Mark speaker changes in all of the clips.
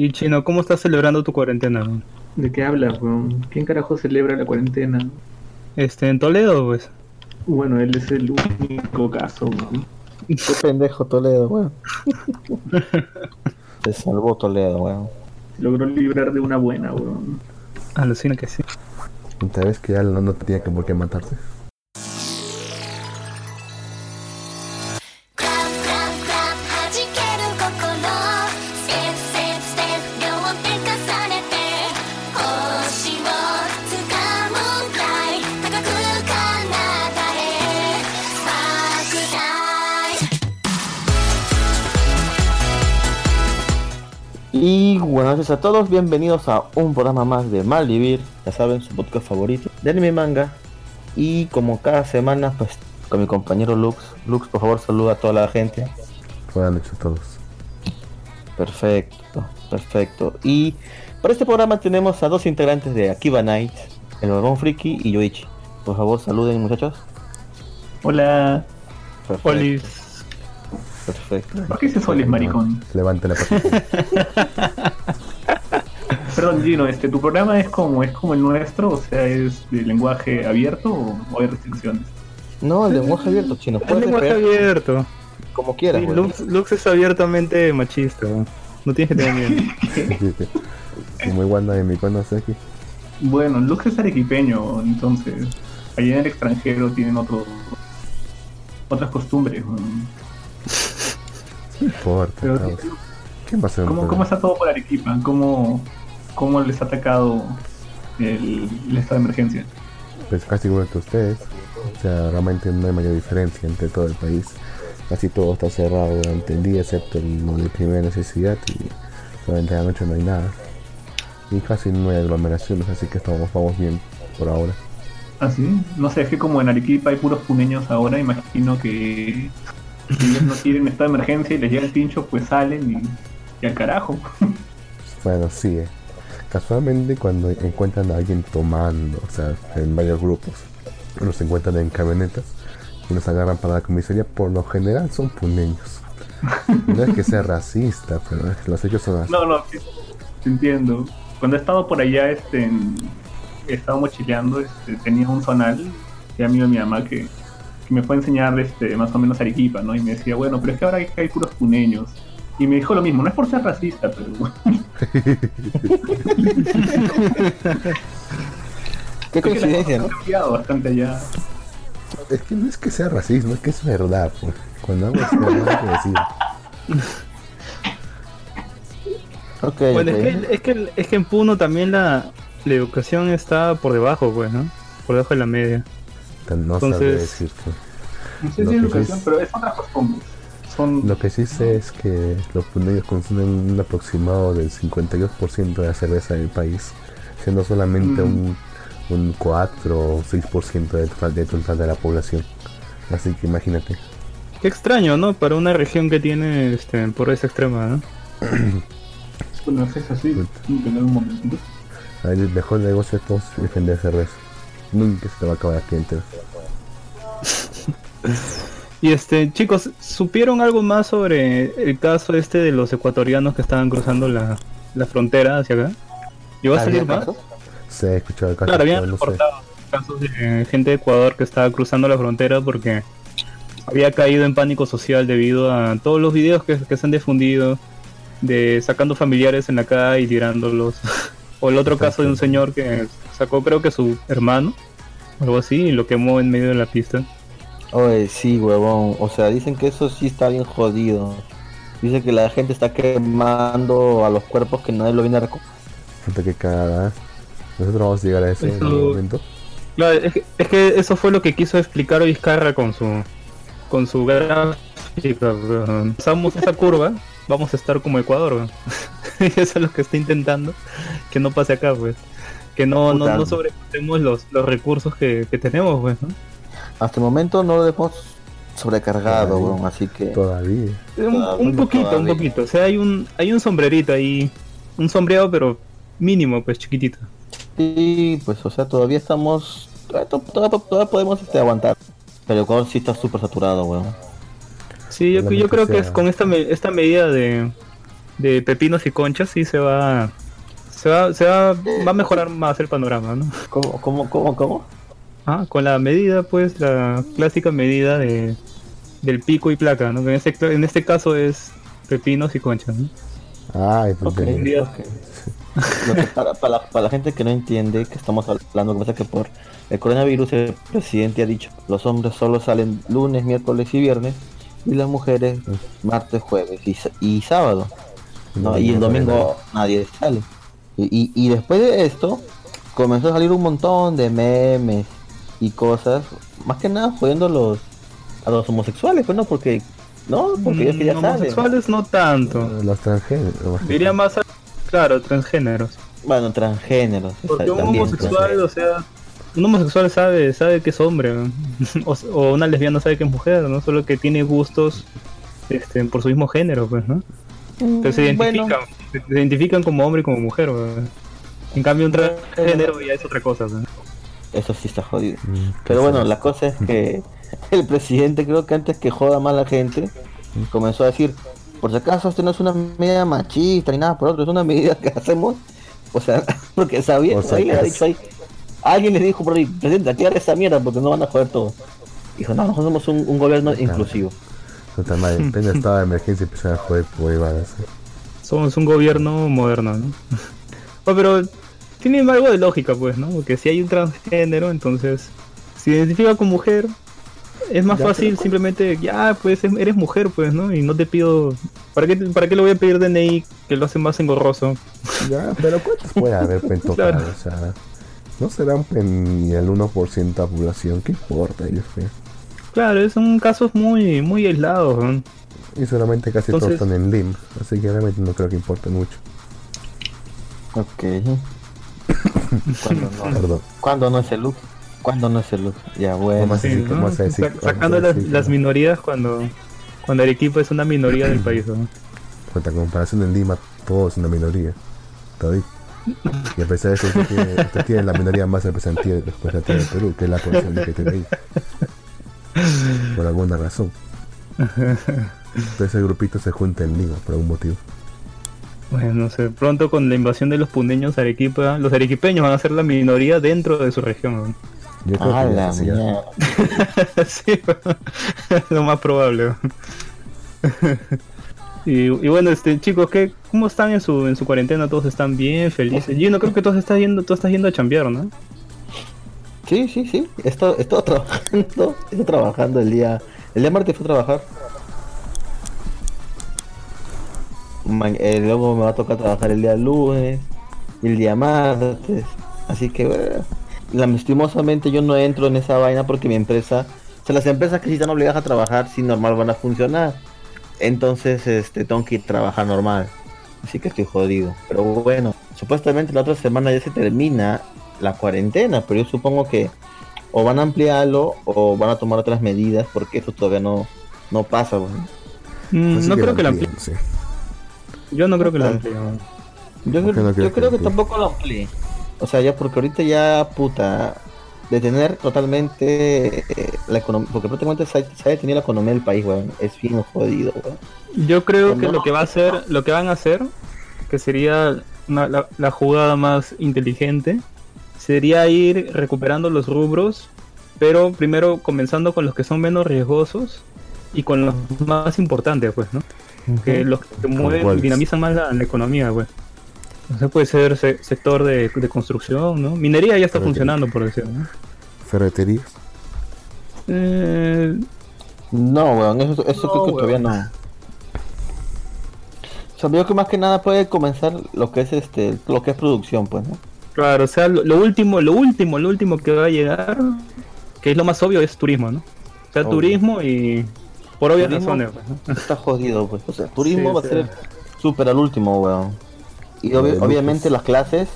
Speaker 1: Y Chino, ¿cómo estás celebrando tu cuarentena? weón?
Speaker 2: ¿De qué hablas, weón? ¿Quién carajo celebra la cuarentena?
Speaker 1: Este, en Toledo, pues.
Speaker 2: Bueno, él es el único caso, weón.
Speaker 3: Qué pendejo Toledo, weón. Se salvó Toledo, weón.
Speaker 2: Se logró librar de una buena, weón.
Speaker 1: Alucina que sí.
Speaker 4: Vez que ya no, no tenía que por qué matarse.
Speaker 3: A todos, bienvenidos a un programa más de Malvivir, ya saben, su podcast favorito de anime y manga. Y como cada semana, pues con mi compañero Lux. Lux, por favor, saluda a toda la gente.
Speaker 4: Buenas noches a todos.
Speaker 3: Perfecto, perfecto. Y para este programa tenemos a dos integrantes de Akiba Night, el Barbón Friki y Yoichi. Por favor, saluden muchachos.
Speaker 2: Hola.
Speaker 3: Perfecto,
Speaker 1: Olis.
Speaker 3: perfecto.
Speaker 2: ¿Por qué dices maricón?
Speaker 4: Levante la patita.
Speaker 2: Perdón, Gino, este, ¿tu programa es como, es como el nuestro? O sea, ¿es de lenguaje abierto o, o hay restricciones?
Speaker 3: No, el lenguaje abierto, chino. Puedes
Speaker 1: lenguaje
Speaker 3: pegar
Speaker 1: abierto.
Speaker 3: como quieras,
Speaker 1: Sí,
Speaker 3: weón.
Speaker 1: Lux, Lux es abiertamente machista. No tienes que tener miedo.
Speaker 4: Como igual nadie me conoce aquí.
Speaker 2: Bueno, Lux es arequipeño, entonces allá en el extranjero tienen otro, otras costumbres.
Speaker 4: No importa.
Speaker 2: Pero,
Speaker 4: chavos. ¿Quién va a ser un
Speaker 2: ¿cómo, ¿Cómo está todo por Arequipa? ¿Cómo, cómo les ha atacado el, el estado de emergencia?
Speaker 4: Pues casi igual que ustedes. O sea, realmente no hay mayor diferencia entre todo el país. Casi todo está cerrado durante el día, excepto lo de primera necesidad. Y durante la noche no hay nada. Y casi no hay aglomeraciones, así que estamos, vamos bien por ahora.
Speaker 2: ¿Ah, sí? No sé, es que como en Arequipa hay puros puneños ahora, imagino que si ellos no quieren estado de emergencia y les llega el pincho, pues salen y, y al carajo.
Speaker 4: Bueno, sí. eh. Casualmente cuando encuentran a alguien tomando, o sea, en varios grupos, los encuentran en camionetas y los agarran para la comisaría, por lo general son puneños. No es que sea racista, pero los hechos son así.
Speaker 2: No, no, entiendo. Cuando he estado por allá, este, he estado mochileando, este, tenía un zonal, que amigo de mi mamá, que, me fue a enseñar este, más o menos Arequipa, ¿no? Y me decía, bueno, pero es que ahora hay puros puneños. Y me dijo lo mismo, no es por ser racista, pero
Speaker 3: Qué coincidencia, ¿no?
Speaker 2: bastante allá.
Speaker 4: Es que no es que sea racismo, es que es verdad. Pues. Cuando algo es verdad, hay que decir.
Speaker 1: Bueno, es que, es, que, es que en Puno también la, la educación está por debajo, pues, ¿no? Por debajo de la media.
Speaker 4: No
Speaker 1: Entonces-
Speaker 4: decirte.
Speaker 2: No sé si es educación, pero es otras costumbres. Son
Speaker 4: Lo que sí sé es que los puneños consumen un aproximado del 52% de la cerveza del país, siendo solamente
Speaker 2: Mm.
Speaker 4: un, un 4 o 6% del total, del total de la población. Así que imagínate.
Speaker 1: Qué extraño, ¿no? Para una región que tiene este, pobreza extrema, ¿no?
Speaker 2: bueno, es así, en un momento.
Speaker 4: El mejor negocio de todos es vender cerveza. Nunca se te va a acabar aquí entero.
Speaker 1: Y este, chicos, ¿supieron algo más sobre el caso este de los ecuatorianos que estaban cruzando la, la frontera hacia acá? ¿Llegó a
Speaker 3: ¿Había
Speaker 1: salir más?
Speaker 4: Se ha escuchado el caso,
Speaker 1: Claro, habían
Speaker 4: sé.
Speaker 1: reportado casos de gente de Ecuador que estaba cruzando la frontera porque había caído en pánico social debido a todos los videos que, que se han difundido de sacando familiares en la calle y tirándolos. o el otro caso de un señor que sacó creo que su hermano, algo así, y lo quemó en medio de la pista.
Speaker 3: Oye, sí, huevón. O sea, dicen que eso sí está bien jodido. Dice que la gente está quemando a los cuerpos que nadie lo viene a recoger.
Speaker 4: Puta que cagada. ¿eh? Nosotros vamos a llegar a eso en algún momento.
Speaker 1: Claro, es que, es que eso fue lo que quiso explicar Vizcarra con su con su gráfica. Pasamos esa curva, vamos a estar como Ecuador. y eso es lo que está intentando, que no pase acá, pues. Que no, no, no sobrepasemos los, los recursos que, que tenemos, pues, ¿no?
Speaker 3: Hasta el momento no lo hemos sobrecargado,
Speaker 4: Todavía.
Speaker 3: weón. Así que.
Speaker 4: Todavía.
Speaker 1: Un,
Speaker 3: Ah,
Speaker 1: un poquito, un poquito. O sea, hay un, hay un sombrerito ahí, un sombreado, pero mínimo, pues chiquitito.
Speaker 3: Sí, pues, o sea, todavía estamos. Todavía, todavía- podemos este, aguantar. Pero Ecuador sí está súper saturado, weón.
Speaker 1: Sí, yo, yo creo que es con esta, me- esta medida de, de pepinos y conchas, sí se va, se va, se va, va a mejorar más el panorama, ¿no?
Speaker 3: ¿Cómo, cómo, cómo, cómo?
Speaker 1: Ah, con la medida, pues, la clásica medida de del pico y placa, ¿no? Que en este, en este caso es pepinos y conchas, ¿no?
Speaker 4: Ay, pues
Speaker 3: Ok,
Speaker 4: ya-
Speaker 3: ok. Lo que para, para la, para la gente que no entiende que estamos hablando, que pasa que por el coronavirus el presidente ha dicho los hombres solo salen lunes, miércoles y viernes y las mujeres martes, jueves y, y sábado. ¿no? Y el domingo nadie sale. Y, y, y después de esto comenzó a salir un montón de memes y cosas, más que nada jodiendo a los, a los homosexuales, pues no, porque no, porque ellos que ya
Speaker 1: Mm,
Speaker 3: salen.
Speaker 1: homosexuales no tanto.
Speaker 4: Los transgéneros.
Speaker 1: Diría más, a- claro, transgéneros.
Speaker 3: Bueno, transgéneros.
Speaker 1: Porque un homosexual, o sea, un homosexual sabe, sabe que es hombre, ¿no? o, o una lesbiana sabe que es mujer, ¿no? Solo que tiene gustos este, por su mismo género, pues, ¿no? Entonces se identifican, se, se identifican como hombre y como mujer, ¿no? En cambio un transgénero ya es otra cosa, ¿no?
Speaker 3: Eso sí está jodido.
Speaker 4: Mm,
Speaker 3: Pero
Speaker 4: pues,
Speaker 3: bueno, la cosa es que el presidente creo que antes que joda más a la gente, comenzó a decir, por si acaso esto no es una medida machista ni nada por otro, es una medida que hacemos, o sea, porque sabía,
Speaker 4: O sea,
Speaker 3: alguien le ha dicho ahí, alguien le dijo por ahí, presidente, aquí esa mierda porque no van a joder todo. Dijo, no, nosotros somos un, un gobierno inclusivo.
Speaker 4: Puta madre, en pleno estado de emergencia empiezan a joder huevadas.
Speaker 1: Somos un gobierno moderno, ¿no? Oh, pero tiene algo de lógica, pues, ¿no? Porque si hay un transgénero, entonces, si identifica con mujer, es más
Speaker 3: Ya,
Speaker 1: fácil
Speaker 3: pero-
Speaker 1: simplemente, ya, pues, em- eres mujer, pues, ¿no? Y no te pido... ¿Para qué, ¿Para qué le voy a pedir DNI que lo hace más engorroso?
Speaker 4: Ya, pero ¿cuántos puede haber pues, en total?
Speaker 1: Claro.
Speaker 4: O sea, no serán pues, ni el 1% de la población, ¿qué importa ellos? pues?
Speaker 1: Claro, son casos muy, muy aislados, ¿no?
Speaker 4: Y solamente casi
Speaker 1: Entonces-
Speaker 4: todos están en LIM, así que realmente no creo que importe mucho.
Speaker 3: Ok. ¿Cuándo no?
Speaker 4: Perdón.
Speaker 3: ¿Cuándo no es el look? ¿Cuándo no es el look? Ya bueno.
Speaker 1: Sí,
Speaker 4: decir,
Speaker 1: ¿no?
Speaker 4: decir,
Speaker 1: sacando las,
Speaker 4: decir,
Speaker 1: las
Speaker 4: ¿no?
Speaker 1: minorías cuando, cuando el equipo es una minoría del país, ¿no?
Speaker 4: Contra comparación en Lima, todo es una minoría. Todavía. Y a pesar de eso, usted tiene, usted tiene la minoría más representativa, representativa de Perú, que es la población LGTBI. Por alguna razón. Entonces ese grupito se junta en Lima por algún motivo.
Speaker 1: Bueno, no sé, pronto con la invasión de los pundeños a Arequipa, los arequipeños van a ser la minoría dentro de su región. ¿no?
Speaker 4: Yo creo
Speaker 3: Ah,
Speaker 4: que
Speaker 3: la
Speaker 1: sí, es lo más probable. y, y bueno, este chicos, ¿qué, ¿cómo están en su en su cuarentena? ¿Todos están bien, felices? Yo no creo que todos estás yendo, tú estás yendo a chambear, ¿no?
Speaker 3: Sí, sí, sí. He estado trabajando. Estado trabajando el día. El día martes fue a trabajar. Eh, luego me va a tocar trabajar el día lunes. Y el día martes. Así que, bueno, lastimosamente yo no entro en esa vaina porque mi empresa. O sea, las empresas que sí están obligadas a trabajar, sí normal van a funcionar. Entonces, este, tengo que ir a trabajar normal. Así que estoy jodido. Pero bueno, supuestamente la otra semana ya se termina la cuarentena, pero yo supongo que o van a ampliarlo o van a tomar otras medidas porque eso todavía no, no pasa. bueno.
Speaker 1: Mm, no creo
Speaker 4: lo
Speaker 1: que la
Speaker 4: amplíen, sí.
Speaker 1: Yo no creo que la
Speaker 3: Ah.
Speaker 1: amplíe.
Speaker 3: Yo,
Speaker 4: ¿Por qué
Speaker 3: creo-
Speaker 4: no
Speaker 3: yo
Speaker 4: que
Speaker 3: creo que tampoco lo amplíe. O sea, ya porque ahorita ya, puta, detener totalmente eh, la economía, porque prácticamente se ha, se ha detenido la economía del país, weón. Es bien jodido, weón.
Speaker 1: Yo creo que
Speaker 3: No.
Speaker 1: lo que va a hacer, lo que van a hacer, que sería una- la, la jugada más inteligente, sería ir recuperando los rubros, pero primero comenzando con los que son menos riesgosos y con los más importantes, pues, ¿no? Que los que mueven, dinamizan más la, la economía, pues. O sea, puede ser se- sector de, de construcción, ¿no? Minería ya está
Speaker 4: Ferretería.
Speaker 1: funcionando, por decirlo, ¿no?
Speaker 4: Ferreterías.
Speaker 1: Eh,
Speaker 3: No, weón, eso, eso
Speaker 1: No,
Speaker 3: creo que
Speaker 1: weón.
Speaker 3: todavía no. O sea, veo que más que nada puede comenzar lo que es este, lo que es producción, pues, ¿no?
Speaker 1: Claro, o sea, lo, lo último, lo último, lo último que va a llegar, que es lo más obvio, es turismo, ¿no? O sea,
Speaker 3: Obvio.
Speaker 1: turismo y por obvias
Speaker 3: Turismo
Speaker 1: razones, pues.
Speaker 3: Está jodido, pues. O sea, turismo
Speaker 1: Sí,
Speaker 3: va a ser súper al último, weón. Y obvi-
Speaker 4: Eh,
Speaker 3: obviamente las clases,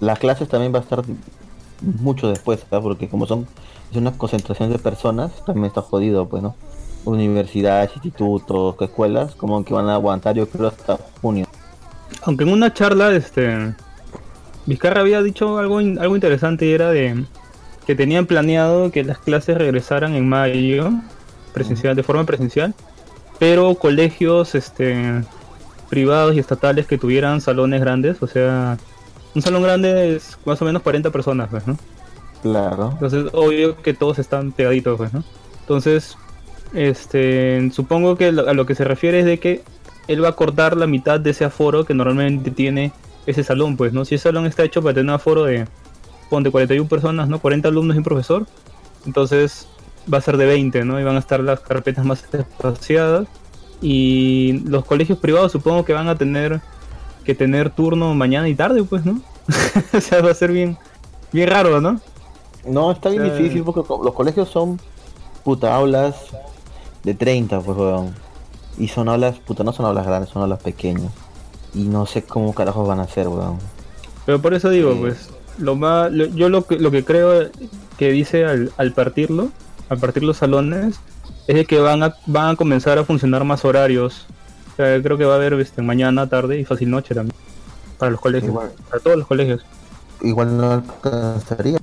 Speaker 3: las clases también va a estar mucho después, ¿verdad? Porque como son es una concentración de personas, también está jodido, pues, ¿no? Universidades, institutos, escuelas, como que van a aguantar, yo creo, hasta junio.
Speaker 1: Aunque en una charla, este, Vizcarra había dicho algo, in- algo interesante y era de que tenían planeado que las clases regresaran en mayo, presencial, de forma presencial, pero colegios, este, privados y estatales que tuvieran salones grandes, o sea, un salón grande es más o menos 40 personas, pues, ¿no?
Speaker 3: Claro.
Speaker 1: Entonces, obvio que todos están pegaditos, pues, ¿no? Entonces, este, supongo que a lo que se refiere es de que él va a cortar la mitad de ese aforo que normalmente tiene ese salón, pues, ¿no? Si ese salón está hecho para tener un aforo de, ponte 41 personas, ¿no? 40 alumnos y un profesor, entonces va a ser de 20, ¿no? Y van a estar las carpetas más espaciadas. Y los colegios privados supongo que van a tener que tener turno mañana y tarde, pues, ¿no? o sea, va a ser bien, bien raro, ¿no?
Speaker 3: No, está bien
Speaker 1: O sea,
Speaker 3: difícil porque los colegios son puta aulas de 30, pues, weón. Y son aulas, puta, no son aulas grandes, son aulas pequeñas. Y no sé cómo carajos van a hacer, weón.
Speaker 1: Pero por eso digo, pues, lo más, lo- yo lo que, lo que creo que dice al, al partirlo, al partir los salones, es de que van a, van a comenzar a funcionar más horarios. O sea, creo que va a haber este, mañana, tarde y fácil noche también. Para los colegios,
Speaker 3: Igual.
Speaker 1: para todos los colegios.
Speaker 3: Igual no alcanzaría.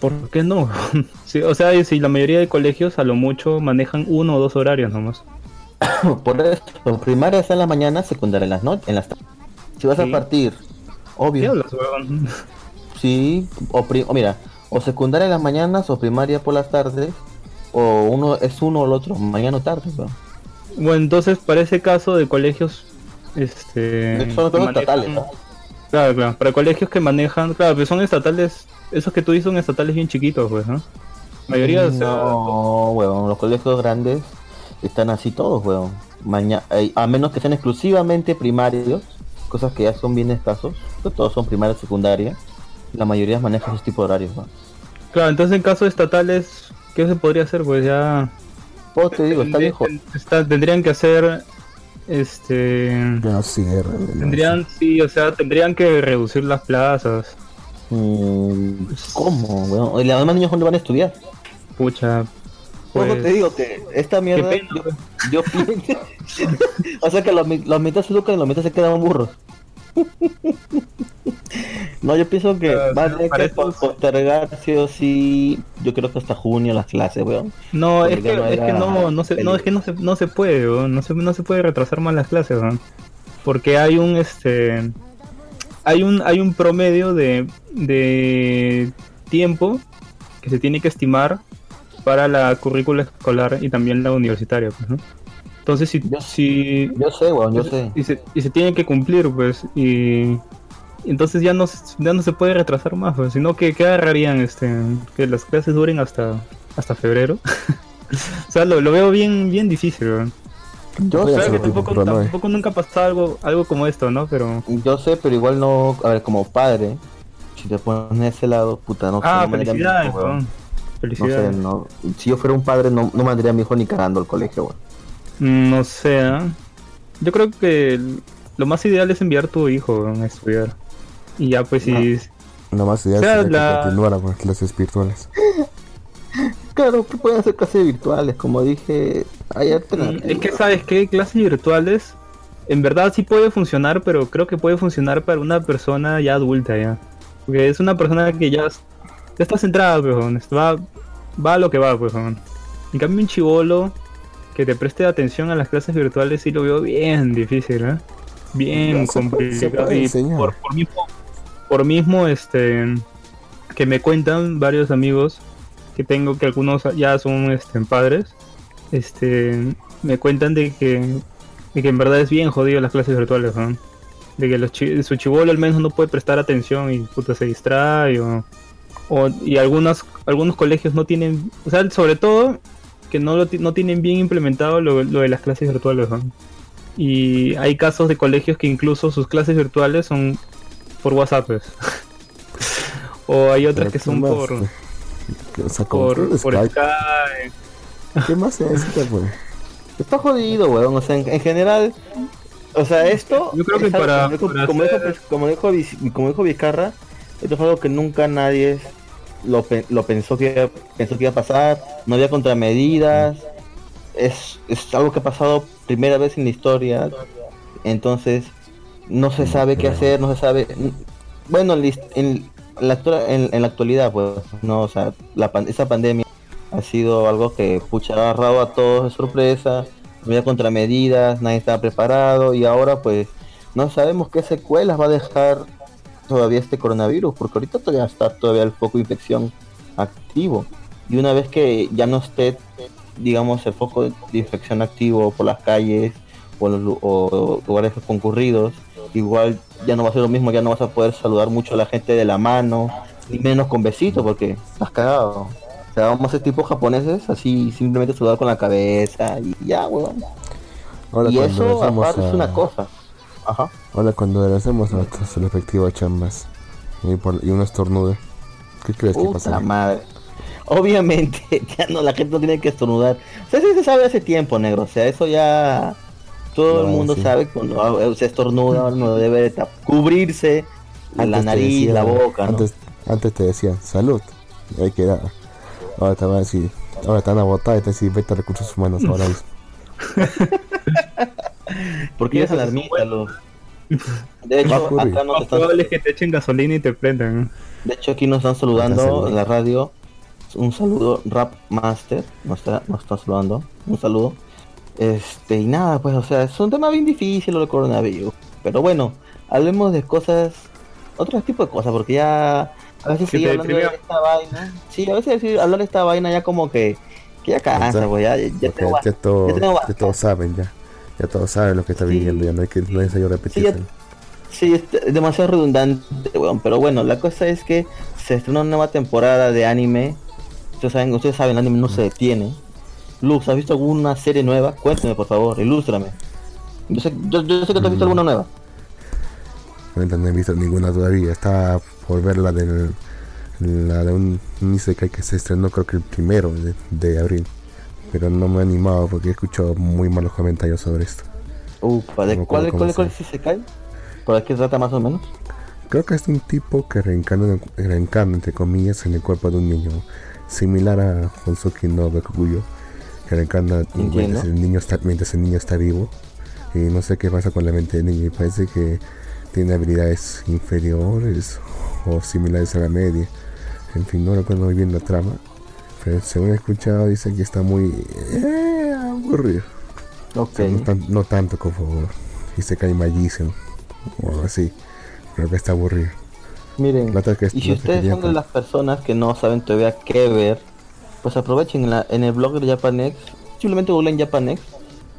Speaker 1: ¿Por qué no? Sí, o sea, si la mayoría de colegios a lo mucho manejan uno o dos horarios nomás.
Speaker 3: Por eso, primaria está en la mañana, secundaria en las noches, en las tardes. Si vas
Speaker 1: Sí.
Speaker 3: a partir,
Speaker 1: ¿Qué
Speaker 3: obvio,
Speaker 1: hablas, weón?
Speaker 3: sí, o, o mira, o secundaria en las mañanas o primaria por las tardes, o uno es uno o el otro, mañana o tarde.
Speaker 1: Bueno, entonces para ese caso de colegios, este,
Speaker 3: Son todos
Speaker 1: manejan-
Speaker 3: estatales, ¿no?
Speaker 1: Claro, claro, para colegios que manejan, claro, pero son estatales, esos que tú dices son estatales bien chiquitos, pues, ¿no? La mayoría, o sea,
Speaker 3: No, weón, los colegios grandes están así todos, weón. Maña eh, a menos que sean exclusivamente primarios, cosas que ya son bien escasos, pero todos son primaria secundaria. La mayoría maneja esos tipos de horarios, weón.
Speaker 1: claro, entonces en caso de estatales, ¿qué se podría hacer? Pues ya
Speaker 3: Oh, te digo, está viejo.
Speaker 1: está- tendrían que hacer, este,
Speaker 4: no que no
Speaker 1: tendrían, sí, o sea, tendrían que reducir las plazas,
Speaker 3: Mm, ¿Cómo, weón? Y los demás niños dónde van a estudiar.
Speaker 1: pucha, pues,
Speaker 3: te digo que esta mierda,
Speaker 1: pena,
Speaker 3: yo,
Speaker 1: pues.
Speaker 3: yo o sea que los, mi- los mitad se educan y los mitad se quedan burros. No, yo pienso que
Speaker 1: Ah,
Speaker 3: va a tener que postergar sí o sí, yo creo que hasta junio las clases, weón.
Speaker 1: No,
Speaker 3: Porque
Speaker 1: es que,
Speaker 3: no
Speaker 1: es que no, no se, no, es que no se, no se puede, weón, no se, no se puede retrasar más las clases, weón. porque hay un este, hay un, hay un promedio de, de tiempo que se tiene que estimar para la currícula escolar y también la universitaria, pues, ¿no? Entonces si,
Speaker 3: Yo-
Speaker 1: si
Speaker 3: Yo sé, weón, yo sé.
Speaker 1: y se, y se tiene que cumplir, pues, y, y entonces ya no, se- ya no se puede retrasar más, pues, sino que, que agarrarían este, que las clases duren hasta, hasta febrero. o sea, lo, lo veo bien, bien difícil, weón.
Speaker 3: Yo sé,
Speaker 1: que tampoco,
Speaker 4: Pronoe.
Speaker 1: tampoco nunca ha pasado algo, algo como esto, ¿no? Pero.
Speaker 3: yo sé, pero igual no, a ver, como padre, si te pones de ese lado, puta, no sé,
Speaker 1: Ah,
Speaker 3: no
Speaker 1: felicidades,
Speaker 3: weón.
Speaker 1: weón.
Speaker 3: No sé,
Speaker 1: Felicidades.
Speaker 3: no, si yo fuera un padre no, no mandaría a mi hijo ni cagando al colegio, weón.
Speaker 1: Mm, No sé, ¿ah? Yo creo que lo más ideal es enviar a tu hijo a estudiar. Y ya, pues, si.
Speaker 4: Nada más
Speaker 1: sea,
Speaker 4: sería
Speaker 1: la-
Speaker 4: que continuara con las clases virtuales.
Speaker 3: Claro, que pueden hacer clases virtuales, como dije, hay
Speaker 1: Mm. Es que, ¿sabes qué? Clases virtuales, en verdad sí puede funcionar, pero creo que puede funcionar para una persona ya adulta, ya. Porque es una persona que ya, ya está centrada, pues, va, va a lo que va, pues. En cambio, un chivolo que te preste atención a las clases virtuales sí lo veo bien difícil, ¿eh? Bien
Speaker 4: puede- se
Speaker 1: complicado.
Speaker 4: puede
Speaker 1: Y
Speaker 4: enseñar.
Speaker 1: por, por mismo, por mismo, este, que me cuentan varios amigos que tengo, que algunos ya son este, padres, este, me cuentan de que, de que en verdad es bien jodido las clases virtuales, ¿no? De que los chi- su chivolo al menos no puede prestar atención y puta se distrae o, o- y algunos algunos colegios no tienen, o sea, sobre todo que no lo no tienen bien implementado lo, lo de las clases virtuales, ¿no? Y hay casos de colegios que incluso sus clases virtuales son por WhatsApp. o hay otras que
Speaker 4: ¿qué
Speaker 1: son por
Speaker 4: O sea,
Speaker 1: por, por
Speaker 4: Skype,
Speaker 1: Skype.
Speaker 4: ¿Qué más se necesita, pues?
Speaker 3: Está jodido, weón. O sea, en, en general, o sea, esto.
Speaker 1: Yo creo que
Speaker 3: algo-
Speaker 1: para-
Speaker 3: como, dijo,
Speaker 1: para
Speaker 3: como dijo- como dijo Viz- como dijo Vizcarra, esto es algo que nunca nadie lo, lo pensó que pensó que iba a pasar. No había contramedidas. Es, es algo que ha pasado primera vez en la historia. Entonces, no se sabe qué hacer, no se sabe. Bueno, en, la, en, en la actualidad, pues, no, o sea, la, esa pandemia ha sido algo que pucha ha agarrado a todos de sorpresa, no había contramedidas, nadie estaba preparado y ahora pues no sabemos qué secuelas va a dejar todavía este coronavirus, porque ahorita todavía está todavía el foco de infección activo. Y una vez que ya no esté, digamos, el foco de infección activo por las calles o, los o lugares concurridos, igual ya no va a ser lo mismo, ya no vas a poder saludar mucho a la gente de la mano, ni menos con besitos, porque estás cagado. O sea, vamos a ser tipo japoneses, así simplemente saludar con la cabeza y ya, weón.
Speaker 4: Ahora
Speaker 3: Y eso aparte es una cosa. Ajá.
Speaker 4: Ahora cuando regresemos a nuestras respectivas chambas y, por, y uno estornude, ¿qué crees que pasará?
Speaker 3: madre. Obviamente, ya no, la gente no tiene que estornudar. O sea, eso se sabe hace tiempo, negro. O sea, eso ya todo el mundo
Speaker 4: sí.
Speaker 3: sabe que cuando eh, se estornuda uno debe cubrirse a la nariz,
Speaker 4: decía-
Speaker 3: la boca, ¿no?
Speaker 4: Antes, antes te decían salud, y ahí quedaba. Ahora te van a decir, ahora te van a botar y te decir vete a recursos humanos ahora mismo.
Speaker 3: Porque eres alarmista, lo- De hecho, acá
Speaker 1: Lo
Speaker 3: están,
Speaker 1: probable es que te echen gasolina y te prendan.
Speaker 3: de hecho aquí nos están saludando en la radio. Un saludo, Rap Master, nos está, nos está saludando. Un saludo. Este, y nada, pues, o sea, es un tema bien difícil lo del coronavirus. Pero bueno, hablemos de cosas, otro tipo de cosas, porque ya a veces seguir hablando de esta vaina. Sí, a veces decir, hablar de esta vaina ya como que, que ya cansa, pues, ya, ya
Speaker 4: Porque
Speaker 3: tengo
Speaker 4: ya, todo-
Speaker 3: ya tengo
Speaker 4: ya
Speaker 3: bastante.
Speaker 4: todos saben ya. Ya todos saben lo que está
Speaker 3: Sí.
Speaker 4: viviendo, ya no hay que no es necesario repetirse.
Speaker 3: Sí, es es demasiado redundante, weón. Pero bueno, la cosa es que se estrena una nueva temporada de anime. Ustedes saben, ustedes saben, el anime no se detiene. Luz, ¿has visto alguna serie nueva? Cuéntame, por favor, ilústrame. Yo sé, yo, yo sé que tú has visto
Speaker 4: Mm.
Speaker 3: alguna nueva.
Speaker 4: No he visto ninguna todavía. Estaba por ver la del la de un un Isekai que se estrenó creo que el primero de, de abril. Pero no me he animado porque he escuchado muy malos comentarios sobre esto.
Speaker 3: Upa, ¿de
Speaker 4: No
Speaker 3: cuál, cuál, cuál
Speaker 4: se
Speaker 3: es ese cae? ¿Por qué trata más o menos?
Speaker 4: Creo que es un tipo que reencarna, entre comillas en el cuerpo de un niño. Similar a Honsuki no Bakuguyo. Que reencarna mientras el, niño está, mientras el niño está vivo. Y no sé qué pasa con la mente del niño. Y parece que tiene habilidades inferiores o similares a la media. En fin, no recuerdo muy bien la trama. Pero según he escuchado, dice que está muy eh, aburrido. O
Speaker 3: Ok.
Speaker 4: sea, no, tan- no tanto como Isekai Magician o algo así. Creo que está aburrido.
Speaker 3: Miren,
Speaker 4: que-
Speaker 3: y si ustedes son de las personas que no saben todavía qué ver, pues aprovechen en, la- en el blog de Japanex, simplemente googleen Japanex,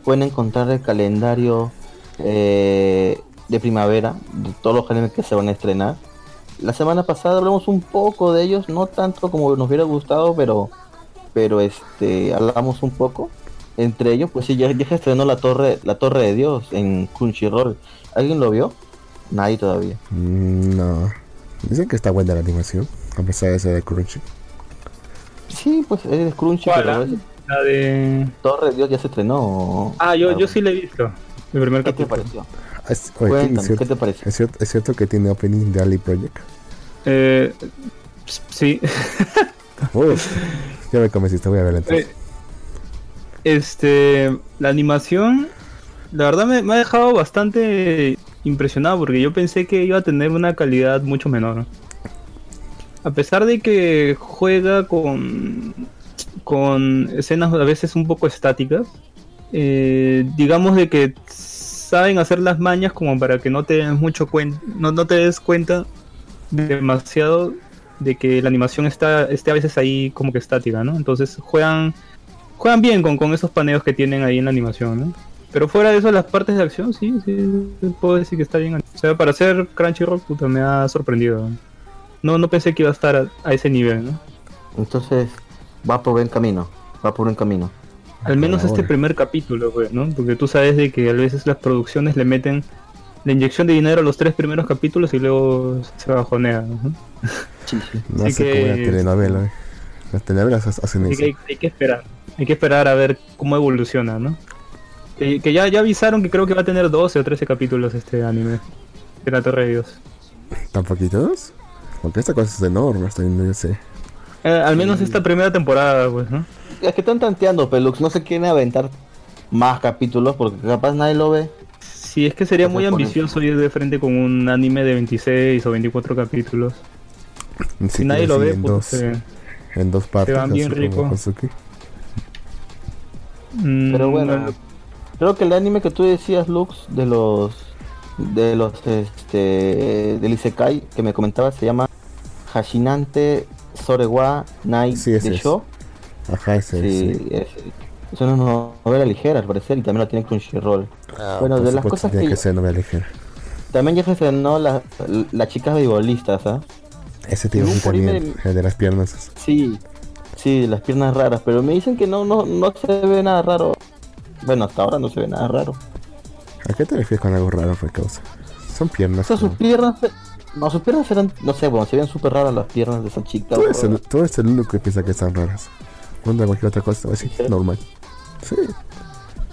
Speaker 3: pueden encontrar el calendario eh, de primavera de todos los animes que se van a estrenar. La semana pasada hablamos un poco de ellos, no tanto como nos hubiera gustado, pero pero este hablamos un poco. Entre ellos, pues sí, ya, ya se estrenó la torre, la torre de Dios en Crunchyroll. ¿Alguien lo vio? Nadie todavía.
Speaker 4: Mm, No. Dicen que está buena la animación. A pesar de ser de Crunchy.
Speaker 3: Sí, pues es Crunchy,
Speaker 1: ¿Cuál,
Speaker 3: pero
Speaker 1: ah?
Speaker 3: es-
Speaker 1: La de.
Speaker 3: Torre de Dios ya se estrenó.
Speaker 1: Ah, yo, yo sí la he visto. El primer
Speaker 3: ¿Qué te
Speaker 1: capítulo.
Speaker 3: pareció?
Speaker 4: Es- oye, ¿qué-
Speaker 3: Cuéntame,
Speaker 4: es, cierto,
Speaker 3: ¿qué te pareció?
Speaker 4: es cierto- es cierto que tiene opening de Ali Project.
Speaker 1: Eh, sí.
Speaker 4: Uf, ya me convenciste, voy a verla entonces.
Speaker 1: Eh, Este, la animación, la verdad me, me ha dejado bastante impresionado porque yo pensé que iba a tener una calidad mucho menor. A pesar de que juega con, con escenas a veces un poco estáticas, eh, digamos de que saben hacer las mañas como para que no te des mucho cuen- no, no te des cuenta demasiado de que la animación está esté a veces ahí como que estática, ¿no? Entonces juegan juegan bien con, con esos paneos que tienen ahí en la animación, ¿no? Pero fuera de eso, las partes de acción, sí, sí, puedo decir que está bien. O sea, para hacer Crunchyroll, puta, me ha sorprendido. No, no pensé que iba a estar a, a ese nivel, ¿no?
Speaker 3: Entonces, va por buen camino. Va por buen camino.
Speaker 1: Al menos este primer capítulo, pues, ¿no? Porque tú sabes de que a veces las producciones le meten la inyección de dinero a los tres primeros capítulos y luego se bajonea, ¿no?
Speaker 3: Sí, sí.
Speaker 4: No
Speaker 1: así
Speaker 4: sé cómo una
Speaker 1: que-
Speaker 4: telenovela. eh. Las telenovelas ha- hacen
Speaker 1: Así
Speaker 4: eso.
Speaker 1: que hay, hay que esperar. Hay que esperar a ver cómo evoluciona, ¿no? Que, que ya, ya avisaron que creo que va a tener 12 o 13 capítulos este anime. De la Torre de Dios.
Speaker 4: ¿Tan poquitos? Porque esta cosa es enorme, hasta yo sé.
Speaker 1: Eh, al menos esta primera temporada, pues, ¿no?
Speaker 3: Es que están tanteando, Pelux. No se quieren aventar más capítulos porque capaz nadie lo ve.
Speaker 1: Sí, es que sería muy ambicioso ir de frente con un anime de 26 o 24 capítulos. Si nadie lo ve,
Speaker 4: en
Speaker 1: pues,
Speaker 4: dos, en dos partes.
Speaker 1: van bien rico. Mm,
Speaker 3: Pero bueno,
Speaker 1: no-
Speaker 3: creo que el anime que tú decías, Lux, de los de los este del Isekai que me comentaba se llama Hashinante Sorewa
Speaker 4: Sí, ese
Speaker 3: de
Speaker 4: es. Ajá, ese
Speaker 3: Sí,
Speaker 4: sí.
Speaker 3: es, es una novela ligera al parecer y también la tiene Crunchyroll. bueno,
Speaker 4: Por
Speaker 3: de las cosas
Speaker 4: tiene
Speaker 3: que,
Speaker 4: que ser novela ligera.
Speaker 3: también ya se estrenó la, la chica beisbolistas, ¿ah?
Speaker 4: Ese tío
Speaker 3: un
Speaker 4: sí también, el de las piernas.
Speaker 3: Sí, sí, las piernas raras, pero me dicen que no, no, no se ve nada raro. Bueno, hasta ahora no se ve nada raro.
Speaker 4: ¿A qué te refieres con algo raro, fue causa? Son
Speaker 3: O
Speaker 4: piernas.
Speaker 3: sea, sus piernas, no, sus piernas eran, no sé, bueno, se ven súper raras las piernas de esa chica.
Speaker 4: Tú eres, el, tú eres el único que piensa que están raras. Cuando cualquier otra cosa, así,
Speaker 3: Sí.
Speaker 4: normal. Sí,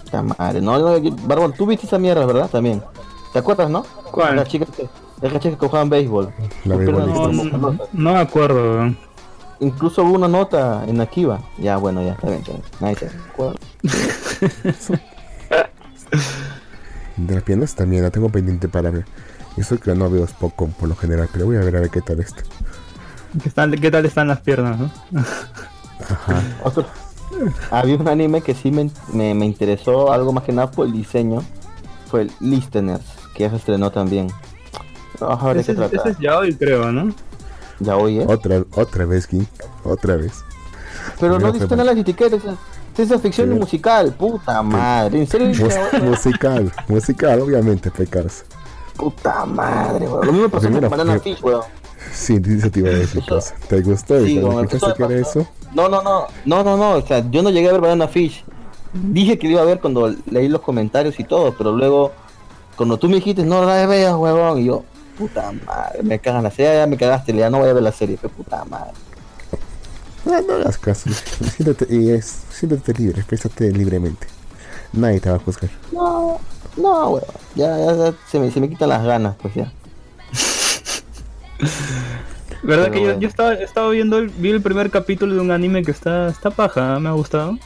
Speaker 3: Puta madre, no, no, Barbón, tú viste esa mierda, ¿verdad? También. ¿Te acuerdas, no?
Speaker 1: ¿Cuál?
Speaker 3: La chica que, la chica que jugaban béisbol.
Speaker 4: La
Speaker 1: No, no, no me acuerdo. weón.
Speaker 3: Incluso hubo una nota en Akiva. Ya, bueno, ya, está bien, está bien. Nadie se acuerda.
Speaker 4: de las piernas también la tengo pendiente para ver. Eso que no veo es poco por lo general, pero voy a ver a ver qué tal esto.
Speaker 1: ¿Qué, están- qué tal están las piernas? no?
Speaker 4: Ajá.
Speaker 3: Otro- Había un anime que sí me, me, me interesó algo más que nada por el diseño. Fue el Listeners, que ya se estrenó también. Vamos a ver de
Speaker 1: Ese,
Speaker 3: qué
Speaker 1: es-
Speaker 3: trata.
Speaker 1: ese es yaoi, creo, ¿no?
Speaker 3: Ya oye.
Speaker 4: Otra, otra vez, King. Otra vez.
Speaker 3: Pero no diste
Speaker 4: fue-
Speaker 3: nada las etiquetas. Ciencia ficción musical. Puta madre. ¿En serio?
Speaker 4: Mus- musical, musical, obviamente, pecados.
Speaker 3: Puta madre, weón. Lo mismo pasó con Banana Fish, weón.
Speaker 4: Eso te iba a decir, cosa. ¿Te gustó?
Speaker 3: Sí,
Speaker 4: cuando escuchaste que era eso?
Speaker 3: No, no, no. No, no, no. O sea, yo no llegué a ver Banana Fish. Dije que lo iba a ver cuando leí los comentarios y todo, pero luego, cuando tú me dijiste, no la veas, huevón, y yo, puta madre, me cagan la serie, ya me cagaste, ya no voy a ver la serie, pero puta madre.
Speaker 4: No, no hagas caso. Siéntate, y es, siéntate libre, exprésate libremente. Nadie te va a juzgar.
Speaker 3: No, no, huevón, ya, ya, ya se, me, se me quitan las ganas, pues ya.
Speaker 1: ¿Verdad
Speaker 3: Pero
Speaker 1: que yo,
Speaker 3: bueno.
Speaker 1: yo estaba, estaba viendo el, vi el primer capítulo de un anime que está, está paja, me ha gustado?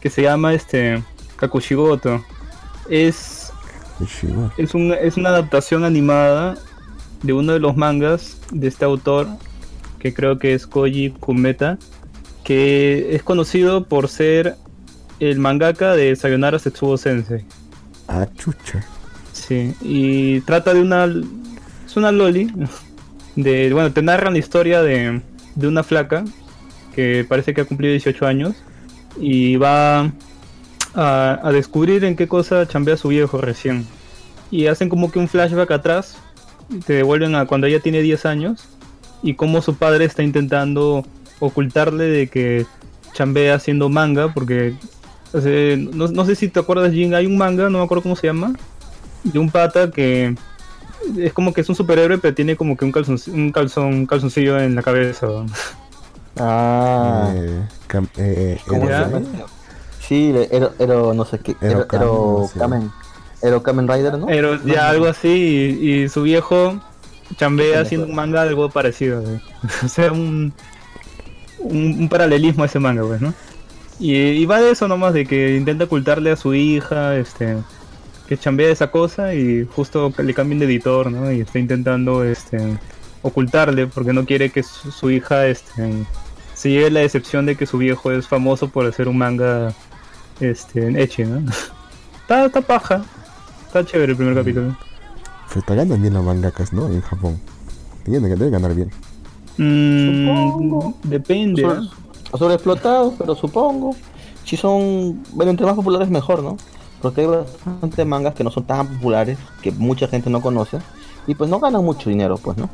Speaker 1: Que se llama este Kakushigoto. Es, es, un, es una adaptación animada de uno de los mangas de este autor, que creo que es Koji Kumeta, que es conocido por ser el mangaka de Sayonara Setsubo Sensei.
Speaker 4: Ah, chucha.
Speaker 1: Sí, y trata de una. Es una Loli. De, bueno, te narran la historia de, de una flaca que parece que ha cumplido 18 años y va a, a descubrir en qué cosa chambea su viejo recién. Y hacen como que un flashback atrás, te devuelven a cuando ella tiene 10 años y cómo su padre está intentando ocultarle de que chambea haciendo manga, porque no, no sé si te acuerdas, Jin, hay un manga, no me acuerdo cómo se llama, de un pata que es como que es un superhéroe, pero tiene como que un calzón, un calzón, un calzoncillo en la cabeza. ¿no?
Speaker 3: Ah,
Speaker 4: Eh, eh, eh,
Speaker 3: ¿cómo se. Sí, Ero, Ero, no sé qué,
Speaker 4: Ero
Speaker 3: Ero,
Speaker 4: Kamen,
Speaker 3: Ero. Kamen, Ero Rider, ¿no?
Speaker 1: Pero ya algo así, y, y su viejo chambea haciendo un manga algo parecido. o sea, un, un, un paralelismo a ese manga, pues, ¿no? Y, y va de eso nomás, de que intenta ocultarle a su hija, este, que chambea esa cosa y justo le cambian de editor, ¿no? Y está intentando, este, ocultarle porque no quiere que su, su hija, este, se lleve la decepción de que su viejo es famoso por hacer un manga, este, en Echi, ¿no? está, está paja, está chévere el primer capítulo.
Speaker 4: Pero te ganan bien los mangakas, ¿no? En Japón. Tienen que deben ganar bien.
Speaker 1: Mm,
Speaker 3: Supongo.
Speaker 1: depende.
Speaker 3: Sobre-
Speaker 1: ¿eh?
Speaker 3: sobreexplotados, pero supongo. Si son, bueno, entre más populares mejor, ¿no? Porque hay bastantes mangas que no son tan populares, que mucha gente no conoce, y pues no ganan mucho dinero, pues, ¿no?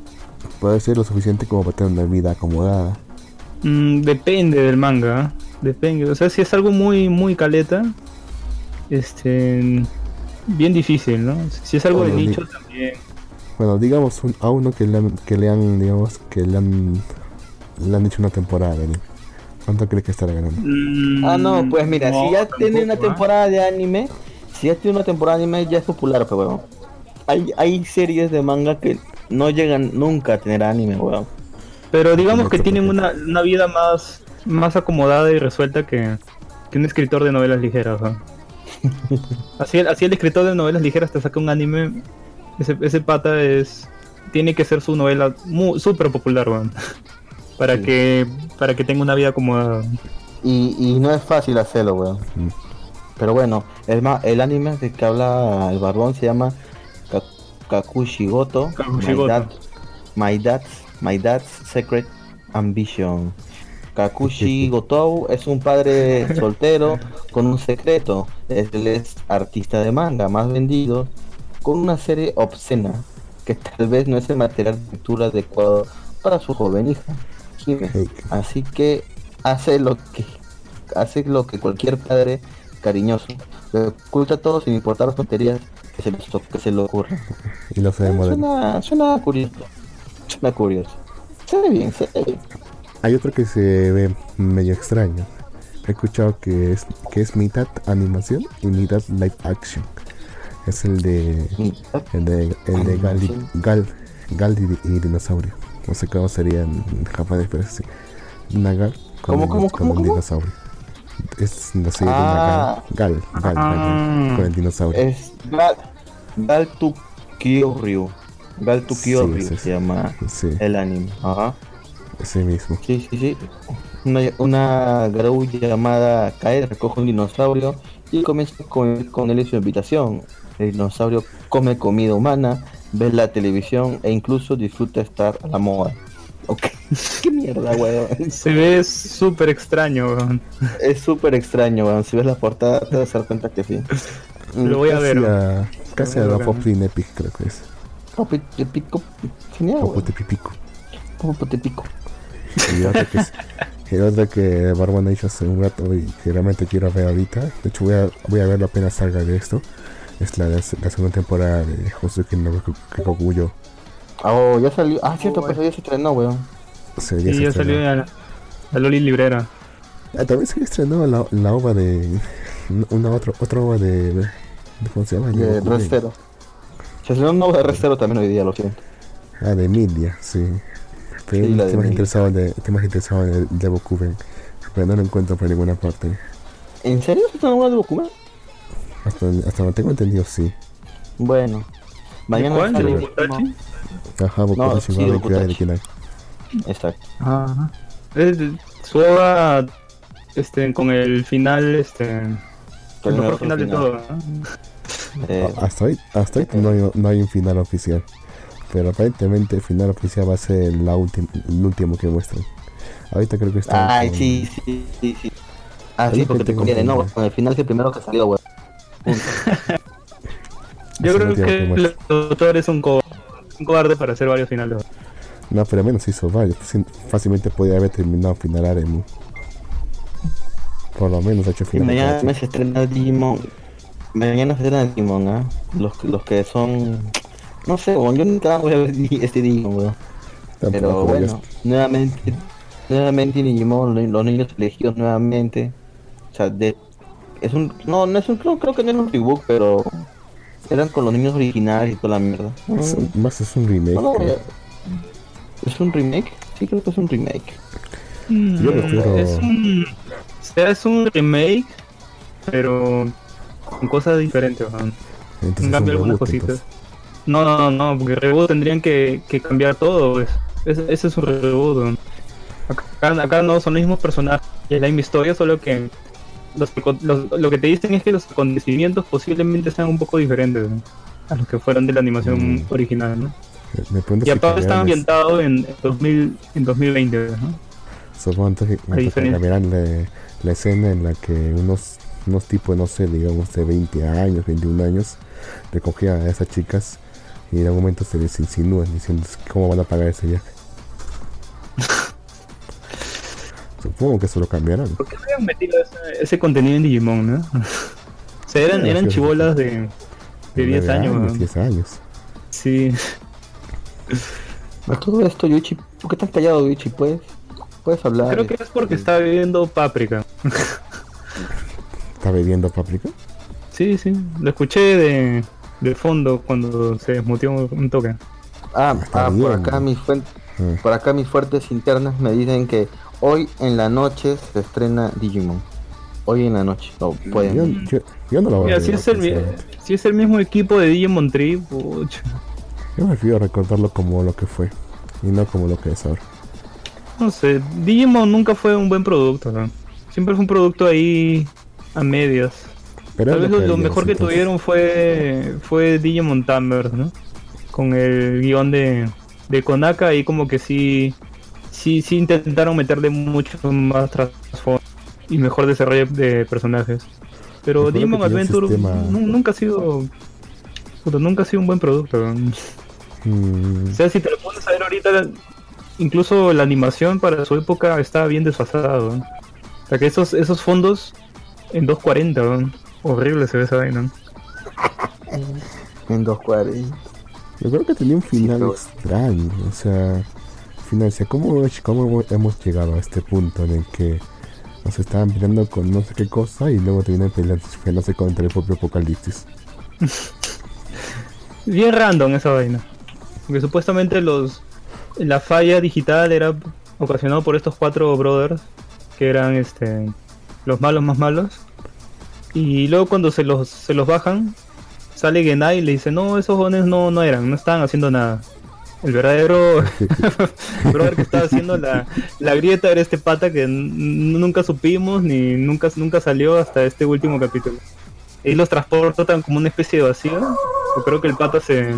Speaker 4: Puede ser lo suficiente como para tener una vida acomodada.
Speaker 1: Mm, depende del manga. ¿eh? Depende. O sea, si es algo muy, muy caleta, este. Bien difícil, ¿no? Si es algo de nicho también.
Speaker 4: Bueno, digamos un- a uno que le, han, que le han, digamos, que le han, le han hecho una temporada, ¿no? ¿Cuánto crees que estará ganando?
Speaker 1: Mm,
Speaker 3: Ah, no, pues mira,
Speaker 1: no,
Speaker 3: si ya tiene una
Speaker 1: tampoco, ¿eh?
Speaker 3: temporada de anime, si ya tiene una temporada de anime, ya es popular, pues, weón. Hay, hay series de manga que no llegan nunca a tener anime, weón.
Speaker 1: Pero digamos que tienen una, una vida más, más acomodada y resuelta que, que un escritor de novelas ligeras. ¿no? así, el, así el escritor de novelas ligeras te saca un anime. Ese, ese pata es. Tiene que ser su novela súper popular, weón. Para
Speaker 3: Sí.
Speaker 1: que para que tenga una vida acomodada.
Speaker 3: Y, y no es fácil hacerlo, weón.
Speaker 4: Mm.
Speaker 3: Pero bueno, más, el anime de que habla el barbón se llama Ka- Kakushi Goto,
Speaker 1: Kakushi
Speaker 3: My. Dad- My Dad's, My Dad's Secret Ambition. Kakushi Gotou es un padre soltero con un secreto. Él es artista de manga más vendido con una serie obscena que tal vez no es el material de lectura adecuado para su joven hija, Así que hace lo que hace lo que cualquier padre cariñoso le oculta todo sin importar las tonterías que se, que se le ocurra.
Speaker 4: y lo moderno.
Speaker 3: Suena, suena curioso. Suena curioso. Se ve bien, se ve bien.
Speaker 4: Hay otro que se ve medio extraño. He escuchado que es, que es mitad animación y mitad live action. Es el de el de, el de Gal. Gal, Gal y, y dinosaurio. No sé cómo sería en japonés, pero es así. Una Gal con,
Speaker 3: ¿Cómo,
Speaker 4: el,
Speaker 3: cómo,
Speaker 4: con
Speaker 3: cómo,
Speaker 4: el
Speaker 3: cómo?
Speaker 4: dinosaurio. Es la serie
Speaker 3: Ah.
Speaker 4: Gal. Gal, Gal, Gal, Gal,
Speaker 1: Ah.
Speaker 4: con el dinosaurio.
Speaker 3: Es Gal, Gal to Kyoryu. Gal to
Speaker 4: Sí,
Speaker 3: Kyoryu
Speaker 4: sí, sí.
Speaker 3: se llama
Speaker 4: Sí,
Speaker 3: el anime. Ajá.
Speaker 4: ese mismo.
Speaker 3: Sí, sí, sí. Una, una Garou llamada Kae recoge un dinosaurio y comienza con, con él en su habitación. El dinosaurio come comida humana, ve la televisión e incluso disfruta estar a la moda. Ok, qué mierda, weón.
Speaker 1: Se ve súper extraño, weón.
Speaker 3: Es súper extraño, weón. Si ves la portada te vas a dar cuenta que sí.
Speaker 1: Lo voy a ver.
Speaker 4: Casi
Speaker 1: weón.
Speaker 4: a, casi a la. Poplin Epic, creo que es.
Speaker 3: Popo te pico. Genial,
Speaker 4: Popo
Speaker 3: weón.
Speaker 4: te pipico.
Speaker 3: Popo te pico.
Speaker 4: Y otra que es. Y otra que Barba Nation hace un rato y que realmente quiero ver ahorita. De hecho, voy a, voy a verlo apenas salga de esto. Es la, la segunda temporada de Josuke no Kikokuyo.
Speaker 3: Oh, ya salió. Ah, cierto, pues ya se estrenó, weón.
Speaker 1: Sí,
Speaker 4: se
Speaker 1: ya
Speaker 4: estrenó.
Speaker 1: salió ya la, la Loli Librera.
Speaker 4: Ah, también se estrenó la, la ova de. Una otra, otra ova de. de- ¿Cómo se llama?
Speaker 3: De. Restero. Se estrenó un nuevo de Restero también hoy día, lo siento.
Speaker 4: Ah, de Media, sí. Pero
Speaker 3: Sí, la de
Speaker 4: estoy más
Speaker 3: Media.
Speaker 4: interesado de, estoy más interesado en el de Bokuben. Pero no lo encuentro por ninguna parte.
Speaker 3: ¿En serio se estrenó una de Bokuman?
Speaker 4: Hasta, hasta donde tengo entendido, sí.
Speaker 3: Bueno. Mañana
Speaker 1: ¿Cuál?
Speaker 3: sale
Speaker 1: ¿De
Speaker 3: el último-
Speaker 1: Botachi?
Speaker 4: Ajá, Bokuben
Speaker 3: No, sí, Boku
Speaker 4: cuidado de. Kinai.
Speaker 3: Exacto.
Speaker 1: Ajá. Es este, con el final, este, el
Speaker 3: Con el
Speaker 1: mejor final de todo. ¿no?
Speaker 3: Eh,
Speaker 4: Hasta hoy, hasta hoy no, hay, no hay un final oficial. Pero aparentemente el final oficial va a ser la el último que muestran. Ahorita creo que está.
Speaker 3: Ay,
Speaker 4: con-
Speaker 3: sí, sí, sí, sí. Ah, sí, porque te conviene, no, con el final es el primero que salió, weón.
Speaker 1: Yo creo que
Speaker 4: que
Speaker 1: el autor es un, co- un cobarde para hacer varios finales.
Speaker 4: No, pero al menos hizo varios. Fácil- Fácilmente podía haber terminado final Aremu. Por lo menos ha hecho
Speaker 3: Y
Speaker 4: final.
Speaker 3: mañana se estrena Digimon. Mañana se estrena Digimon, ¿ah? Los, los que son. No sé, yo nunca voy a ver este Digimon, weón. Pero bueno,
Speaker 4: ya-
Speaker 3: nuevamente, nuevamente Digimon, lo- los niños elegidos nuevamente. O sea, de, es un, no, no es un, creo, creo que no es un reboot, pero eran con los niños originales y toda la mierda.
Speaker 4: es un-
Speaker 3: Mm,
Speaker 4: más es un remake.
Speaker 3: no, no,
Speaker 4: creo.
Speaker 3: ya- ¿Es un remake? Sí, creo que es un remake.
Speaker 4: Yo prefiero-
Speaker 1: Es un, o sea, es un remake, pero con cosas diferentes.
Speaker 4: Entonces
Speaker 1: En cambio,
Speaker 4: un
Speaker 1: algunas
Speaker 4: reboot,
Speaker 1: cositas.
Speaker 4: entonces.
Speaker 1: No, no, no, no, porque reboot tendrían que, que cambiar todo, pues. Ese, ese es un reboot. weón. Acá, acá no son los mismos personajes, y es la misma historia, solo que los, los- lo que te dicen es que los acontecimientos posiblemente sean un poco diferentes a los que fueron de la animación
Speaker 4: Mm.
Speaker 1: original, ¿no?
Speaker 4: Me
Speaker 1: Y aparte está ambientado en 2000, en 2020, ¿no?
Speaker 4: Supongo que- cambiarán la, la escena en la que unos, unos tipos, no sé, digamos de 20 años, 21 años, recogían a esas chicas y en algún momento se les insinúan diciendo cómo van a pagar ese viaje. Supongo que eso lo cambiarán.
Speaker 1: ¿Por qué no habían metido ese, ese contenido en Digimon, no? O sea, eran, eran chibolas de, de 10
Speaker 4: Nueve
Speaker 1: años, weón.
Speaker 4: 10 años.
Speaker 1: Sí.
Speaker 3: A todo esto, Yuichi, ¿por qué estás callado, Yuichi? ¿Puedes, puedes hablar?
Speaker 1: Creo que es porque está viviendo Paprika.
Speaker 4: ¿Está bebiendo paprika?
Speaker 1: Sí, sí. Lo escuché de, de fondo cuando se desmutió un toque.
Speaker 3: Ah,
Speaker 4: Está
Speaker 3: ah, por acá mis fuentes,
Speaker 4: Ah,
Speaker 3: por acá mis fuertes internas me dicen que hoy en la noche se estrena Digimon. Hoy en la noche, pueden.
Speaker 4: yo, yo no lo voy
Speaker 1: Mira,
Speaker 4: a
Speaker 1: si es, el, mi- si es el mismo equipo de Digimon Tree, pucha.
Speaker 4: Yo prefiero recordarlo como lo que fue y no como lo que es ahora.
Speaker 1: No sé, Digimon nunca fue un buen producto, ¿no? Siempre fue un producto ahí a medias.
Speaker 4: Pero
Speaker 1: Tal vez lo, mejor que tuvieron fue fue Digimon Tamers, ¿no? con el guion de, de Konaka y como que sí, sí, sí intentaron meterle mucho más trasfondo y mejor desarrollo de personajes. Pero Digimon Adventure
Speaker 4: sistema-
Speaker 1: nunca ha sido puta, nunca ha sido un buen producto. weón.
Speaker 4: Mm,
Speaker 1: O sea, si te lo pones a ver ahorita, incluso la animación para su época estaba bien desfasada. weón. O sea que esos, esos fondos en 240, weón. horrible se ve esa vaina.
Speaker 3: En 240.
Speaker 4: Recuerdo que tenía un final
Speaker 3: pero-
Speaker 4: extraño, o sea, sea, ¿cómo, ¿cómo hemos llegado a este punto en el que nos estaban peleando con no sé qué cosa y luego terminan peleándose contra el propio apocalipsis?
Speaker 1: Bien random esa vaina. Porque supuestamente los la falla digital era ocasionado por estos cuatro brothers que eran este los malos más malos. Y luego cuando se los se los bajan, sale Genai y le dice, "No, esos jóvenes no no eran, no estaban haciendo nada." El verdadero brother que estaba haciendo la, la grieta era este pata que nunca supimos ni nunca nunca salió hasta este último capítulo. Y los transportan como una especie de vacío. Yo creo que el pata se,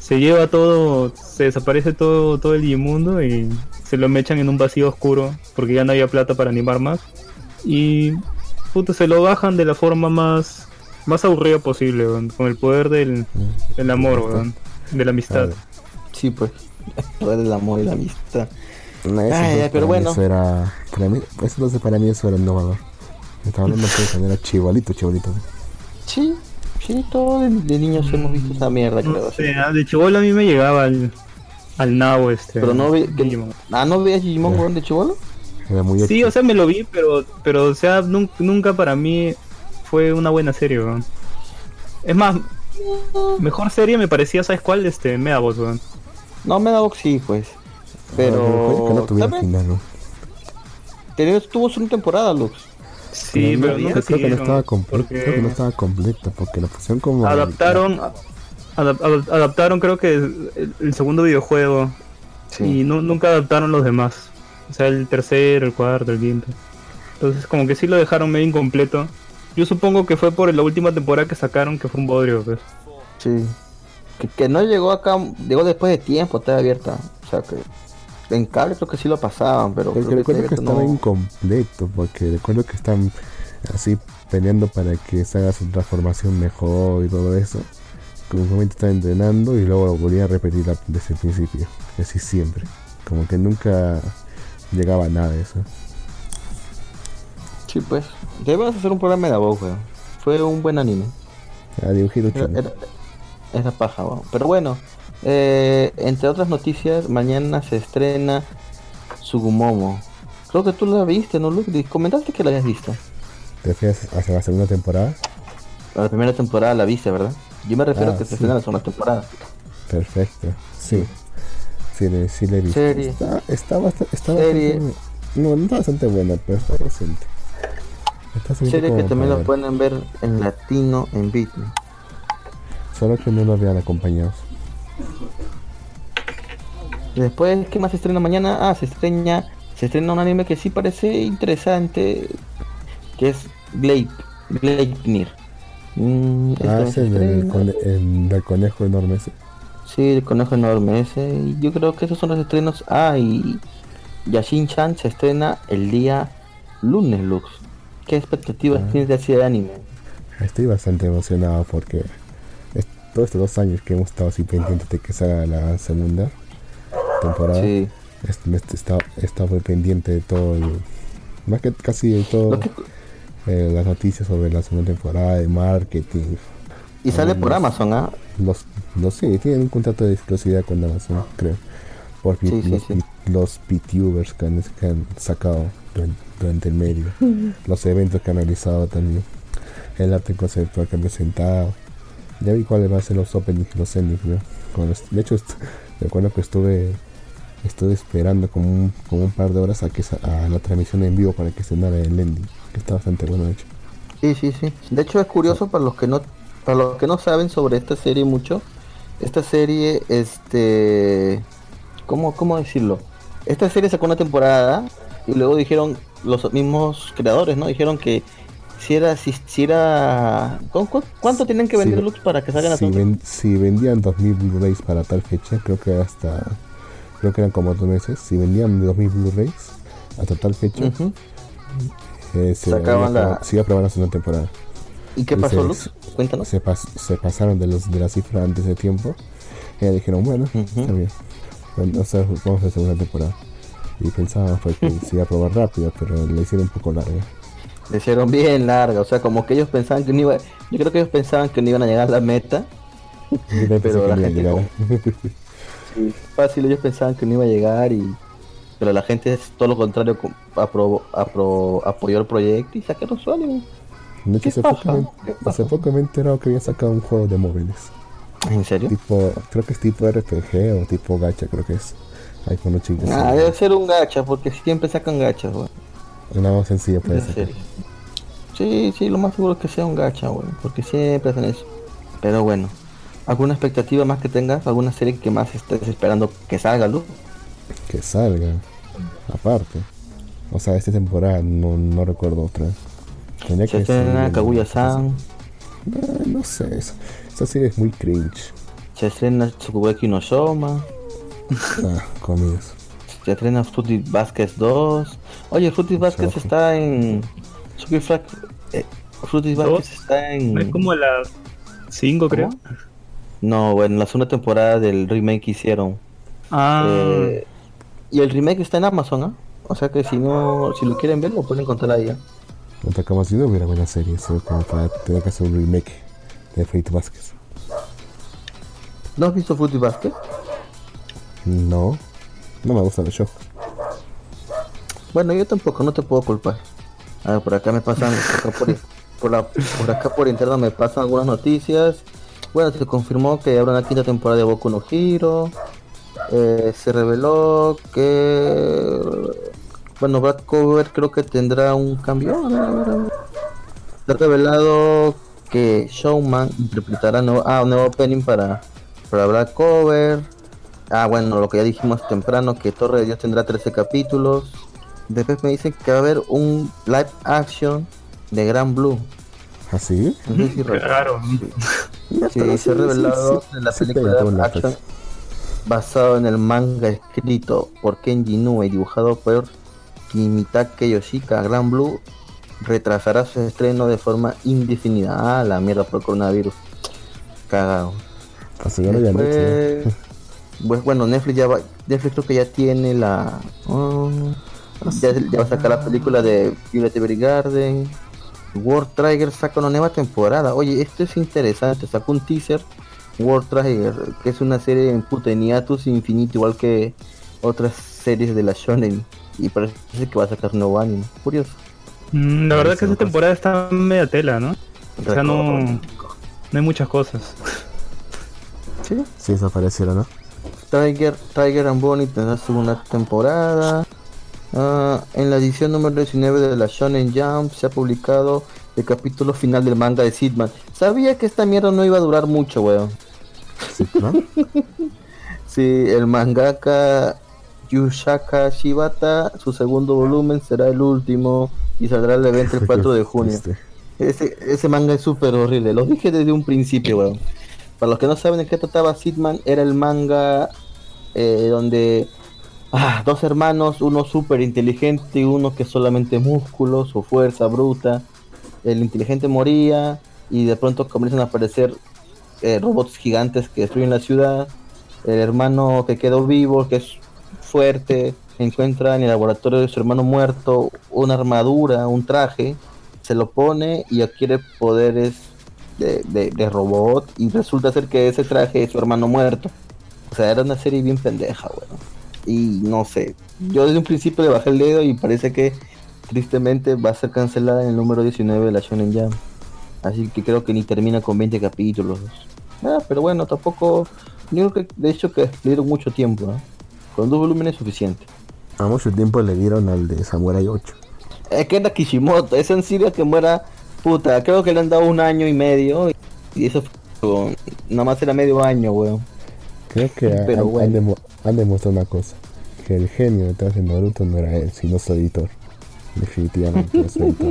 Speaker 1: se lleva todo, se desaparece todo, todo el Digimundo y se lo mechan en un vacío oscuro porque ya no había plata para animar más. Y puta, se lo bajan de la forma más, más aburrida posible, con el poder del, del amor, weón, de la amistad.
Speaker 3: Sí, pues. Poder del amor y la amistad.
Speaker 4: No, eso
Speaker 3: Ay,
Speaker 4: no-
Speaker 3: ay, pero bueno.
Speaker 4: Eso era, para mí, eso no sé, para mí eso era innovador. Estaba hablando pues, cuando era chivalito, chivalito.
Speaker 3: Sí, sí, todos de, de niños hemos visto esa mierda, creo.
Speaker 1: No sé, ah, de chivolo a mí me llegaba al, al nabo este.
Speaker 3: Pero no
Speaker 1: Digimon.
Speaker 3: ah, ¿no veías Digimon, weón, de chivolo?
Speaker 4: Era muy
Speaker 1: Sí, o sea, me lo vi, pero, pero o sea, nun- nunca para mí fue una buena serie, weón. Es más, mejor serie me parecía, ¿sabes cuál? Este, Medabots, weón.
Speaker 3: No, me da box sí, pues.
Speaker 4: Ah, no
Speaker 3: Pero.
Speaker 4: tuvieron
Speaker 3: ¿sabes?
Speaker 4: final, ¿no?
Speaker 3: Tenía- Tuvo su temporada, Lux.
Speaker 1: Sí,
Speaker 4: no,
Speaker 1: pero
Speaker 4: no,
Speaker 1: nunca
Speaker 4: creo que no estaba completo,
Speaker 1: porque
Speaker 4: creo que no estaba completa porque la pusieron como
Speaker 1: adaptaron, adap- adap- adaptaron creo que el, el segundo videojuego y nu- nunca adaptaron los demás. O sea, el tercero, el cuarto, el quinto. Entonces como que sí lo dejaron medio incompleto. Yo supongo que fue por la última temporada que sacaron que fue un bodrio, pues.
Speaker 3: Sí. Que, que no llegó acá, llegó después de tiempo, estaba abierta. O sea que. En cable creo que sí lo pasaban, pero.
Speaker 4: Recuerdo que estaba
Speaker 3: no.
Speaker 4: incompleto, porque recuerdo que están así peleando para que se haga su transformación mejor y todo eso. Como que están entrenando y luego volvían a repetir desde el principio. Así siempre. Como que nunca llegaba a nada de eso.
Speaker 3: Sí, pues. Debes hacer un programa de la voz, weón. Fue un buen anime.
Speaker 4: A dibujito
Speaker 3: Era. Era, era paja, weón. Pero bueno, eh, entre otras noticias, mañana se estrena Sugumomo. Creo que tú la viste, ¿no, Luke? Comentaste que la habías visto.
Speaker 4: ¿Te refieres hacia la segunda temporada?
Speaker 3: La primera temporada la viste, ¿verdad? Yo me refiero
Speaker 4: Ah,
Speaker 3: a que se
Speaker 4: sí.
Speaker 3: estrena la segunda temporada.
Speaker 4: Perfecto. Sí. Sí, le, sí le he visto.
Speaker 3: Serie.
Speaker 4: Está, está bastante... Está
Speaker 3: Serie.
Speaker 4: bastante no, no está bastante buena, pero está decente. Está
Speaker 3: Serie que también la pueden ver en latino en Bitme.
Speaker 4: Solo que no lo vean acompañados.
Speaker 3: Después, ¿qué más se estrena mañana? Ah, se estrena, se estrena un anime que sí parece interesante, que es Gleip, Gleipnir. Mm,
Speaker 4: Ah, es del, el del conejo enorme ese.
Speaker 3: Sí, el conejo enorme ese. Y yo creo que esos son los estrenos. Ah, y Yashin-chan se estrena el día lunes, Lux. ¿Qué expectativas
Speaker 4: Ah.
Speaker 3: tienes de ese anime?
Speaker 4: Estoy bastante emocionado porque todos estos dos años que hemos estado así pendientes de que salga la segunda temporada,
Speaker 3: Sí.
Speaker 4: est- me est- he estado, he estado muy pendiente de todo, el- más que casi de todo
Speaker 3: que-
Speaker 4: eh, las noticias sobre la segunda temporada, de marketing.
Speaker 3: y sale por
Speaker 4: los-
Speaker 3: Amazon, ¿ah?
Speaker 4: Los, los sí, tienen un contrato de exclusividad con Amazon, creo. Por
Speaker 3: Sí,
Speaker 4: los,
Speaker 3: sí.
Speaker 4: los PTubers que han, que han sacado duran- durante el medio. los eventos que han realizado también. El arte conceptual que han presentado. Ya vi cuáles van a ser los openings los endings, los- de hecho, recuerdo que estuve estuve esperando como un, como un par de horas a que a la transmisión en vivo para que se el ending. Que está bastante bueno, de hecho.
Speaker 3: Sí, sí, sí. De hecho es curioso para los que no para los que no saben sobre esta serie mucho. Esta serie, este, ¿cómo, cómo decirlo? Esta serie sacó una temporada y luego dijeron los mismos creadores, ¿no? Dijeron que si era, si, si era, ¿cu- cu- ¿cuánto tienen que vender Lux para que salgan a
Speaker 4: si, ven- si vendían 2000 Blu-rays para tal fecha, creo que hasta. Creo que eran como dos meses. Si vendían 2000 Blu-rays hasta tal fecha,
Speaker 3: Ujú.
Speaker 4: eh, se,
Speaker 3: Sacaban
Speaker 4: iba
Speaker 3: la-
Speaker 4: se iba a probar la segunda temporada.
Speaker 3: ¿Y qué pasó, Lux? Cuéntanos.
Speaker 4: Se, pas- se pasaron de, los, de la cifra antes de tiempo. Y ya dijeron, bueno,
Speaker 3: Ujú.
Speaker 4: está bien. Bueno, o sea, vamos a la segunda temporada. Y pensábamos que se iba a probar rápido, pero le hicieron un poco larga.
Speaker 3: Le hicieron bien larga, o sea, como que ellos pensaban que no iba, yo creo que ellos pensaban que no iban a llegar a la meta. Pero la gente. Sí, fácil, ellos pensaban que no iba a llegar y pero la gente es todo lo contrario, aprobó- apro- apoyó el proyecto y sacaron su ánimo.
Speaker 4: De hecho,
Speaker 3: ¿Qué
Speaker 4: hace poco, me,
Speaker 3: ¿Qué paja?
Speaker 4: hace poco me he enterado que habían sacado un juego de móviles.
Speaker 3: ¿En serio?
Speaker 4: Tipo, creo que es tipo RPG o tipo gacha, creo que es. Ahí con los chicos.
Speaker 3: Ah, debe ser un gacha, porque siempre sacan gachas, güey.
Speaker 4: Una más sencilla puede ser.
Speaker 3: Sí, sí, lo más seguro es que sea un gacha, güey, porque siempre hacen eso. Pero bueno, ¿alguna expectativa más que tengas? ¿Alguna serie que más estés esperando que salga, Lu?
Speaker 4: Que salga. Aparte. O sea, esta temporada no, no recuerdo otra. Tendría
Speaker 3: Se
Speaker 4: que
Speaker 3: estrena Kaguya-san,
Speaker 4: Ah, no sé, esa, esa serie es muy cringe.
Speaker 3: se estrena Tsukubeki no Soma,
Speaker 4: Ah, comidas.
Speaker 3: Se estrena Fruity Basket 2. Oye, Fruity Basket
Speaker 4: Ojo.
Speaker 3: está en... Fruity Fra- eh, Fruity Basket
Speaker 1: ¿Dos?
Speaker 3: está en...
Speaker 1: Es como las 5, creo.
Speaker 3: No, bueno, la segunda temporada del remake que hicieron.
Speaker 1: Ah,
Speaker 3: Eh, y el remake está en Amazon, ¿ah? O sea que si no, si lo quieren ver, lo pueden encontrar ahí. ¿ah?
Speaker 4: Otra como si no hubiera buena serie, solo como para tener que hacer un remake de Fate Basket.
Speaker 3: ¿No has visto Fruity Basket?
Speaker 4: No, no me gusta el show.
Speaker 3: Bueno, yo tampoco, no te puedo culpar. A ver, por acá me pasan, por acá por, la- por acá por interno me pasan algunas noticias. Bueno, se confirmó que habrá una quinta temporada de Boku no Hero. Eh, se reveló que bueno, Brad Cover creo que tendrá un cambio. Se ha revelado que Showman interpretará nuevo, ah, un nuevo opening para, para Brad Cover. Ah, bueno, lo que ya dijimos temprano, que Torre de Dios tendrá 13 capítulos. Después me dicen que va a haber un live action de Gran Blue.
Speaker 4: ¿Así?
Speaker 3: No sé si recuerdan.
Speaker 1: claro.
Speaker 3: Sí, se ha revelado en la película live
Speaker 4: la
Speaker 3: action
Speaker 4: fecha.
Speaker 3: basado en el manga escrito por Kenji Inoue y dibujado por Kimitake Yoshika. Gran Blue retrasará su estreno de forma indefinida. Ah, la mierda por el coronavirus. Cagado.
Speaker 4: Así ya lo.
Speaker 3: Después, pues bueno, Netflix ya va, Netflix creo que ya tiene la oh, ya, ya va a sacar la película de Violet Evergarden. World Trigger saca una nueva temporada. Oye, esto es interesante. Sacó un teaser. World Trigger, que es una serie en puta en hiatus infinito, igual que otras series de la Shonen. Y parece que va a sacar nuevo anime. Curioso.
Speaker 1: Mm, La verdad que esta temporada está media tela, ¿no? O sea, no, no hay muchas cosas.
Speaker 3: Sí.
Speaker 4: Sí, desapareciera, ¿no?
Speaker 3: Tiger, Tiger and Bonnie tendrá segunda temporada. Ah, en la edición número 19 de la Shonen Jump se ha publicado el capítulo final del manga de Sidman. Sabía que esta mierda no iba a durar mucho, weón.
Speaker 4: Sí, ¿no?
Speaker 3: Sí, el mangaka Yushaka Shibata, su segundo volumen será el último y saldrá al evento el 4 de junio.
Speaker 4: Este,
Speaker 3: Ese, ese manga es súper horrible, lo dije desde un principio, weón. Para los que no saben de qué trataba Sidman, era el manga eh, donde ah, dos hermanos, uno súper inteligente y uno que solamente músculos o fuerza bruta. El inteligente moría y de pronto comienzan a aparecer eh, robots gigantes que destruyen la ciudad. El hermano que quedó vivo, que es fuerte, encuentra en el laboratorio de su hermano muerto una armadura, un traje, se lo pone y adquiere poderes de, de- de robot y resulta ser que ese traje es su hermano muerto. O sea, era una serie bien pendeja, weón. Y no sé, yo desde un principio le bajé el dedo y parece que tristemente va a ser cancelada en el número 19 de la Shonen Jam. Así que creo que ni termina con 20 capítulos. Ah, pero bueno, tampoco... Yo creo que de hecho que le dieron mucho tiempo, ¿no? Con dos volúmenes es suficiente.
Speaker 4: a mucho tiempo le dieron al de Samurai 8.
Speaker 3: Es que era Kishimoto, es sencillo que muera puta. Creo que le han dado un año y medio. Y eso fue, nada más era medio año, weón.
Speaker 4: Creo que
Speaker 3: Pero
Speaker 4: han,
Speaker 3: bueno.
Speaker 4: han demo- han demostrado una cosa. Que el genio detrás de Naruto no era él, sino su editor. Definitivamente, lo siento.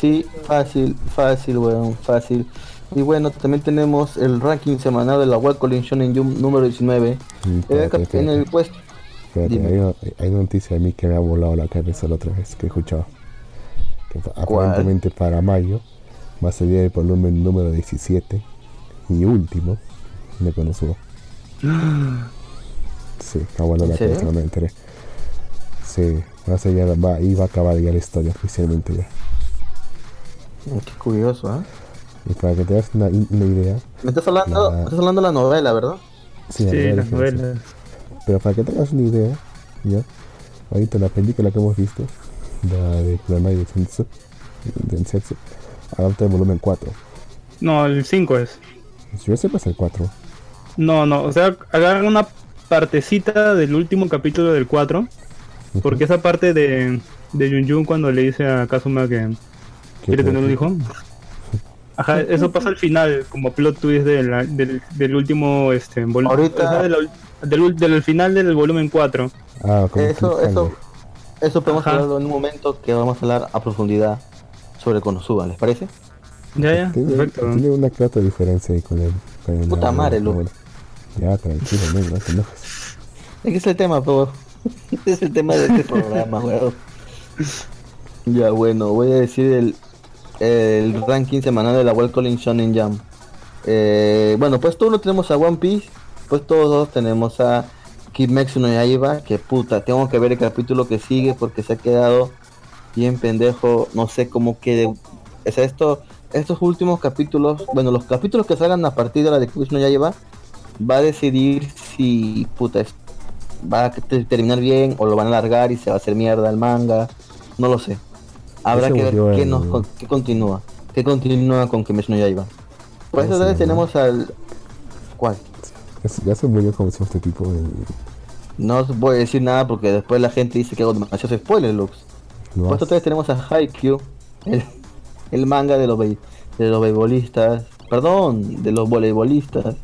Speaker 3: Sí, fácil, fácil, weón, fácil. Y bueno, también tenemos el ranking semanal de la World Collection en Jump número 19.
Speaker 4: Mm,
Speaker 3: En el,
Speaker 4: espérate,
Speaker 3: cap- en el
Speaker 4: espérate.
Speaker 3: puesto.
Speaker 4: Espérate,
Speaker 3: Dime.
Speaker 4: hay, una, hay una noticia de mí que me ha volado la cabeza la otra vez que he escuchado. Que aparentemente para mayo va a salir el volumen número 17 y último de Konosuba. Sí, volado
Speaker 3: ¿En
Speaker 4: la cabeza, no me enteré. Sí, va a ser ya, va, va a acabar ya la historia oficialmente ya.
Speaker 3: Mm, Qué curioso, ¿eh?
Speaker 4: Y para que te das una, una idea,
Speaker 3: Me estás hablando,
Speaker 4: La-
Speaker 3: me estás hablando de la novela, ¿verdad?
Speaker 4: sí, la
Speaker 1: Sí,
Speaker 4: novela
Speaker 1: las novelas.
Speaker 4: Pero para que tengas una idea, ya, ahorita la película que hemos visto, de Kuranai de Sensu, de Sensu, adapta el volumen 4.
Speaker 1: No, el 5 es.
Speaker 4: Si yo sepa es el 4.
Speaker 1: No, no, o sea, agarran una partecita del último capítulo del 4, porque esa parte de, de Jun Jun cuando le dice a Kazuma que quiere tener un hijo. Ajá, eso pasa al final, como plot twist de la- del, del último este vol-
Speaker 3: Ahorita-
Speaker 1: o sea, de la del, del final del volumen 4.
Speaker 4: Ah, como
Speaker 3: Eso, eso, eso podemos
Speaker 1: Ajá.
Speaker 3: hablarlo en un momento que vamos a hablar a profundidad sobre Konosuba, ¿les parece?
Speaker 1: Ya, ya,
Speaker 4: Tiene,
Speaker 1: perfecto.
Speaker 4: tiene una clara diferencia ahí con el. Con el
Speaker 3: Puta madre, Lu.
Speaker 4: bueno. Ya, tranquilo, no, no te enojes.
Speaker 3: Es que es el tema, pero es el tema de este programa, weón. Ya, bueno, voy a decir el, el ranking semanal de la World Calling Shonen Jam. Eh, bueno, pues todos tenemos a One Piece, pues todos dos tenemos a Kimetsu no Yaiba, que puta, tengo que ver el capítulo que sigue porque se ha quedado bien pendejo, no sé cómo quede. O sea, esto, estos últimos capítulos, bueno, los capítulos que salgan a partir de la de Kimetsu no Yaiba, va a decidir si puta es- va a te- terminar bien o lo van a alargar y se va a hacer mierda el manga, no lo sé. Habrá que ver qué,
Speaker 4: en-
Speaker 3: nos, con- qué continúa, qué continúa con Kimetsu no Yaiba. Por
Speaker 4: ¿Cómo
Speaker 3: eso tenemos al ¿cuál?
Speaker 4: Ya se murió como si este tipo. en-
Speaker 3: No os voy a decir nada porque después la gente dice que hago demasiados spoilers, Lux. Puesto
Speaker 4: hace.
Speaker 3: 3 tenemos a Haikyuu, el, el manga de los, de los beisbolistas, perdón, de los voleibolistas.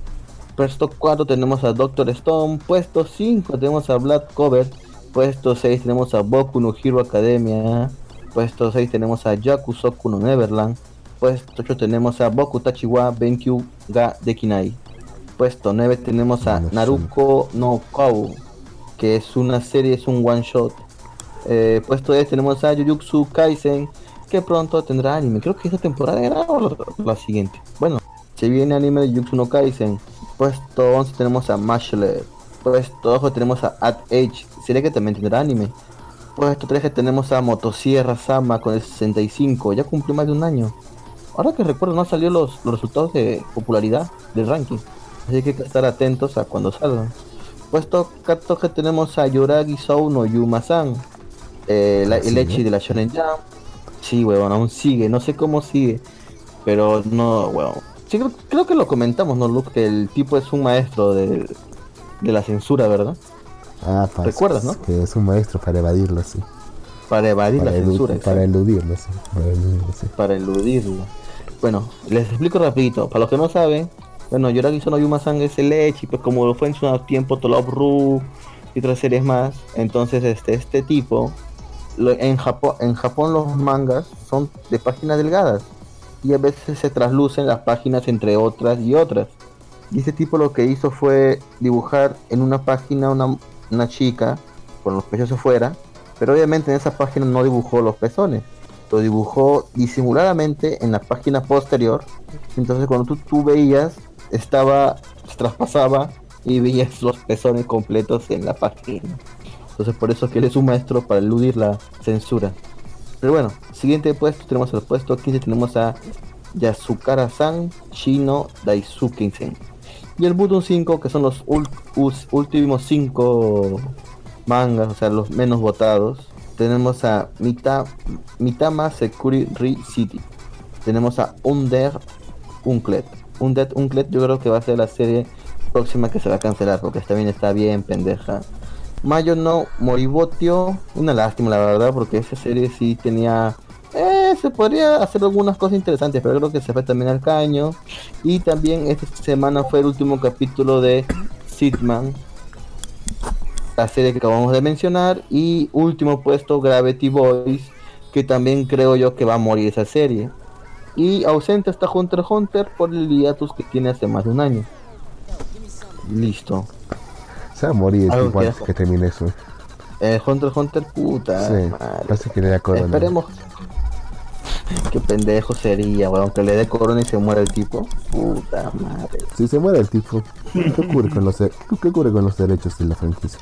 Speaker 3: Puesto 4 tenemos a Doctor Stone, puesto 5 tenemos a Black Cover, puesto 6 tenemos a Boku no Hero Academia, puesto 6 tenemos a Yakusoku no Neverland, puesto 8 tenemos a Boku Tachiwa Benkyu ga Dekinai, puesto 9 tenemos a. Naruko no Kou, que es una serie, es un one shot. Eh, puesto 10 tenemos a Jujutsu Kaisen, que pronto tendrá anime. Creo que esta temporada era o la, la siguiente. Bueno, se viene anime de Jujutsu no Kaisen. Puesto 11 tenemos a Mashler. Puesto 12 tenemos a At Age, serie que también tendrá anime. Puesto 13 tenemos a Motosierra Sama con el 65, ya cumplió más de un año. Ahora que recuerdo no salido los, los resultados de popularidad del ranking. Así que hay que estar atentos a cuando salgan. Puesto 14 tenemos a Yoragi Sou no Yuma-san. Eh, la- el. Echi de la Shonen Jump. Sí, weón, aún sigue. No sé cómo sigue. Pero no, weón. Sí, creo, creo que lo comentamos, ¿no, Luke? Que el tipo es un maestro de, de la censura, ¿verdad?
Speaker 4: Ah, para,
Speaker 3: ¿Recuerdas, no?
Speaker 4: Que es un maestro para evadirlo, sí.
Speaker 3: Para evadir
Speaker 4: Para,
Speaker 3: la
Speaker 4: elu-
Speaker 3: censura.
Speaker 4: para eludirlo, sí. Para eludirlo, sí.
Speaker 3: para eludirlo. Bueno, les explico rapidito. Para los que no saben, bueno, Yoragi Sono Yuma-san es el Echi, pues como lo fue en su tiempo Tolop Ru y otras series más. Entonces, este, este tipo, lo- en, Japón, en Japón los mangas son de páginas delgadas y a veces se traslucen las páginas entre otras y otras. Y este tipo lo que hizo fue dibujar en una página una, una chica con los pechos afuera, pero obviamente en esa página no dibujó los pezones lo dibujó disimuladamente en la página posterior. Entonces cuando tú, tú veías, estaba, traspasaba y veías los pezones completos en la página. Entonces por eso es que él es un maestro para eludir la censura. Pero bueno, siguiente puesto tenemos el puesto 15, tenemos a Yasukara-san Shino Daisuke-sen. Y el Budun 5, que son los últimos 5 mangas, o sea, los menos votados. Tenemos a Mita, Mitama Security City. Tenemos a Under Unclet. Undead Unclet yo creo que va a ser la serie próxima que se va a cancelar porque también está bien pendeja. Mayo no Moribotio, una lástima la verdad porque esa serie sí tenía... Eh, se podría hacer algunas cosas interesantes, pero creo que se fue también al caño. Y también esta semana fue el último capítulo de Sidman. la serie que acabamos de mencionar. Y último puesto, Gravity Boys, que también creo yo que va a morir esa serie. Y ausente está Hunter x Hunter por el hiatus que tiene hace más de un año. Listo.
Speaker 4: Se va a morir
Speaker 3: Algo
Speaker 4: tipo
Speaker 3: que
Speaker 4: antes que termine eso.
Speaker 3: Eh, Hunter x Hunter, puta.
Speaker 4: Sí, parece que le da corona.
Speaker 3: Esperemos. Qué pendejo sería, weón, que le dé corona y se muera el tipo. Puta madre.
Speaker 4: Si se muere el tipo, ¿qué ocurre con los, de- qué ocurre con los derechos de la franquicia?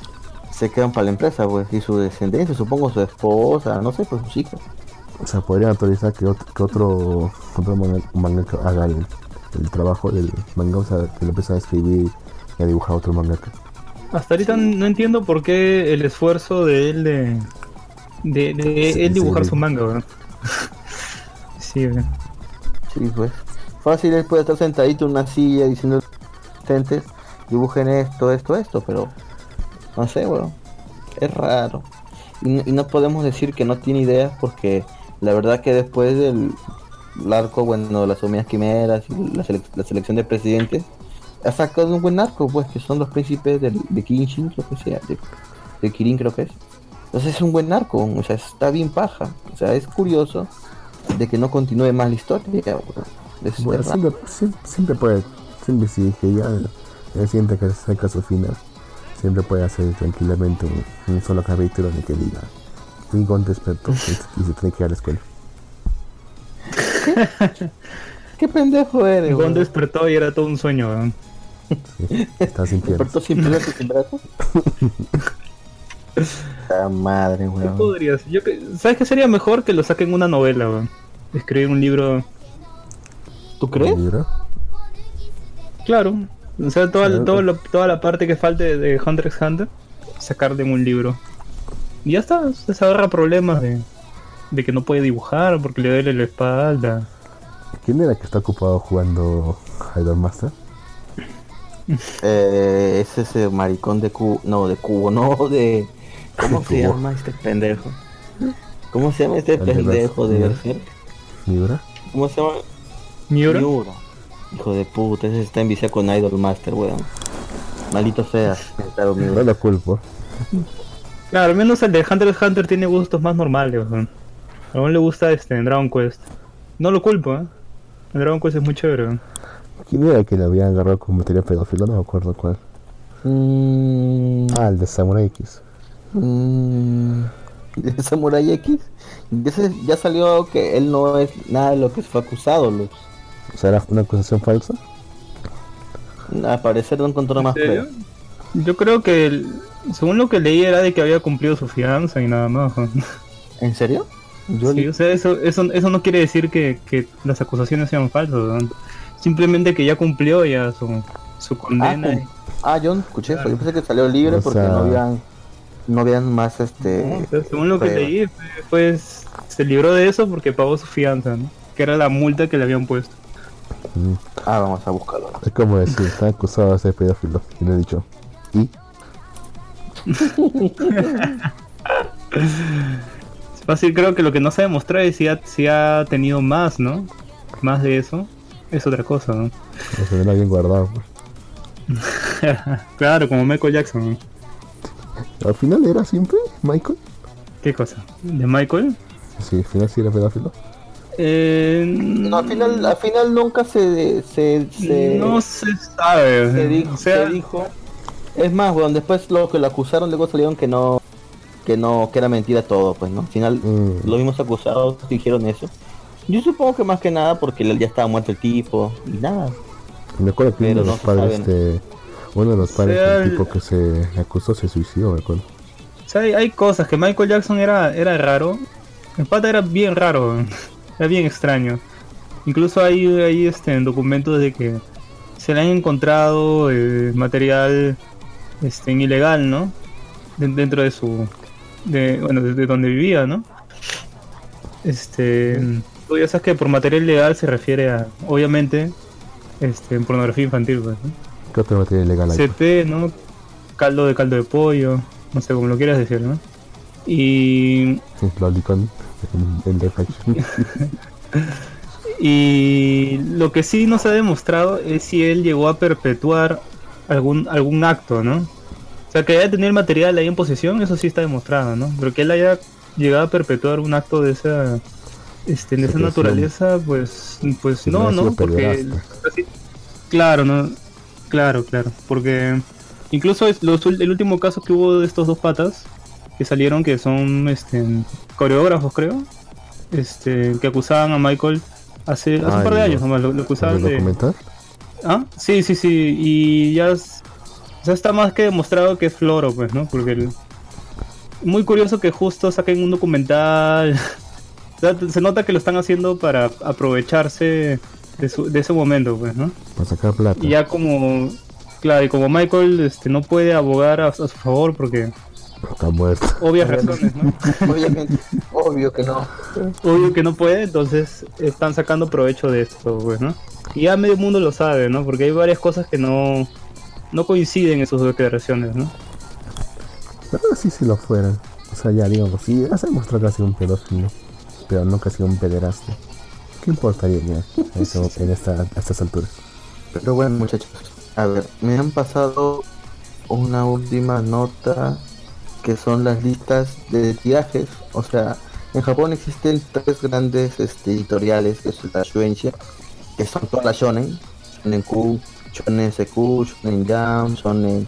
Speaker 3: Se quedan para la empresa, pues, y su descendencia, supongo su esposa, no sé, pues sus hijos.
Speaker 4: O sea, podrían autorizar que otro, que otro, otro manga, mangaka haga el, el trabajo del manga, o sea, que lo empiece a escribir y a dibujar otro mangaka.
Speaker 1: Hasta ahorita no entiendo por qué el esfuerzo de él de, de, de
Speaker 4: Sí,
Speaker 1: él dibujar
Speaker 4: sí.
Speaker 1: su manga, weón. Sí, weón.
Speaker 3: Sí, pues. Fácil él puede estar sentadito en una silla diciendo asistentes, dibujen esto, esto, esto, pero no sé, weón. Es raro. Y, no- y no podemos decir que no tiene ideas porque la verdad que después del el arco, bueno, las hormigas quimeras y la, selec- la selección de presidentes, ha sacado un buen arco, pues, que son los príncipes del, de Kinshin, creo que sea, de, de Kirin creo que es. Entonces es un buen arco, o sea, está bien paja. O sea, es curioso de que no continúe más la historia.
Speaker 4: Bueno, siempre, siempre, siempre puede, siempre si que ya él siente que se acerca a su final, siempre puede hacer tranquilamente un, un solo capítulo el que diga, fui Gon despertó y, se- tiene que ir a la escuela.
Speaker 3: ¿Qué pendejo eres,
Speaker 1: Gon
Speaker 3: weón?
Speaker 1: despertó y era todo un sueño, weón.
Speaker 4: Sí, está sin piernas.
Speaker 3: ¿Despertó sin piernas y sin brazos? La madre,
Speaker 1: ¿Qué
Speaker 3: weón.
Speaker 1: podría ser? Yo que- ¿Sabes qué sería mejor que lo saquen una novela, weón? Escribir un libro,
Speaker 3: ¿Tú crees?
Speaker 4: ¿Un libro?
Speaker 1: claro. O sea, toda,
Speaker 4: Claro.
Speaker 1: todo lo- toda la parte que falte de Hunter x Hunter, sacar de un libro. Y ya está, se ahorra problemas de, de que no puede dibujar porque le duele la espalda.
Speaker 4: ¿Quién era que está ocupado jugando Idol Master?
Speaker 3: Eh, es ese maricón de cubo. No, de cubo, no, de. ¿Cómo se
Speaker 4: Cubo.
Speaker 3: llama este pendejo? ¿Cómo se llama este pendejo de
Speaker 4: Berserk. ¿Miura?
Speaker 3: ¿Cómo se llama?
Speaker 1: Miura,
Speaker 3: Miura. Hijo de puta, ese está enviciado con Idol Master, weón. Maldito sea. Claro,
Speaker 4: No lo culpo.
Speaker 1: Claro, al menos el de Hunter x Hunter tiene gustos más normales, weón. A uno le gusta este en Dragon Quest. No lo culpo, eh. El Dragon Quest es muy chévere, weón.
Speaker 4: ¿Quién era el que le habían agarrado con material pedófilo? No me acuerdo cuál.
Speaker 3: Mm,
Speaker 4: Ah, el de Samurai X.
Speaker 3: mm, ¿de Samurai X. Ya, se- ya salió que él no es nada de lo que fue acusado, Luz.
Speaker 4: O sea, era una acusación falsa.
Speaker 3: Al parecer no encontró más
Speaker 1: ¿En serio?
Speaker 3: pruebas.
Speaker 1: Yo creo que, el- según lo que leí, era de que había cumplido su fianza y nada más.
Speaker 3: ¿En serio? Yo
Speaker 1: Sí, o sea, eso, eso, eso no quiere decir que, que las acusaciones sean falsas, weón. Simplemente que ya cumplió ya su, su
Speaker 3: ah,
Speaker 1: condena.
Speaker 3: cum- ah, yo no escuché eso. Yo pensé que salió libre
Speaker 4: O
Speaker 3: porque
Speaker 4: sea-
Speaker 3: no habían no habían más este
Speaker 1: No, o sea, según lo que leí, fue- pues se libró de eso porque pagó su fianza, ¿no? Que era la multa que le habían puesto.
Speaker 4: Mm.
Speaker 3: Ah, vamos a buscarlo.
Speaker 4: Es como decir, está acusado de ser pedófilo. Y le he dicho, ¿y?
Speaker 1: Es fácil, creo que lo que no se ha demostrado es si ha, si ha tenido más, ¿no? Más de eso. Es otra cosa, ¿no?
Speaker 4: Se ven bien guardado. pues.
Speaker 1: claro, como Michael Jackson.
Speaker 4: Al final era siempre Michael.
Speaker 1: ¿Qué cosa? ¿De Michael?
Speaker 4: Sí, al final sí era pedófilo.
Speaker 1: Eh,
Speaker 3: No, al final, al final nunca se se, se,
Speaker 1: no se sabe.
Speaker 3: se dijo,
Speaker 1: o sea,
Speaker 3: se dijo. Es más, weón, después lo que lo acusaron luego salieron que no que no que era mentira todo, pues, ¿no? Al final
Speaker 4: Mm.
Speaker 3: los mismos acusados dijeron eso. Yo supongo que más que nada porque ya estaba muerto el tipo y nada.
Speaker 4: Me acuerdo que uno
Speaker 3: Pero
Speaker 4: de los padres de... Uno de los padres
Speaker 1: sea,
Speaker 4: del
Speaker 1: el-
Speaker 4: tipo que se acusó se suicidó, me acuerdo.
Speaker 1: o sea, hay, hay cosas que Michael Jackson era, era raro. El pata era bien raro. Era bien extraño. Incluso hay, hay este, documentos de que se le han encontrado eh, material este, ilegal, ¿no? De- dentro de su. De, bueno, de, de donde vivía, ¿no? Este. Tú ya sabes que por material ilegal se refiere a, obviamente, este, pornografía infantil, pues, ¿no?
Speaker 4: ¿Qué otro material ilegal hay?
Speaker 1: CP, ¿no? Caldo de caldo de pollo, no sé cómo lo quieras decir, ¿no? Y,
Speaker 4: Sí, Lolicon en, en
Speaker 1: y lo que sí no se ha demostrado es si él llegó a perpetuar algún, algún acto, ¿no? sea, que haya tenido el material ahí en posesión, eso sí está demostrado, ¿no? Pero que él haya llegado a perpetuar un acto de esa este, de esa naturaleza, pues, pues
Speaker 4: Si
Speaker 1: no,
Speaker 4: no
Speaker 1: porque así- claro, no, claro, claro, porque incluso es los el último caso que hubo de estos dos patas que salieron que son este coreógrafos creo, este que acusaban a Michael hace, hace un par de años nomás, lo, lo acusaban
Speaker 4: ¿Algún
Speaker 1: de
Speaker 4: documental?
Speaker 1: ¿Ah? Sí, sí, sí. Y ya es- sea, está más que demostrado que es floro, pues, ¿no? Porque el- muy curioso que justo saquen un documental. Se nota que lo están haciendo para aprovecharse de, su- de ese momento, pues, ¿no?
Speaker 4: Para sacar plata.
Speaker 1: Y ya como, claro, y como Michael este, no puede abogar a, a su favor porque
Speaker 4: Está muerto.
Speaker 1: obvias razones, ¿no?
Speaker 3: Obviamente, obvio que no.
Speaker 1: Obvio que no puede, entonces están sacando provecho de esto, pues, ¿no? Y ya medio mundo lo sabe, ¿no? Porque hay varias cosas que no, no coinciden en sus declaraciones, ¿no?
Speaker 4: Pero sí, si lo fueran. O sea, ya digamos, sí, ya se demostró que ha sido un pedófilo. Pero no que ha sido un pederasta. ¿Qué importaría ya en, este- en esta, a estas alturas?
Speaker 3: Pero bueno, muchachos, a ver, me han pasado una última nota que son las listas de tirajes. O sea, en Japón existen tres grandes este, editoriales, que es la Shueisha, que son todas las shonen, Shonen Q, Shonen SQ, Shonen Jam, Shonen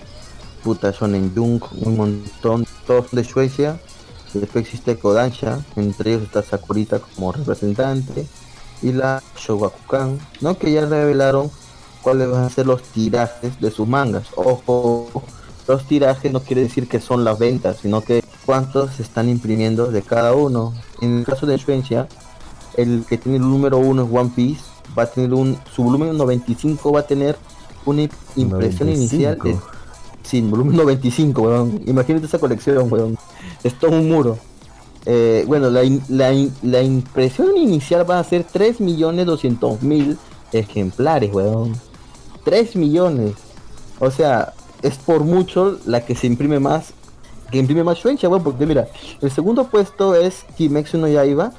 Speaker 3: puta Shonen Junk, un montón, todos de Shueisha. Después existe Kodansha, entre ellos está Sakurita como representante y la Shogakukan, ¿no? Que ya revelaron cuáles van a ser los tirajes de sus mangas. Ojo, los tirajes no quiere decir que son las ventas, sino que cuántos se están imprimiendo de cada uno. En el caso de Shueisha, el que tiene el número uno es One Piece, va a tener un, su volumen 95 va a tener una im- impresión
Speaker 4: 95.
Speaker 3: inicial de, sí, volumen 95, weón. Imagínate esa colección, weón. Es todo un muro. Eh, bueno, la, in- la, in- la impresión inicial va a ser 3.200.000 ejemplares, weón. 3 millones. O sea, es por mucho la que se imprime más. Que imprime más Shueisha, weón. Porque mira, el segundo puesto es Kimetsu no Yaiba.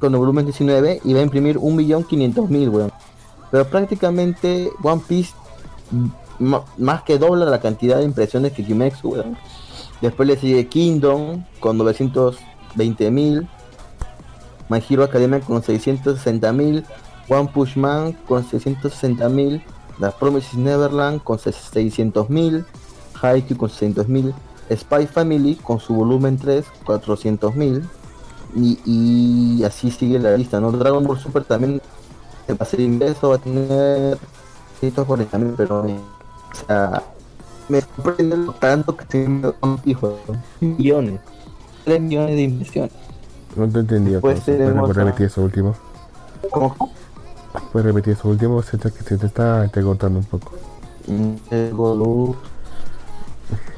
Speaker 3: Con el volumen 19. Y va a imprimir 1.500.000, weón. Pero prácticamente One Piece. más que dobla la cantidad de impresiones que Kimetsu, weón. Después le sigue Kingdom con 920.000. My Hero Academia con 660.000. One Punch Man con 660.000. The Promises Neverland con 600.000. Haikyuu con 600.000. Spy Family con su volumen 3, 400.000. Y, y así sigue la lista, ¿no? Dragon Ball Super también va a ser inverso, va a tener 140.000, pero eh, o sea, me sorprende lo tanto que tiene un hijo, millones, 3 millones de inversiones.
Speaker 4: No te entendí. ¿Puedes
Speaker 3: tenemos a-
Speaker 4: repetir eso último?
Speaker 3: ¿Cómo?
Speaker 4: ¿Puedes repetir eso último? Se te, se te está cortando un poco.
Speaker 3: Golu-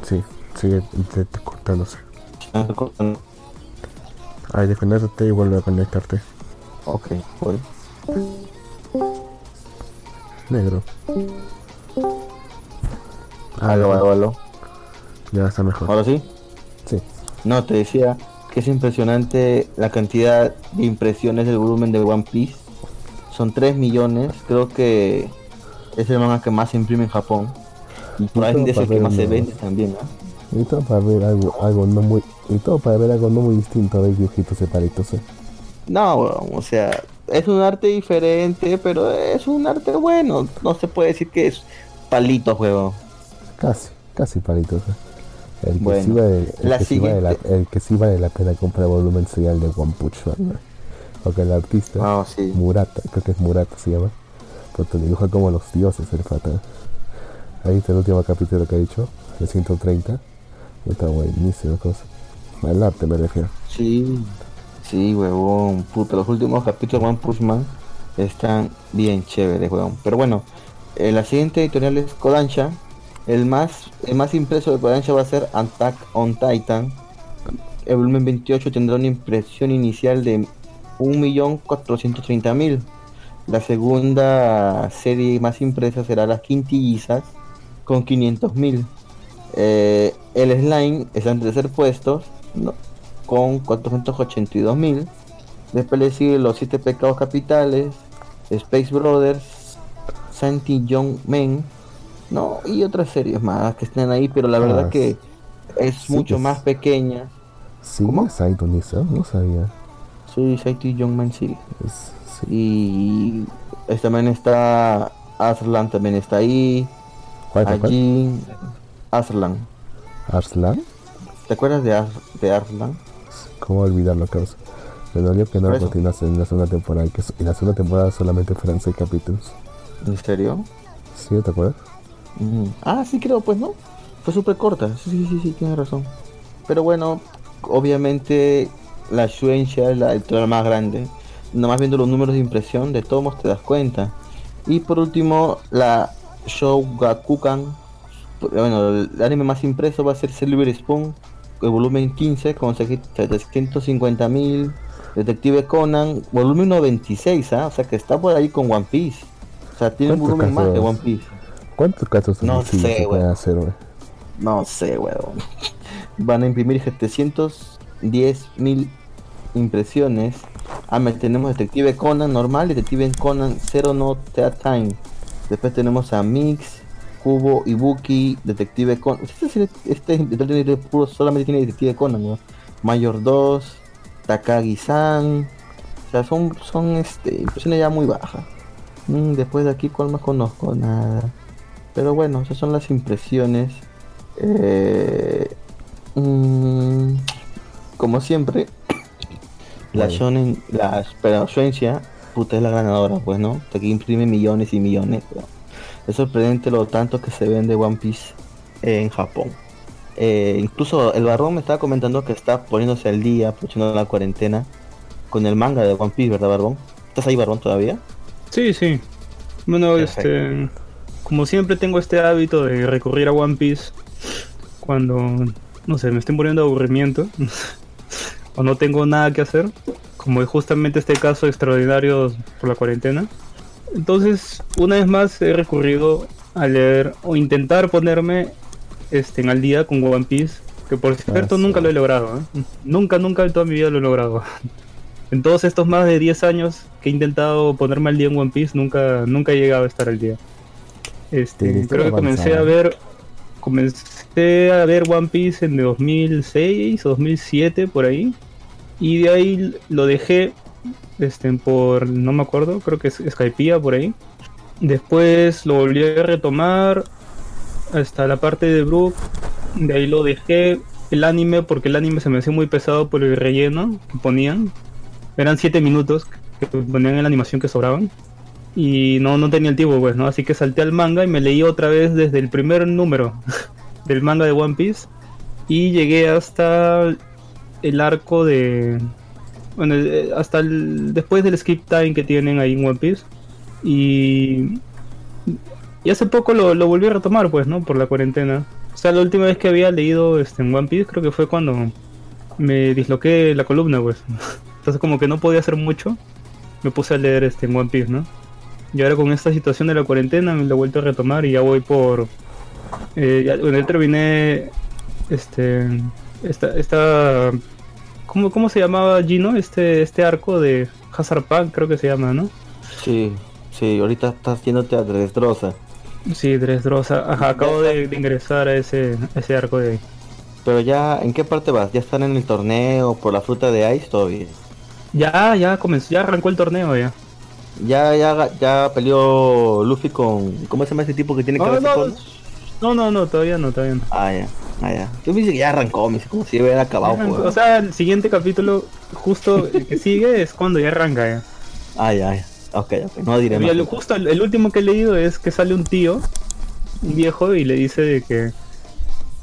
Speaker 4: Sí, sigue te- te cortándose.
Speaker 3: ah.
Speaker 4: Ay, desconéctate y vuelve a conectarte.
Speaker 3: Ok, voy.
Speaker 4: Negro.
Speaker 3: Aló, aló, aló.
Speaker 4: Ya está mejor.
Speaker 3: Ahora sí.
Speaker 4: Sí.
Speaker 3: No, te decía que es impresionante la cantidad de impresiones del volumen de One Piece. Son 3 millones. Creo que es el manga que más se imprime en Japón. Y probablemente es el que más se vende también, ¿no?
Speaker 4: Y todo para ver algo, algo no muy, y todo para ver algo no muy distinto a ver dibujitos separitos. ¿eh?
Speaker 3: No, o sea, es un arte diferente, pero es un arte bueno. No se puede decir que es palito, juego.
Speaker 4: Casi, casi palitos. ¿eh? El que,
Speaker 3: Bueno,
Speaker 4: sí vale, el,
Speaker 3: la
Speaker 4: que sí vale la,
Speaker 3: siguiente-
Speaker 4: el que sí vale la pena comprar volumen sería el de One Punch Man. Porque el artista
Speaker 3: Ah, sí.
Speaker 4: Murata, creo que es Murata se llama, porque dibuja como los dioses el pata. Ahí está el último capítulo que ha dicho, el 130. Está buenísimo cosa. Arte me refiero.
Speaker 3: Sí, sí, huevón, puta, los últimos capítulos de One Punch Man están bien chéveres, huevón. Pero bueno, eh, la siguiente editorial es Kodansha. El más, el más impreso de Kodansha va a ser Attack on Titan. El volumen 28 tendrá una impresión inicial de 1.430.000. La segunda serie más impresa será Las Quintillizas con 500.000. Eh, el Slime está en tercer puesto ¿no? con 482 mil. Después le sigue los siete pecados capitales, Space Brothers, Santi Young Men No, y otras series más que estén ahí, pero la verdad
Speaker 4: Ah,
Speaker 3: que es mucho más pequeña.
Speaker 4: Sí,
Speaker 3: ¿Cómo?
Speaker 4: Nisa, no sabía.
Speaker 3: Soy Saito Young Man City.
Speaker 4: Es- sí.
Speaker 3: Y es- también está Aslan, también está ahí.
Speaker 4: ¿Cuál, cuál, cuál?
Speaker 3: Allí Aslan.
Speaker 4: ¿Arslan?
Speaker 3: ¿Te acuerdas de, Ars- de Arslan?
Speaker 4: ¿Cómo olvidarlo, Carlos? Me dolió que no
Speaker 3: Por eso.
Speaker 4: continuase en la segunda temporada. Que en la segunda temporada solamente fueran seis capítulos.
Speaker 3: ¿En serio?
Speaker 4: ¿Sí? ¿Te acuerdas?
Speaker 3: Mm. Ah, sí creo, pues no. Fue súper corta. Sí, sí, sí, sí, tienes razón. Pero bueno, obviamente la Shueisha es la editorial más grande. Nomás viendo los números de impresión, de todos modos te das cuenta. Y por último, la Shougakukan. Bueno, el anime más impreso va a ser Silver Spoon, el volumen 15 con 750 mil. Detective Conan, volumen 96, ¿ah? o sea que está por ahí con One Piece. O sea, tiene un
Speaker 4: ¿Cuántos
Speaker 3: volumen más de? One Piece.
Speaker 4: ¿Cuántos casos
Speaker 3: No sé,
Speaker 4: hacer?
Speaker 3: No sé, weón. Van a imprimir 710 mil impresiones. Ah, tenemos Detective Conan normal, Detective Conan Zero No Time. Después tenemos a Mix, Kubo, Ibuki, Detective Conan. Este, este, este puro- solamente tiene Detective Conan. Mayor 2, Takagi-san. O sea, son, son este, impresiones ya muy bajas. Mm, después de aquí, ¿cuál más conozco? Nada. Pero bueno, esas son las impresiones. Eh, mm, como siempre, la
Speaker 4: Bueno.
Speaker 3: Shonen, la pero Shueisha, puta es la ganadora, pues no, aquí imprime millones y millones. pero Es sorprendente lo tanto que se vende One Piece en Japón. Eh, incluso el Barrón me estaba comentando que está poniéndose al día, aprovechando la cuarentena, con el manga de One Piece, ¿verdad, Barbón? ¿Estás ahí, Barbón, todavía?
Speaker 1: Sí, sí. Bueno,
Speaker 3: Perfecto.
Speaker 1: este. Como siempre tengo este hábito de recurrir a One Piece cuando, no sé, me estoy muriendo de aburrimiento o no tengo nada que hacer, como es justamente este caso extraordinario por la cuarentena. Entonces, una vez más he recurrido a leer o intentar ponerme este, en al día con One Piece, que por cierto nunca lo he logrado. ¿eh? Nunca, nunca en toda mi vida lo he logrado. En todos estos más de 10 años que he intentado ponerme al día en One Piece, nunca, nunca he llegado a estar al día. Este, creo que comencé a ver comencé a ver One Piece en 2006 o 2007 por ahí y de ahí lo dejé este por no me acuerdo, creo que es Skypiea por ahí. Después lo volví a retomar hasta la parte de Brook, de ahí lo dejé el anime porque el anime se me hacía muy pesado por el relleno que ponían. Eran 7 minutos que ponían en la animación que sobraban. Y no, no tenía el tiempo, pues, ¿no? Así que salté al manga y me leí otra vez desde el primer número del manga de One Piece. Y llegué hasta el arco de. Bueno, eh, hasta el, después del skip time que tienen ahí en One Piece. Y. Y hace poco lo, lo volví a retomar, pues, ¿no? Por la cuarentena. O sea, la última vez que había leído este, en One Piece creo que fue cuando me disloqué la columna, pues. Entonces, como que no podía hacer mucho, me puse a leer este, en One Piece, ¿no? Y ahora con esta situación de la cuarentena me lo he vuelto a retomar y ya voy por... Eh, ya, bueno, ya terminé este... Esta... esta ¿cómo, ¿Cómo se llamaba Gino? Este, este arco de Hazard Punk creo que se llama, ¿no?
Speaker 3: Sí, sí, ahorita estás yéndote a Dresdrosa.
Speaker 1: Sí, Dressrosa. Ajá, acabo de, de ingresar a ese, a ese arco de ahí.
Speaker 3: Pero ya, ¿en qué parte vas? ¿Ya están en el torneo por la fruta de Ice todavía?
Speaker 1: Ya, ya comenzó, ya arrancó el torneo ya.
Speaker 3: Ya, ya, ya peleó Luffy con... ¿Cómo se llama ese tipo que tiene
Speaker 1: No,
Speaker 3: cabeza
Speaker 1: no,
Speaker 3: con-
Speaker 1: no, no, no, todavía no, todavía no.
Speaker 3: Ah, ya, ah, ya. Tú me dices que ya arrancó, me dice como si hubiera acabado,
Speaker 1: arrancó.
Speaker 3: pues.
Speaker 1: O sea, el siguiente capítulo, justo el que sigue, es cuando ya arranca ya.
Speaker 3: Ah, ya, ya. Ok, ok, no diré más.
Speaker 1: el- justo el, el último que he leído es que sale un tío, un viejo, y le dice de que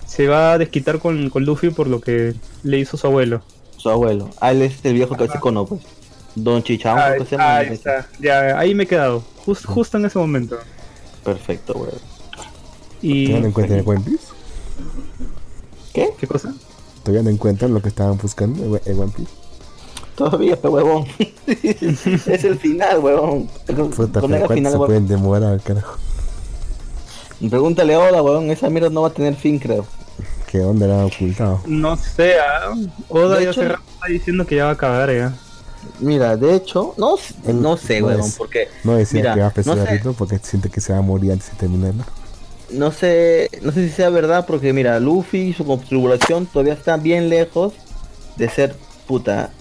Speaker 1: se va a desquitar con, con Luffy por lo que le hizo su abuelo.
Speaker 3: Su abuelo. Ah, él es el viejo que hace cono, pues. Don Chichao,
Speaker 1: Ah,
Speaker 3: ¿cómo se llama?
Speaker 1: ahí está. Ya, ahí me he quedado, jus- justo en ese momento.
Speaker 3: Perfecto, güey.
Speaker 1: Y...
Speaker 4: ¿Todavía no encuentran el One Piece?
Speaker 3: ¿Qué?
Speaker 1: ¿Qué cosa?
Speaker 4: ¿Todavía no encuentran lo que estaban buscando en en One Piece?
Speaker 3: Todavía, pe huevón. es el final, huevón.
Speaker 4: Puta, pero
Speaker 3: al final,
Speaker 4: ¿cuánto se
Speaker 3: huevón.
Speaker 4: pueden demorar, carajo?
Speaker 3: Pregúntale ahora, huevón. Esa mierda no va a tener fin, creo.
Speaker 4: ¿Qué onda era ocultado?
Speaker 1: No sé, ah, Oda ya
Speaker 3: hecho-
Speaker 1: está diciendo que ya va a acabar ya.
Speaker 3: Mira, de hecho, no, no sé,
Speaker 4: no es-
Speaker 3: porque...
Speaker 4: No decía
Speaker 3: Mira,
Speaker 4: que va a empezar
Speaker 3: no sé.
Speaker 4: porque siente que se va a morir antes de terminarlo.
Speaker 3: no sé, no sé si sea verdad porque mira, Luffy y su configuración todavía están bien lejos de ser puta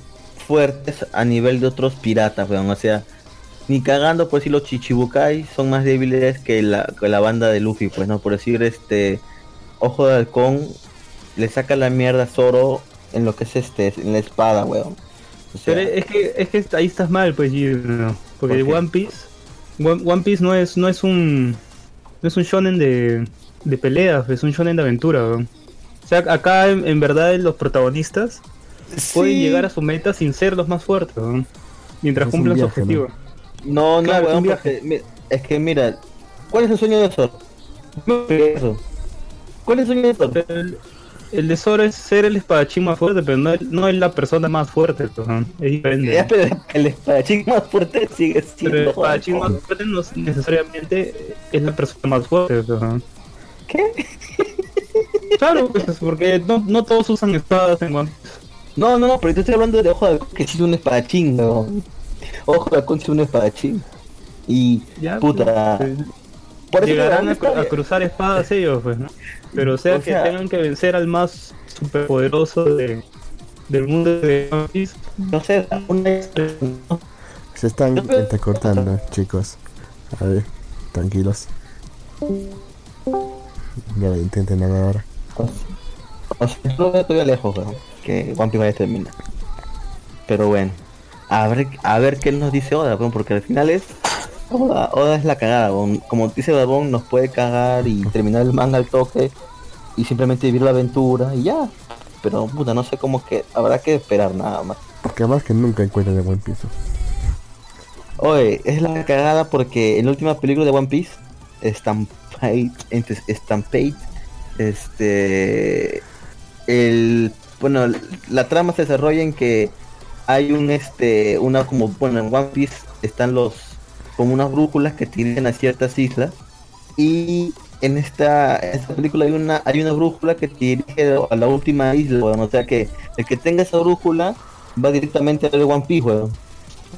Speaker 3: fuertes a nivel de otros piratas, weón. O sea, ni cagando por decir los Chichibukai son más débiles que la, que la banda de Luffy, pues no, por decir este Ojo de Halcón le saca la mierda a Zoro en lo que es este, en la espada, weón. O sea,
Speaker 1: Pero es que, es que ahí estás mal, pues, Gino, porque
Speaker 3: ¿Por?
Speaker 1: One Piece, One, One Piece no es, no es un, no es un shonen de, de peleas, es un shonen de aventura. weón. O sea, acá en, en verdad los protagonistas pueden llegar a su meta sin ser los más fuertes, mientras
Speaker 4: Es
Speaker 1: cumplan su
Speaker 4: viaje,
Speaker 1: objetivo.
Speaker 3: No, no,
Speaker 1: Claro, es
Speaker 3: weón, porque, que mira, ¿cuál es el sueño de Zoro? Eso. ¿Cuál es el sueño de Zoro?
Speaker 1: El, Zoro es ser el espadachín más fuerte, pero no, es- no es la persona más fuerte, pues, weón. es diferente.
Speaker 3: Ya, pero el espadachín más fuerte sigue
Speaker 1: Pero el
Speaker 3: siendo.
Speaker 1: espadachín más fuerte no es- necesariamente es la persona más fuerte, pues, weón.
Speaker 3: ¿Qué?
Speaker 1: Claro, pues, porque no, no todos usan espadas en One.
Speaker 3: No, no, no, pero yo estoy hablando de Ojo de Halcón, que es un espadachín, weón. Ojo de Halcón es un espadachín. Y,
Speaker 1: Ya,
Speaker 3: puta.
Speaker 1: pues,
Speaker 3: por eso
Speaker 1: llegarán a, cruzar espadas ellos, pues, ¿no? Pero o sea
Speaker 3: O
Speaker 1: que
Speaker 3: sea-
Speaker 1: tengan que vencer al más superpoderoso de, del mundo de One Piece.
Speaker 3: No sé, una...
Speaker 4: Se están entrecortando, chicos. A ver, tranquilos. Ya lo intenten ahora.
Speaker 3: O sea, yo lo todavía lejos, weón, que One Piece vaya a terminar. Pero bueno, a ver, a ver qué nos dice Oda, weón, porque al final es. Oda, Oda es la cagada. Como dice Babón, nos puede cagar y terminar el manga al toque y simplemente vivir la aventura y ya. Pero puta, no sé cómo que habrá que esperar nada más.
Speaker 4: Porque además que nunca encuentran el buen piso.
Speaker 3: Oye, es la cagada porque en la última película de One Piece, Stampede, Stampede, este, el, bueno, la trama se desarrolla en que hay un, este, una como, bueno, en One Piece están los, como unas brújulas que tienen a ciertas islas y en esta, en esta película hay una, hay una brújula que te dirige a la última isla, weón, o sea que el que tenga esa brújula va directamente al One Piece, weón.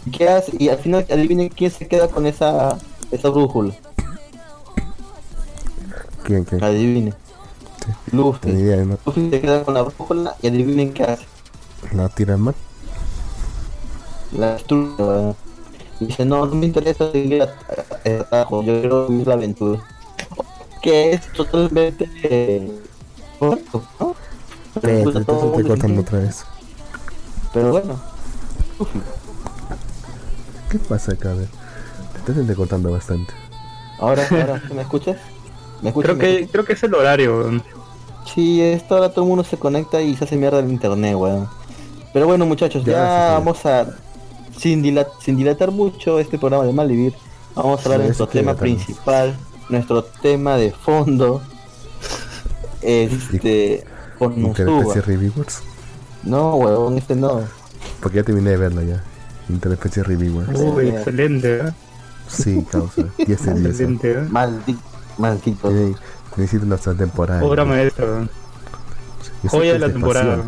Speaker 3: ¿Y ¿Qué hace? Y al final adivinen quién se queda con esa esa brújula.
Speaker 4: ¿Quién? ¿Quién?
Speaker 3: Adivinen. Luffy.
Speaker 4: Ni idea, ¿no?
Speaker 3: Luffy se queda con la brújula y adivinen qué hace.
Speaker 4: La tira al mar.
Speaker 3: La destruye. weón. Dice, no, no me interesa seguir atajo, yo quiero vivir la aventura. Que es totalmente eh, correcto, ¿no?
Speaker 4: Pero
Speaker 3: Puta,
Speaker 4: te
Speaker 3: todo
Speaker 4: estoy cortando otra vez.
Speaker 3: Pero bueno.
Speaker 4: ¿Qué pasa acá? A ver. Te estás entrecortando bastante.
Speaker 3: Ahora, ahora, ¿me escuchas? ¿Me escuchas?
Speaker 1: Creo
Speaker 3: ¿Me
Speaker 1: que, creo que es el horario, weón.
Speaker 3: Sí, esto ahora todo el mundo se conecta y se hace mierda el internet, weón. Pero bueno, muchachos,
Speaker 4: Ya,
Speaker 3: vamos a. Sin, dilat- sin dilatar mucho este programa de Malvivir, vamos a hablar
Speaker 4: Sí,
Speaker 3: de nuestro tema
Speaker 4: dilatamos.
Speaker 3: principal, nuestro tema de fondo. Este. Con
Speaker 4: Interespecie. Reviewers.
Speaker 3: No, weón, este no.
Speaker 4: Porque ya terminé de verla ya. Interespecie Reviewers.
Speaker 1: Uy, excelente, ¿eh?
Speaker 4: Sí, causa. 10 de 10. ¿eh?
Speaker 1: excelente, ¿eh?
Speaker 3: Maldito. Maldito.
Speaker 4: Necesito una temporada.
Speaker 1: Obra maestra, Joya de
Speaker 4: es
Speaker 1: la temporada.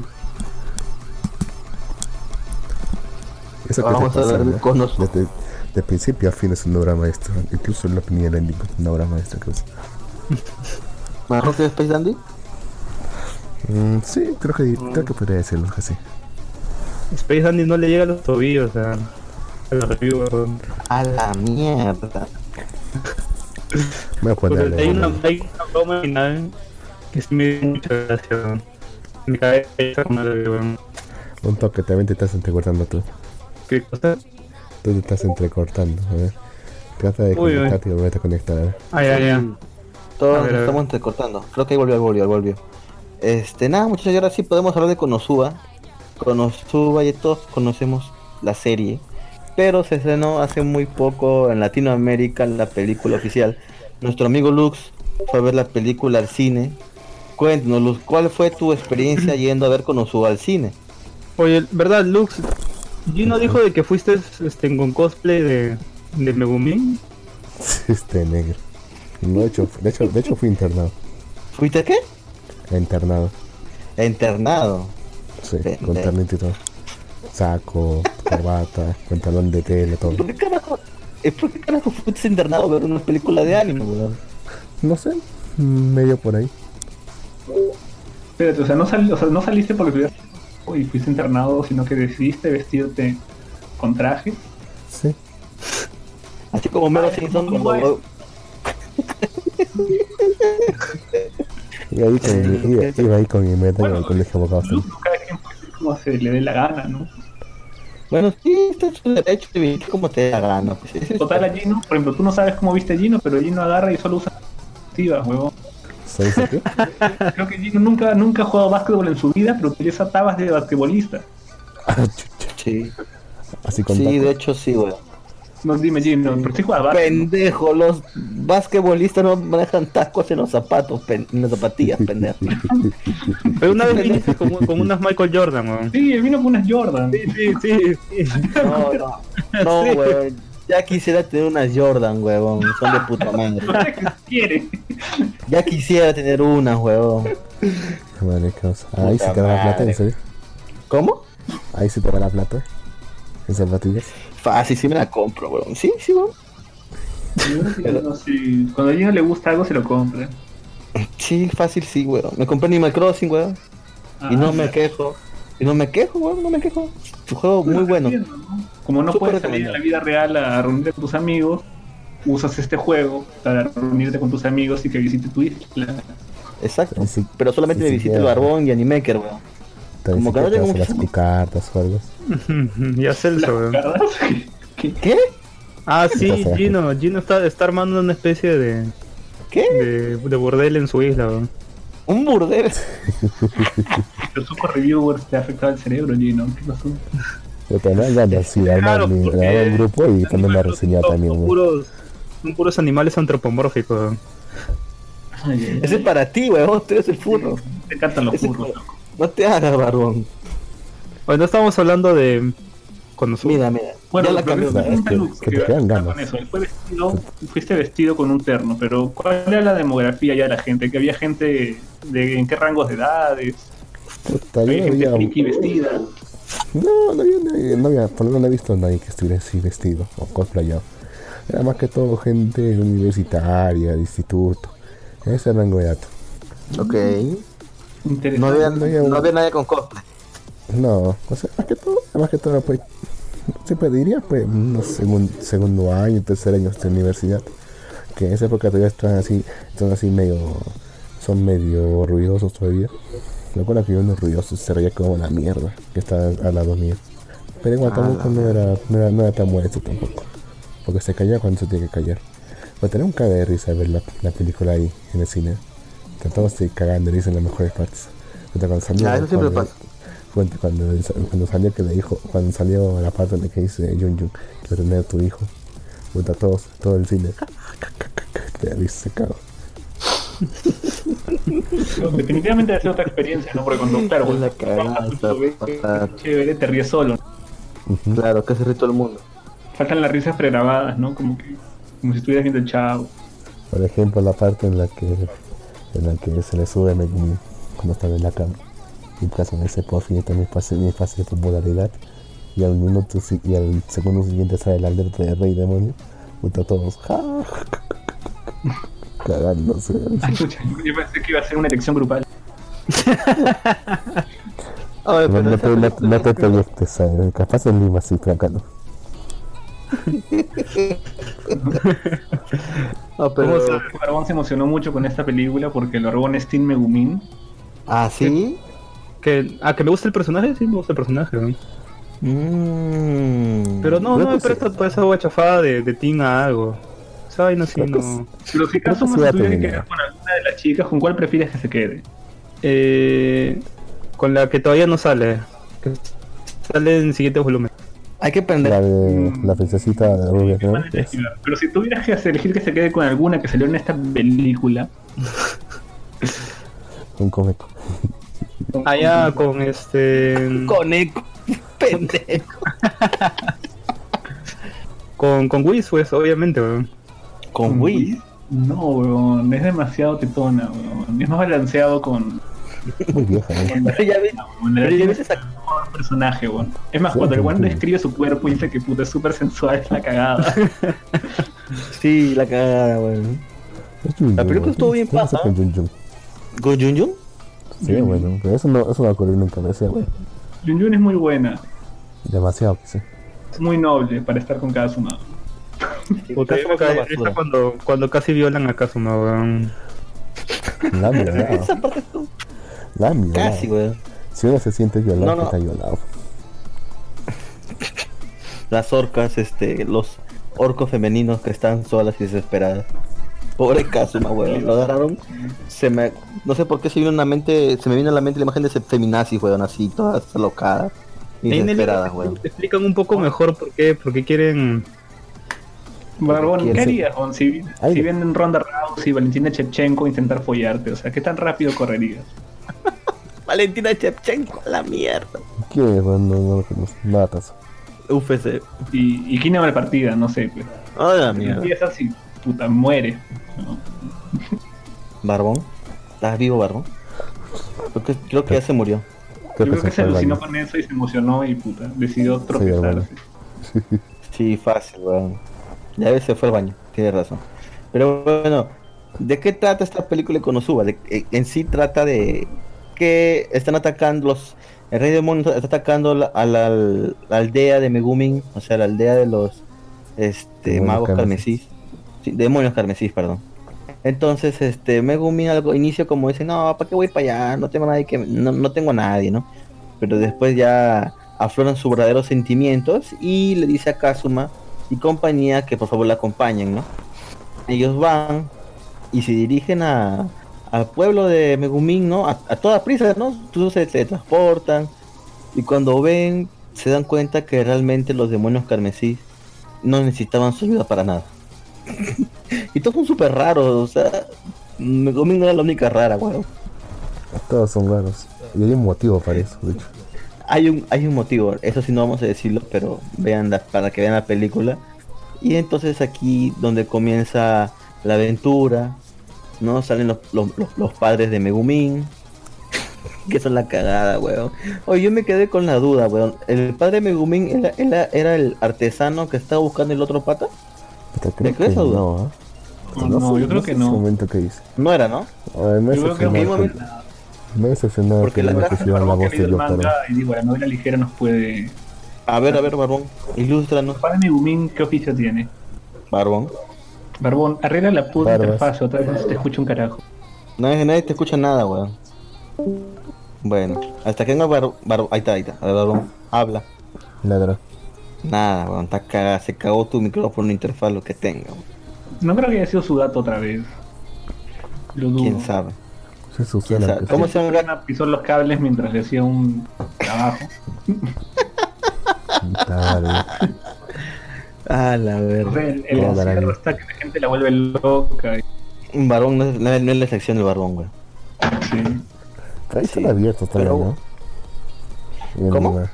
Speaker 4: Eso que
Speaker 3: Vamos a hablar de conos.
Speaker 4: Desde, de principio a fin es una obra maestra. Incluso la opinión del ending es una obra maestra. Causa.
Speaker 3: ¿Mejor que Space Dandy?
Speaker 4: Mm, sí, creo que, creo que podría decirlo así.
Speaker 1: Space Dandy no le llega a los tobillos a, a la review.
Speaker 3: A la mierda.
Speaker 4: Voy a ponerle.
Speaker 1: hay una, hay una broma final que sí me dio mucha gracia. Me cae esa con la review.
Speaker 4: Un toque, también te estás entrecortando tú.
Speaker 1: ¿Qué cosa?
Speaker 4: Tú te estás entrecortando. A ver. Trata de
Speaker 1: Uy,
Speaker 4: conectarte y volverte a conectar. A ver.
Speaker 1: Ah, ya, ya.
Speaker 3: Todos
Speaker 1: A ver,
Speaker 3: nos estamos entrecortando. Creo que ahí volvió, volvió, volvió. Este, nada, muchachos, y ahora sí podemos hablar de Konosuba. Konosuba, ya todos conocemos la serie. Pero se estrenó hace muy poco en Latinoamérica la película oficial. Nuestro amigo Lux fue a ver la película al cine. Cuéntanos, Lux, ¿cuál fue tu experiencia yendo a ver Konosuba al cine?
Speaker 1: Oye, ¿verdad, Lux? Gino dijo de que fuiste este, con cosplay de, de Megumin.
Speaker 4: Este negro. No, de hecho, de hecho, de hecho fui internado.
Speaker 3: ¿Fuiste a qué?
Speaker 4: Internado.
Speaker 3: Internado.
Speaker 4: Sí, con ternito y todo. Saco, corbata, pantalón de tela, todo.
Speaker 3: ¿Por qué carajo, ¿por qué carajo fuiste internado a ver una película de anime, weón?
Speaker 4: No sé, medio por ahí.
Speaker 2: Espérate, o sea, no, sal- o sea, no saliste porque tuvieras y fuiste internado, sino que decidiste vestirte con traje.
Speaker 4: Sí.
Speaker 3: Así como Mero Simpson cuando...
Speaker 4: Y ahí con, mi- iba, iba ahí con mi meta en el colegio abogado.
Speaker 2: Cada quien puede como se le dé la gana, ¿no?
Speaker 3: Bueno, sí, está en su derecho de vivir como te dé la gana. Pues, es-
Speaker 2: Total a Gino, por ejemplo, tú no sabes cómo viste a Gino, pero Gino agarra y solo usa activas, huevón.
Speaker 4: ¿Sabes qué?
Speaker 2: Creo que Gino nunca, nunca ha jugado básquetbol en su vida, pero utiliza tabas de basquetbolista.
Speaker 4: Ah.
Speaker 3: Sí,
Speaker 4: Así con
Speaker 3: sí,
Speaker 4: tacos.
Speaker 3: de hecho sí, güey.
Speaker 2: No dime Gino, pero sí juega.
Speaker 3: Pendejo, los basquetbolistas no manejan tacos en los zapatos, pen- en las zapatillas, pendejo.
Speaker 1: Pero una vez viniste con, con unas Michael Jordan, weón.
Speaker 2: Sí, vino con unas Jordan.
Speaker 1: Sí, sí, sí. sí.
Speaker 3: No, no, no,
Speaker 1: Sí.
Speaker 3: güey. Ya quisiera tener unas Jordan, huevón. Son de puta madre. Ya quisiera tener unas, huevón.
Speaker 4: Madre. Ahí
Speaker 3: Puta
Speaker 4: sí te da la plata, en serio.
Speaker 3: ¿Cómo?
Speaker 4: Ahí sí te da la plata. En zapatillas.
Speaker 3: Fácil, sí me la compro, huevón. Sí, sí, huevón.
Speaker 2: Sí. Cuando a Gino le gusta algo, se lo compra.
Speaker 3: Sí, fácil, sí, huevón. Me compré Animal Crossing, huevón. Y no
Speaker 2: Ah,
Speaker 3: me quejo. Y no me quejo, huevón, no me quejo. Su juego muy bueno.
Speaker 2: entiendo, ¿no? Como no
Speaker 3: Súper
Speaker 2: puedes salir en la vida real a reunirte con tus amigos, usas este juego para reunirte con tus amigos y que visite tu isla.
Speaker 3: Exacto. Pero solamente
Speaker 4: sí,
Speaker 3: me
Speaker 4: sí,
Speaker 3: visita el
Speaker 4: ya.
Speaker 3: barbón y Animaker, weón. Como que no tengo
Speaker 4: las o algo.
Speaker 1: ya Celso, weón.
Speaker 2: ¿Verdad? ¿Qué?
Speaker 3: ¿Qué?
Speaker 1: Ah, sí, Gino. Gino está, está armando una especie de,
Speaker 3: ¿Qué?
Speaker 1: de, de bordel en su isla, weón.
Speaker 3: Un burdel.
Speaker 2: Los super reviewers te ha afectado el cerebro, Gino. ¿Qué pasó?
Speaker 4: Pero dan ganas, sí, de armar, mi- grupo y también la
Speaker 1: animales
Speaker 4: reseña
Speaker 1: son-
Speaker 4: también,
Speaker 1: son
Speaker 4: güey.
Speaker 1: puros, son puros animales antropomórficos.
Speaker 2: Ay,
Speaker 3: Ese es para ti, weón. Tú eres el furro.
Speaker 2: Te encantan los furros, loco.
Speaker 3: No te hagas, barbón.
Speaker 1: Bueno, estamos hablando de cuando su-
Speaker 3: Mira, mira.
Speaker 2: Bueno,
Speaker 3: ya la
Speaker 2: me
Speaker 4: es que-
Speaker 2: Lux,
Speaker 4: que ganas.
Speaker 2: eso. Él fue vestido, fuiste vestido con un terno, pero ¿cuál era la demografía ya de la gente? ¿Que había gente de en qué rangos de edades?
Speaker 4: Puta,
Speaker 2: ¿Había gente
Speaker 4: había,
Speaker 2: friki vestida?
Speaker 4: no, no había, nadie- no había, por lo menos no he visto a nadie que estuviera así vestido o cosplayado. Era más que todo gente universitaria, de instituto. Ese rango de edad.
Speaker 3: Ok.
Speaker 2: Interesante.
Speaker 3: No había,
Speaker 4: No había-
Speaker 3: no había nadie con cosplay.
Speaker 4: No, o sea, más que todo, más que todo, pues, se diría, pues, no segun- segundo año, tercer año de universidad, que en esa época todavía están así, están así medio, son medio ruidosos todavía. Me acuerdo que uno ruidoso se reía como la mierda, que está al lado mío. Pero igual tampoco
Speaker 3: la
Speaker 4: no era, no era, no era tan molesto tampoco, porque se calla cuando se tiene que callar. Pero tenía un caga de risa ver la, la película ahí en el cine. Tratamos de cagando de risa en las mejores partes. Cuando salió,
Speaker 3: Ah, eso siempre
Speaker 4: cuando-
Speaker 3: pasa.
Speaker 4: Cuando, cuando, cuando salió que le dijo, cuando salió la parte donde que dice Jun Jun a tener a tu hijo, puta todos, todo el cine, te risa, se cagó.
Speaker 2: Definitivamente debe ser otra experiencia, ¿no? Porque cuando, claro,
Speaker 3: Es la cagada,
Speaker 2: chévere, te ríes solo.
Speaker 3: Claro, que se ríe todo el mundo.
Speaker 2: Faltan las risas pregrabadas, ¿no? Como que, como si estuvieras viendo el chavo.
Speaker 4: Por ejemplo, la parte en la que en la que se le sube Megumi cuando están en la cama. Y pues en ese por fin está mi fase, mi fase de popularidad. Y al minuto si- y al segundo siguiente sale el alerta de Rey Demonio. Puta todos, ja, cagándose.
Speaker 2: Escucha, Yo pensé que iba a ser una elección grupal.
Speaker 3: A ver,
Speaker 4: No,
Speaker 3: pero
Speaker 4: no, te, no, no te ¿sabes? capaz en Lima sí, pero acá no.
Speaker 3: No, pero...
Speaker 2: ¿Cómo sabes que Barbón se emocionó mucho con esta película? Porque lo robó en Steam Megumin.
Speaker 3: Ah, ¿sí?
Speaker 1: Que, ah, que me gusta el personaje, sí me gusta el personaje, weón.
Speaker 3: Mm.
Speaker 1: Pero no, no me presta por esa guachafada de, de Teen a algo. Esa vaina sí no.
Speaker 2: Pero si
Speaker 4: Creo
Speaker 2: caso
Speaker 4: que
Speaker 2: más
Speaker 4: a
Speaker 2: se tuviera que quedar con alguna de las chicas, ¿con cuál prefieres que se quede?
Speaker 1: Eh, con la que todavía no sale. Que sale en el siguiente volumen.
Speaker 3: Hay que aprender.
Speaker 4: La de la princesita de rubia, ¿no?
Speaker 2: Pero si tuvieras que elegir que se quede con alguna que salió en esta película,
Speaker 4: Un comeco.
Speaker 2: Con-
Speaker 1: Allá con este.
Speaker 3: Con eco. Pendejo.
Speaker 1: Con, con Whis, pues, obviamente, weón.
Speaker 3: Con Wii.
Speaker 2: No, weón, es demasiado tetona, weón. Es más balanceado con,
Speaker 4: Muy vieja,
Speaker 3: ya ves,
Speaker 2: con la-
Speaker 3: pero ya ves esa...
Speaker 2: mejor personaje, weón. Es más,
Speaker 4: Sí,
Speaker 2: cuando el weón describe su cuerpo y dice que puta es súper sensual, es la cagada.
Speaker 3: Sí, la cagada, weón. La película estuvo bien
Speaker 4: ¿Qué pasa
Speaker 3: paja.
Speaker 4: con Jun Jun? Sí, bueno, pero eso no, eso no va a ocurrir nunca, me decía, bueno,
Speaker 2: Yun Yun es muy buena,
Speaker 4: demasiado que sí.
Speaker 2: es muy noble para estar con Kazuma.
Speaker 1: Puta,
Speaker 3: Sí,
Speaker 1: esa cuando, cuando casi violan a Kazuma, weón.
Speaker 4: La violado.
Speaker 3: Esa parte
Speaker 4: La violado.
Speaker 3: casi, weón.
Speaker 4: Si uno se siente violado,
Speaker 3: No, no.
Speaker 4: está violado.
Speaker 3: Las orcas, este, los orcos femeninos que están solas y desesperadas. Pobre Kazuma, weón. Lo agarraron. Se me, no sé por qué se vino en la mente, se me vino a la mente la imagen de ese feminazis, weón, así, todas alocadas y desesperadas,
Speaker 1: te-
Speaker 3: weón.
Speaker 1: te explican un poco mejor por qué, por qué quieren
Speaker 2: Barbón, ¿qué
Speaker 3: ¿Quién se-
Speaker 2: harías, Gon? Si, si vienen Ronda Rousey y Valentina Shevchenko a intentar follarte, o sea, ¿qué tan rápido correrías?
Speaker 3: Valentina Chepchenko, la mierda.
Speaker 4: ¿Quién es? Bueno, no, no lo conozco. Matas.
Speaker 3: UFC.
Speaker 2: Y, y quién la partida, no sé, pues.
Speaker 3: Ah, la
Speaker 2: Si
Speaker 3: mierda.
Speaker 2: empiezas y puta muere.
Speaker 3: Barbón. ¿Estás vivo, Barbón? Creo que, creo que ya se murió.
Speaker 2: Yo creo que se alucinó con eso y se emocionó y puta, decidió
Speaker 4: Sí,
Speaker 2: tropezarse.
Speaker 3: Sí, fácil, weón. Ya se fue al baño, tiene razón. Pero bueno, ¿de qué trata esta película de Konosuba? De- eh, en sí trata de que están atacando los... El rey demonio está atacando la- a la, la aldea de Megumin, o sea, la aldea de los este,
Speaker 4: Demonios
Speaker 3: magos
Speaker 4: carmesís.
Speaker 3: carmesís. Sí, demonios carmesís, perdón. Entonces, este, Megumin algo inicio como dice, no, ¿para qué voy para allá? No tengo nadie que, no, no tengo nadie, ¿no? Pero después ya afloran sus verdaderos sentimientos y le dice a Kazuma y compañía que por favor la acompañen, ¿no? Ellos van y se dirigen a, al pueblo de Megumin, ¿no? A, toda prisa, ¿no? Todos se, se transportan y cuando ven se dan cuenta que realmente los demonios carmesí no necesitaban su ayuda para nada. y todos son súper raros, o sea, Megumin no era la única rara, weón.
Speaker 4: Todos son raros. Y hay un motivo para eso, de hecho.
Speaker 3: Hay un, hay un motivo, eso sí no vamos a decirlo, pero vean la- para que vean la película. Y entonces aquí donde comienza la aventura, ¿no? Salen los, los, los- los padres de Megumin, que son la cagada, weón. Oye, yo me quedé con la duda, weón. ¿El padre de Megumin era, era, era el artesano que estaba buscando el otro pata?
Speaker 4: Puta, creo
Speaker 3: ¿Te crees
Speaker 4: que
Speaker 3: o
Speaker 4: no, ¿ah?
Speaker 2: No, no, yo creo que
Speaker 4: ese
Speaker 2: no.
Speaker 4: momento que dice.
Speaker 3: No era, ¿no?
Speaker 4: A ver, me
Speaker 2: Yo creo que en
Speaker 3: momento-
Speaker 4: que, me decepcionó
Speaker 3: Porque
Speaker 4: que
Speaker 3: la
Speaker 4: no
Speaker 3: gracia
Speaker 4: pusieron la
Speaker 2: Barbón
Speaker 4: voz
Speaker 2: que
Speaker 4: de
Speaker 2: manga y digo, la novela ligera nos puede...
Speaker 3: A ver, a ver, Barbón, ilústranos.
Speaker 2: Para Megumin, ¿qué oficio tiene?
Speaker 3: Barbón.
Speaker 2: Barbón, arregla la puta interfaz, otra vez no se te escucha un carajo.
Speaker 3: Nadie, nadie te escucha nada, weón. Bueno, hasta que venga Bar, Bar- ahí está, ahí está. A ver, Barbón, habla.
Speaker 4: Ladra.
Speaker 3: Nada, weón, está cagada. Se cagó tu micrófono, interfaz, lo que tenga. weón.
Speaker 2: No creo que haya sido su dato otra vez. Lo dudo.
Speaker 3: ¿Quién sabe?
Speaker 4: Su
Speaker 3: ¿Quién
Speaker 4: suena
Speaker 3: sabe?
Speaker 4: que
Speaker 3: ¿Cómo se llama?
Speaker 2: Pisó los cables mientras le hacía un trabajo.
Speaker 3: Ah, la verdad.
Speaker 2: el, el
Speaker 4: No,
Speaker 2: encierro está que la gente la vuelve loca. y-
Speaker 3: Un barbón no es, no la sección del barbón, weón.
Speaker 2: Sí.
Speaker 4: Ahí están
Speaker 3: Sí,
Speaker 4: abiertos todavía,
Speaker 3: pero-
Speaker 4: ¿no?
Speaker 3: ¿Cómo?
Speaker 4: Lima.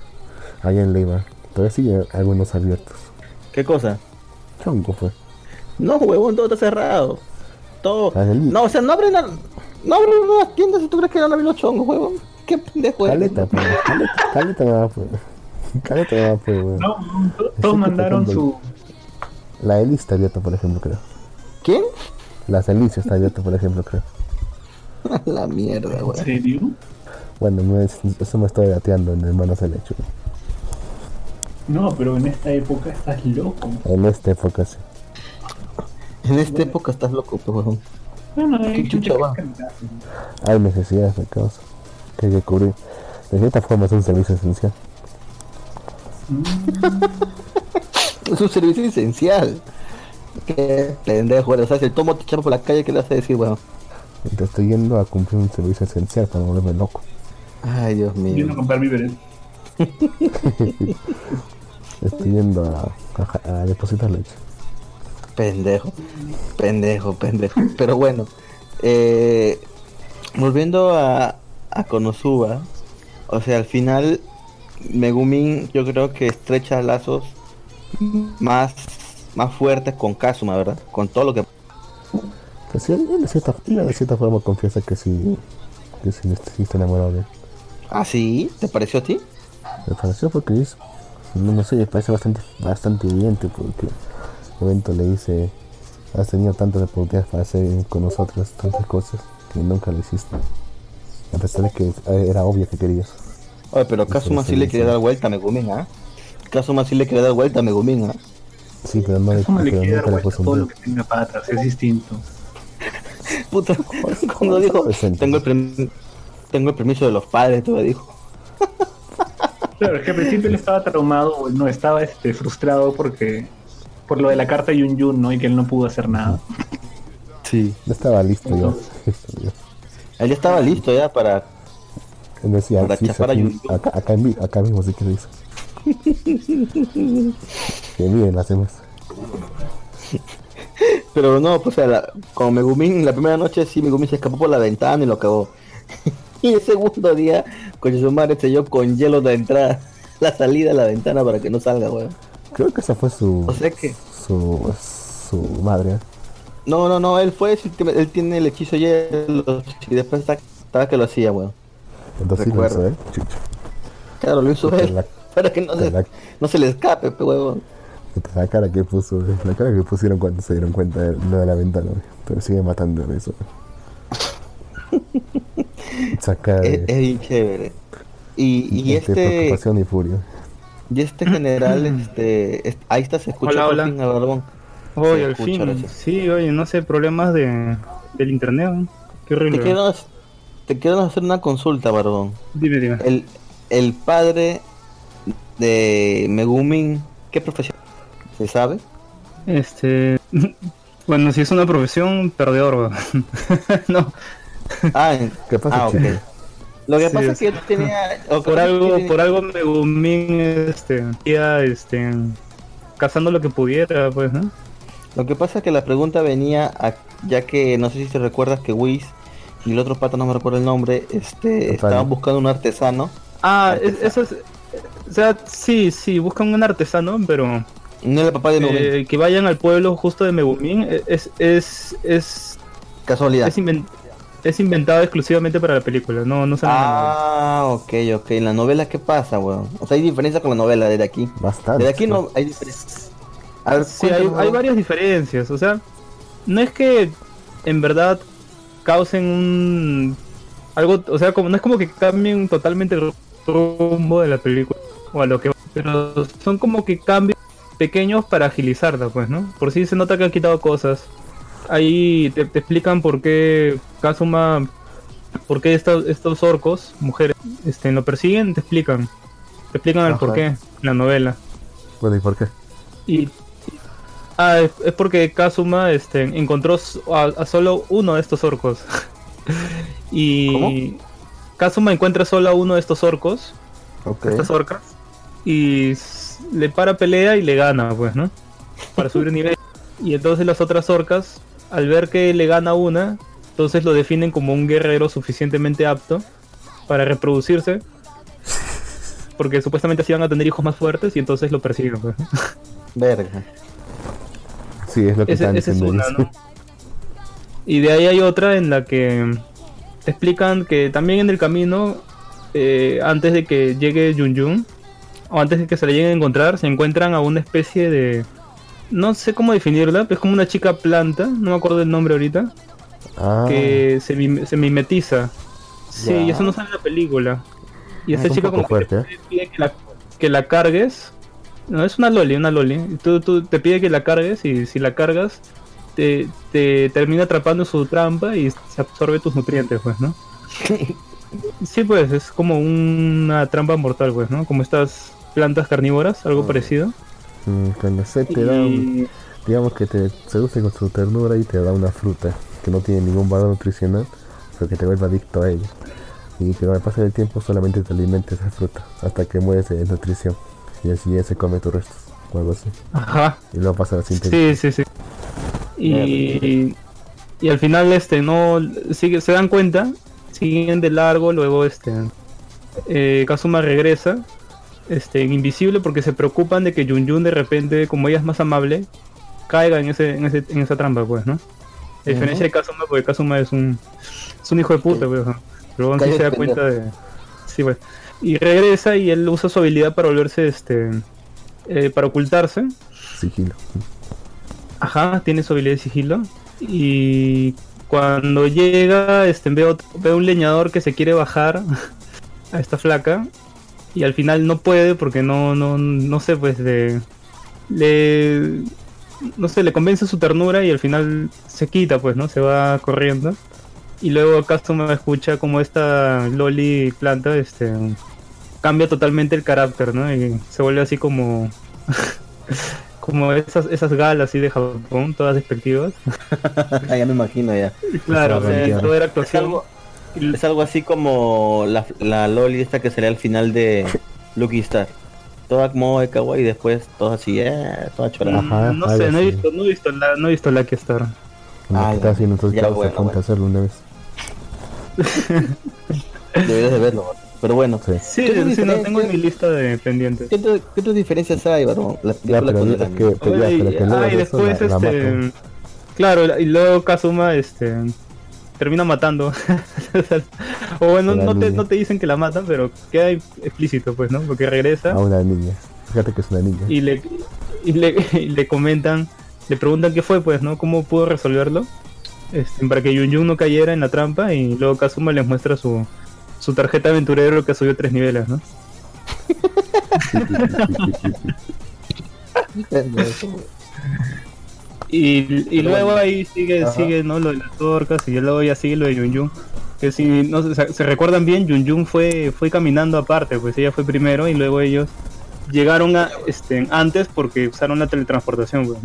Speaker 4: En Lima. Todavía siguen algunos abiertos.
Speaker 3: ¿Qué cosa?
Speaker 4: Chonco fue.
Speaker 3: No, huevón, todo está cerrado. Todo.
Speaker 4: Ah, el-
Speaker 3: No, o sea, no abren No abren nuevas tiendas si tú crees que van a abrir los chongos, huevón. Qué pendejo.
Speaker 4: Caleta, pues. Caleta, caleta no va, pues. Caleta no va, pues, weón.
Speaker 2: No, to- todos mandaron su.
Speaker 4: La Elise está abierta, por ejemplo, creo.
Speaker 3: ¿Quién?
Speaker 4: La Celicia está abierta, por ejemplo, creo.
Speaker 3: la mierda,
Speaker 2: ¿En
Speaker 3: weón.
Speaker 2: serio?
Speaker 4: Bueno, me- eso me estoy gateando en hermanos del hecho.
Speaker 2: No, pero en esta época estás loco.
Speaker 4: En esta época sí.
Speaker 3: En esta época estás loco.
Speaker 2: Bueno, hay
Speaker 3: ¿Qué
Speaker 2: gente
Speaker 3: chucha
Speaker 2: que
Speaker 3: va?
Speaker 4: Hay necesidades de causa que hay que cubrir. De cierta forma es un servicio esencial.
Speaker 3: Es un servicio esencial. Qué pendejo. O sea, si el tomo te echamos por la calle, ¿qué le vas a decir, weón?
Speaker 4: Y te estoy yendo a cumplir un servicio esencial para no volverme loco.
Speaker 3: Ay, Dios
Speaker 2: Yendo a
Speaker 3: mío.
Speaker 2: comprar víveres.
Speaker 4: Estoy yendo a, a- a depositar leche.
Speaker 3: Pendejo. Pendejo, pendejo. Pero bueno. Eh, volviendo a, a Konosuba. O sea, al final. Megumin yo creo que estrecha lazos más, más fuertes con Kazuma, ¿verdad? Con todo lo que...
Speaker 4: Pues sí, de cierta, de cierta forma confiesa que sí, que sí, sí está enamorado de él.
Speaker 3: ¿Ah, sí? ¿Te pareció a ti?
Speaker 4: Me pareció porque dice, no, no sé, me parece bastante, bastante evidente porque el evento le dice has tenido tantas oportunidades para hacer con nosotros tantas cosas que nunca lo hiciste. A pesar de que era obvio que querías.
Speaker 3: Oye, pero Kazuma sí le quería dar vuelta a Megumin, ¿ah? Kazuma sí le quería dar vuelta a Megumin, ¿ah?
Speaker 4: Sí, pero no le,
Speaker 2: ¿Cómo le quiere dar
Speaker 4: nunca le
Speaker 2: vuelta todo
Speaker 4: un
Speaker 2: lo que tenga patas? Es distinto.
Speaker 3: Puta, cuando dijo, tengo el, tengo el permiso de los padres, tú me dijo.
Speaker 2: Claro, es que al principio él estaba traumado, o no, estaba este, frustrado porque por lo de la carta Yun Yun, ¿no? Y que él no pudo hacer nada.
Speaker 3: Sí.
Speaker 4: No estaba listo yo.
Speaker 3: Él ya estaba listo ya para...
Speaker 4: Él decía,
Speaker 3: Para
Speaker 4: sí,
Speaker 3: chapar a Yun Yun.
Speaker 4: acá, acá, mi- acá mismo sí que lo hizo. que bien, las demás.
Speaker 3: Pero no, pues o sea, la- con Megumin, la primera noche sí Megumin se escapó por la ventana y lo cagó. Y el segundo día, con su madre selló con hielo la entrada, la salida a la ventana para que no salga, weón.
Speaker 4: Creo que esa fue su,
Speaker 3: O sea que...
Speaker 4: su, su madre.
Speaker 3: No, no, no, él fue, él tiene el hechizo hielo y después estaba que lo hacía, weón.
Speaker 4: Entonces lo hizo, ¿eh? Chucho.
Speaker 3: Claro, lo hizo él,
Speaker 4: la-
Speaker 3: para que no se,
Speaker 4: la-
Speaker 3: no se le escape, pe, weón.
Speaker 4: La cara que puso, eh, la cara que pusieron cuando se dieron cuenta de lo de la ventana, ¿eh? pero sigue matando de eso. Saca
Speaker 3: Es, es
Speaker 4: de,
Speaker 3: bien chévere. Y, y este,
Speaker 4: preocupación y furia.
Speaker 3: y este general, este, es- ahí está, se escucha
Speaker 1: Hola,
Speaker 3: por
Speaker 1: hola.
Speaker 3: fin al barbón.
Speaker 1: Oye, al fin.
Speaker 3: gracias.
Speaker 1: Sí, oye, no sé, problemas de, del internet. Qué
Speaker 3: Te
Speaker 1: horrible.
Speaker 3: quiero, te quiero hacer una consulta, Barbón.
Speaker 1: Dime, dime.
Speaker 3: El, el padre de Megumin, ¿qué profesión? ¿Se sabe?
Speaker 1: Este. Bueno, si es una profesión, perdedor, no,
Speaker 3: Ah, en-
Speaker 4: ¿Qué pasa,
Speaker 3: ah ok.
Speaker 4: chico?
Speaker 3: Lo que
Speaker 1: Sí,
Speaker 3: pasa es que él tenía...
Speaker 1: por algo,
Speaker 3: que-
Speaker 1: por algo Megumin, este, este, cazando lo que pudiera, pues, ¿no?
Speaker 3: Lo que pasa es que la pregunta venía a- ya que no sé si te recuerdas que Whis y el otro pata no me recuerdo el nombre, este, estaban buscando un artesano.
Speaker 1: Ah, es- eso es. O sea, sí, sí, buscan un artesano, pero
Speaker 3: No es el papá de Megumin,
Speaker 1: eh, que vayan al pueblo justo de Megumin eh, es, es, es,
Speaker 3: casualidad.
Speaker 1: es, inven- es inventado exclusivamente para la película, no, no se
Speaker 3: Ah, ok, ok. En la novela, ¿qué pasa, weón? O sea, hay diferencia con la novela desde aquí.
Speaker 4: Bastante.
Speaker 3: Desde aquí no hay diferencia. A ver,
Speaker 1: Sí, hay, varias diferencias. O sea, no es que en verdad causen un. Algo, o sea, como no es como que cambien totalmente el rumbo de la película o a lo que va, pero son como que cambios pequeños para agilizarla, pues, ¿no? Por si se nota que han quitado cosas. Ahí te, te explican por qué Kazuma, por qué estos, estos orcos, mujeres, este, lo persiguen, te explican. Te explican el por qué en la novela.
Speaker 4: Bueno, ¿y por qué?
Speaker 1: Y ah, es, es porque Kazuma este, encontró a, a solo uno de estos orcos. y Kazuma encuentra solo a uno de estos orcos,
Speaker 3: Ok.
Speaker 1: estas orcas, y le para pelea y le gana, pues, ¿no? Para subir nivel. Y entonces las otras orcas, al ver que le gana una, entonces lo definen como un guerrero suficientemente apto para reproducirse. Porque supuestamente así van a tener hijos más fuertes y entonces lo persiguen. Pues.
Speaker 3: Verga.
Speaker 4: Sí, es lo que
Speaker 1: Ese-
Speaker 4: están
Speaker 1: esa es
Speaker 4: diciendo.
Speaker 1: una, ¿no? Y de ahí hay otra en la que te explican que también en el camino, eh, antes de que llegue Jun Jun, o antes de que se le lleguen a encontrar, se encuentran a una especie de... No sé cómo definirla, pero es como una chica planta, no me acuerdo el nombre ahorita,
Speaker 4: Ah,
Speaker 1: que se, mim- se mimetiza. Sí, y eso no sale en la película. Y esta
Speaker 4: es
Speaker 1: chica como que te pide que la, que la cargues. No, es una loli, una loli. Tú, tú te pide que la cargues y si la cargas, te, te termina atrapando su trampa y se absorbe tus nutrientes, pues, ¿no? Sí, pues, es como una trampa mortal, pues, ¿no? Como estas plantas carnívoras, algo parecido.
Speaker 4: Cuando se te da, un- digamos que te seduce con su ternura y te da una fruta que no tiene ningún valor nutricional, pero que te vuelve adicto a ella. Y que al pasar el tiempo solamente te alimenta esa fruta hasta que mueres de nutrición. Y así ya se come tus restos o algo así.
Speaker 1: Ajá.
Speaker 4: Y luego pasa la siguiente.
Speaker 1: Sí, sí, sí. Y, y al final este no sigue, se dan cuenta, siguen de largo, luego este eh, Kazuma regresa, este, invisible porque se preocupan de que Jun Jun de repente, como ella es más amable, caiga en ese, en ese, en esa trampa, pues, ¿no? A diferencia de Kazuma, porque Kazuma es un, es un hijo de puta, pues, ¿no? pero aún sí se da cuenta de. Sí, pues. Y regresa y él usa su habilidad para volverse este. eh, para ocultarse.
Speaker 4: Sigilo.
Speaker 1: Ajá, tiene su habilidad de sigilo. Y cuando llega, este, veo, veo un leñador que se quiere bajar a esta flaca. Y al final no puede porque no, no, no sé, pues de. Le. No sé, le convence su ternura y al final se quita, pues, ¿no? Se va corriendo. Y luego Kazuma escucha como esta Loli planta, este. Cambia totalmente el carácter, ¿no? Y se vuelve así como. como esas, esas galas así de Japón, todas despectivas.
Speaker 3: Ah, ya me imagino ya.
Speaker 1: Claro, o sea, todo era
Speaker 3: Es
Speaker 1: actuación.
Speaker 3: algo, es algo así como la, la Loli esta que salía al final de Lucky Star. Toda como de kawaii y después toda así, eh, toda chorada.
Speaker 4: Ajá,
Speaker 1: no sé, no he visto, no he visto la, no he visto Lucky Star.
Speaker 3: Ah, ya.
Speaker 4: haciendo entonces
Speaker 3: Ya, bueno, bueno.
Speaker 4: hacerlo una vez.
Speaker 3: Deberías de verlo. Pero bueno,
Speaker 4: Sí.
Speaker 1: Sí,
Speaker 3: ¿Qué
Speaker 1: sí, no tengo en mi lista de pendientes.
Speaker 3: ¿qué, otras- qué otras diferencias hay, Barbón? La
Speaker 4: Ya,
Speaker 3: película
Speaker 4: pero
Speaker 3: con
Speaker 4: es
Speaker 3: el anime.
Speaker 4: que, pero ya,
Speaker 1: Oye,
Speaker 4: pero que luego
Speaker 1: ah, y
Speaker 4: eso
Speaker 1: después,
Speaker 4: la,
Speaker 1: este. claro, y luego Kazuma, este. Termina matando. o bueno, no te, no te dicen que la matan, pero queda explícito, pues, ¿no? Porque regresa
Speaker 4: A una niña. Fíjate que es una niña.
Speaker 1: y le, y le, y le comentan, le preguntan qué fue, pues, ¿no? ¿Cómo pudo resolverlo? Este, para que Yun Yun no cayera en la trampa y luego Kazuma les muestra su, su tarjeta aventurero que subió tres niveles, ¿no? Y, y luego ahí sigue,
Speaker 3: Ajá.
Speaker 1: sigue ¿no? lo de las torcas y luego ya sigue lo de Yun Yun. Que si no se, se recuerdan bien, Yun Yun fue, fue caminando aparte, pues ella fue primero y luego ellos llegaron a, este, antes porque usaron la teletransportación, pues.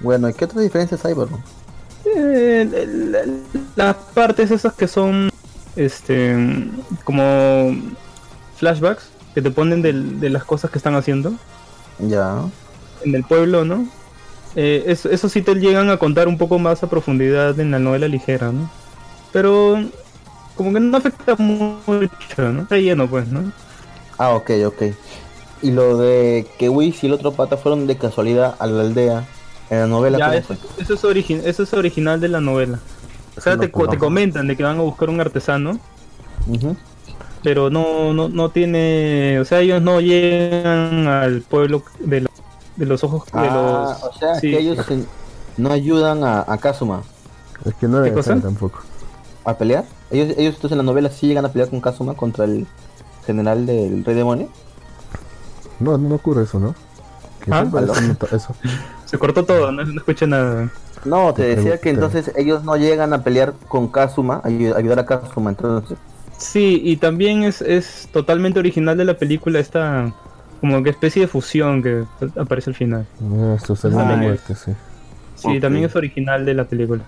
Speaker 3: Bueno, ¿y qué otras diferencias hay, Barbón?
Speaker 1: Eh, las partes esas que son este como flashbacks que te ponen del- de las cosas que están haciendo
Speaker 3: Ya.
Speaker 1: En el pueblo, ¿no? Eh, eso, eso sí te llegan a contar un poco más a profundidad en la novela ligera, ¿no? Pero como que no afecta mucho, ¿no? Está lleno, pues, ¿no?
Speaker 3: Ah, ok, ok. Y lo de que Whis y el otro pata fueron de casualidad a la aldea en la novela.
Speaker 1: Ya,
Speaker 3: ¿cómo
Speaker 1: eso, es origi- eso es original de la novela. O sea, te,
Speaker 4: no
Speaker 1: te comentan de que van a buscar un artesano, pero no, no, no tiene, o sea, ellos no llegan al pueblo de, lo- de los ojos de
Speaker 3: Ah,
Speaker 1: los...
Speaker 3: o sea,
Speaker 1: sí.
Speaker 3: que ellos se- no ayudan a, a Kazuma
Speaker 4: Es que no necesario tampoco.
Speaker 3: a pelear. Ellos, ellos entonces en la novela sí llegan a pelear con Kazuma contra el general del Rey Demonio.
Speaker 4: No, no ocurre eso, ¿no? Que
Speaker 1: Ah,
Speaker 4: eso.
Speaker 1: Se cortó todo, no, no escuché nada.
Speaker 3: No, te
Speaker 4: Te
Speaker 3: decía que entonces ellos no llegan a pelear con Kazuma, a ayu- ayudar a Kazuma. Entonces,
Speaker 1: Sí, y también es, es totalmente original de la película esta como que especie de fusión que aparece al final.
Speaker 4: Esto es
Speaker 3: Ah,
Speaker 4: muerte, sí.
Speaker 1: También es original de la película.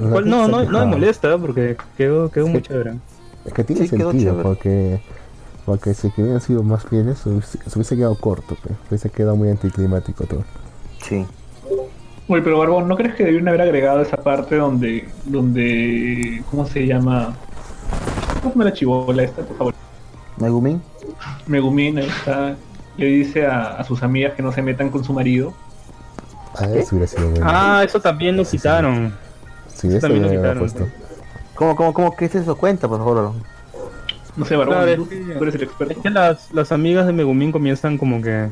Speaker 4: La
Speaker 1: no, no, no me molesta porque quedó, quedó muy chévere.
Speaker 4: Es que tiene
Speaker 3: Sí,
Speaker 4: sentido, porque, porque si hubieran sido más fieles, se hubiese, se hubiese quedado corto, pe. hubiese quedado muy anticlimático todo.
Speaker 3: sí.
Speaker 2: Oye, pero Barbón, ¿no crees que debieron haber agregado esa parte donde, donde, ¿cómo se llama? ¿Cómo llama la chivola esta, por favor?
Speaker 3: Megumin.
Speaker 2: Megumin, ahí está, le dice a, a sus amigas que no se metan con su marido.
Speaker 4: Ah, eso hubiera sido bueno.
Speaker 1: Ah, eso también lo
Speaker 4: Sí, sí.
Speaker 1: quitaron.
Speaker 4: sí, eso
Speaker 1: también lo
Speaker 4: hubiera
Speaker 1: quitaron,
Speaker 4: puesto.
Speaker 3: ¿Cómo, cómo, cómo? ¿Qué es eso? Cuenta, por favor.
Speaker 2: No sé, Barbón,
Speaker 1: Claro,
Speaker 2: tú,
Speaker 1: es que-
Speaker 2: tú eres el experto.
Speaker 1: Es que las, las amigas de Megumin comienzan como que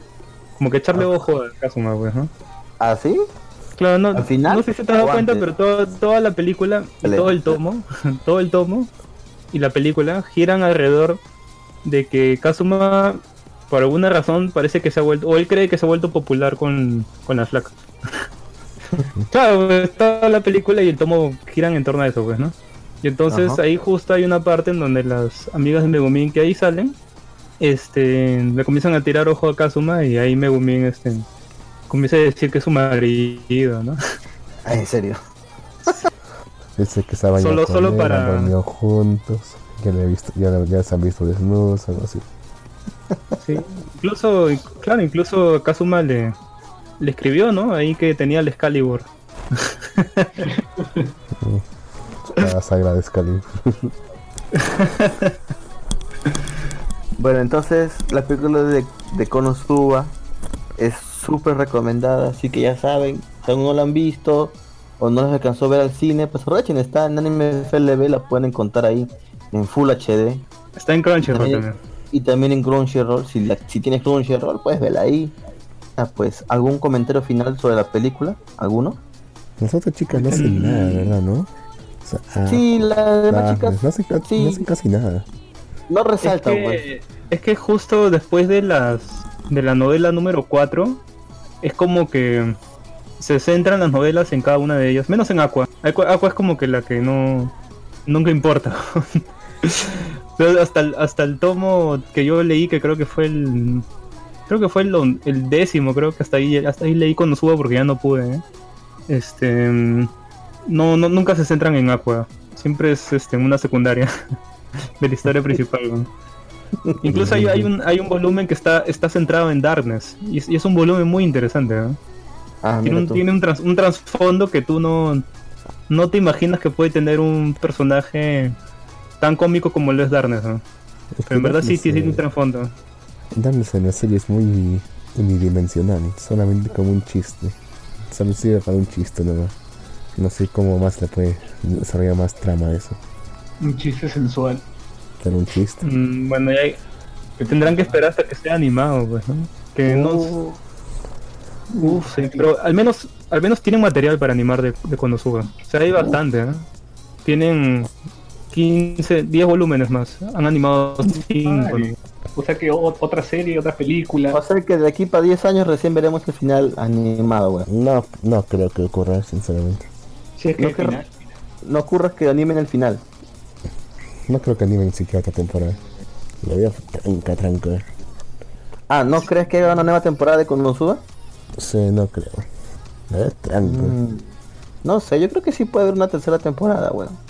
Speaker 1: como que echarle ojo a Kazuma, pues, ¿no?
Speaker 3: ¿Ah, sí?
Speaker 1: Claro, no,
Speaker 3: ¿Al final
Speaker 1: no sé si te has dado cuenta, pero todo- toda la película y
Speaker 3: Vale.
Speaker 1: todo el tomo, todo el tomo y la película giran alrededor de que Kazuma, por alguna razón, parece que se ha vuelto, o él cree que se ha vuelto popular con, con las flacas. claro, pues, toda la película y el tomo giran en torno a eso, pues, ¿no? Y entonces
Speaker 3: Ajá.
Speaker 1: ahí justo hay una parte en donde las amigas de Megumin que ahí salen, este, le comienzan a tirar ojo a Kazuma y ahí Megumin, este, comienza a decir que es su marido, ¿no?
Speaker 3: Ay, en serio.
Speaker 4: Dice que estaban
Speaker 1: Solo- solo para-
Speaker 4: juntos, que le he visto, ya, ya se han visto desnudos, algo así.
Speaker 1: Sí, incluso, claro, incluso Kazuma le, le escribió, ¿no? Ahí que tenía el Excalibur.
Speaker 4: La sagra de Excalibur.
Speaker 3: Bueno, entonces la película de, de Konosuba es súper recomendada, así que ya saben, si aún no la han visto o no les alcanzó a ver al cine, pues aprovechen, está en Anime FLB, la pueden encontrar ahí en Full HD
Speaker 1: Está en Crunchyroll
Speaker 3: También-
Speaker 1: también.
Speaker 3: y también en Crunchyroll, si, la- si tienes Crunchyroll, puedes verla ahí. Ah, pues, ¿algún comentario final sobre la película? ¿Alguno?
Speaker 4: Las otras chicas no hacen nada, ¿verdad? ¿No? O sea, ah,
Speaker 3: Sí, las demás
Speaker 4: ah,
Speaker 3: chicas
Speaker 4: no, hacen, ca-
Speaker 3: sí.
Speaker 4: no hacen casi nada.
Speaker 3: no
Speaker 1: Es
Speaker 3: resaltan, pues.
Speaker 1: que, es que justo después de las de la novela número 4 es como que se centran las novelas en cada una de ellas, menos en Aqua. Aqua, Aqua es como que la que no nunca importa. Hasta el, hasta el tomo que yo leí que creo que fue el creo que fue el, el décimo, creo que hasta ahí hasta ahí leí cuando subo porque ya no pude. ¿eh? Este mm, no, no nunca se centran en Aqua. Siempre es este una secundaria de la historia principal. ¿no? Incluso hay, hay un, hay un volumen que está, está centrado en Darkness. Y es, y es un volumen muy interesante. ¿no?
Speaker 3: Ah,
Speaker 1: Tiene, un, tiene un, trans- un trasfondo que tú no, no te imaginas que puede tener un personaje tan cómico como lo es Darkness. ¿no?
Speaker 4: Es
Speaker 1: Pero en verdad sí,
Speaker 4: Darkness,
Speaker 1: sí tiene un
Speaker 4: eh,
Speaker 1: trasfondo.
Speaker 4: Darkness en la serie es muy unidimensional, solamente como un chiste. Solo sirve para un chiste nomás. No sé cómo más le puede desarrollar más trama eso.
Speaker 2: Un chiste sensual.
Speaker 4: Pero un chiste.
Speaker 1: Mm, bueno, ya hay- que tendrán que esperar hasta que sea animado, pues, ¿no? Que no...
Speaker 3: Uh,
Speaker 1: Uf, sí, pero al menos, al menos tienen material para animar de, de cuando suba. O sea, hay bastante, ¿eh? Tienen 15, 10 volúmenes más. Han animado 5.
Speaker 2: Madre. O sea que o- otra serie, otra película.
Speaker 3: Va a ser que de aquí para 10 años recién veremos el final animado, weón.
Speaker 4: No, no creo que ocurra, sinceramente.
Speaker 2: Si es que
Speaker 3: no
Speaker 2: final.
Speaker 3: No ocurra que animen el final.
Speaker 4: No creo que animen siquiera otra temporada. Lo voy a tranca, tranca.
Speaker 3: Ah, ¿no crees que haya una nueva temporada de Konosuba?
Speaker 4: Sí, no creo. Lo voy a tranca.
Speaker 3: Mm, no sé, yo creo que sí puede haber una tercera temporada, weón.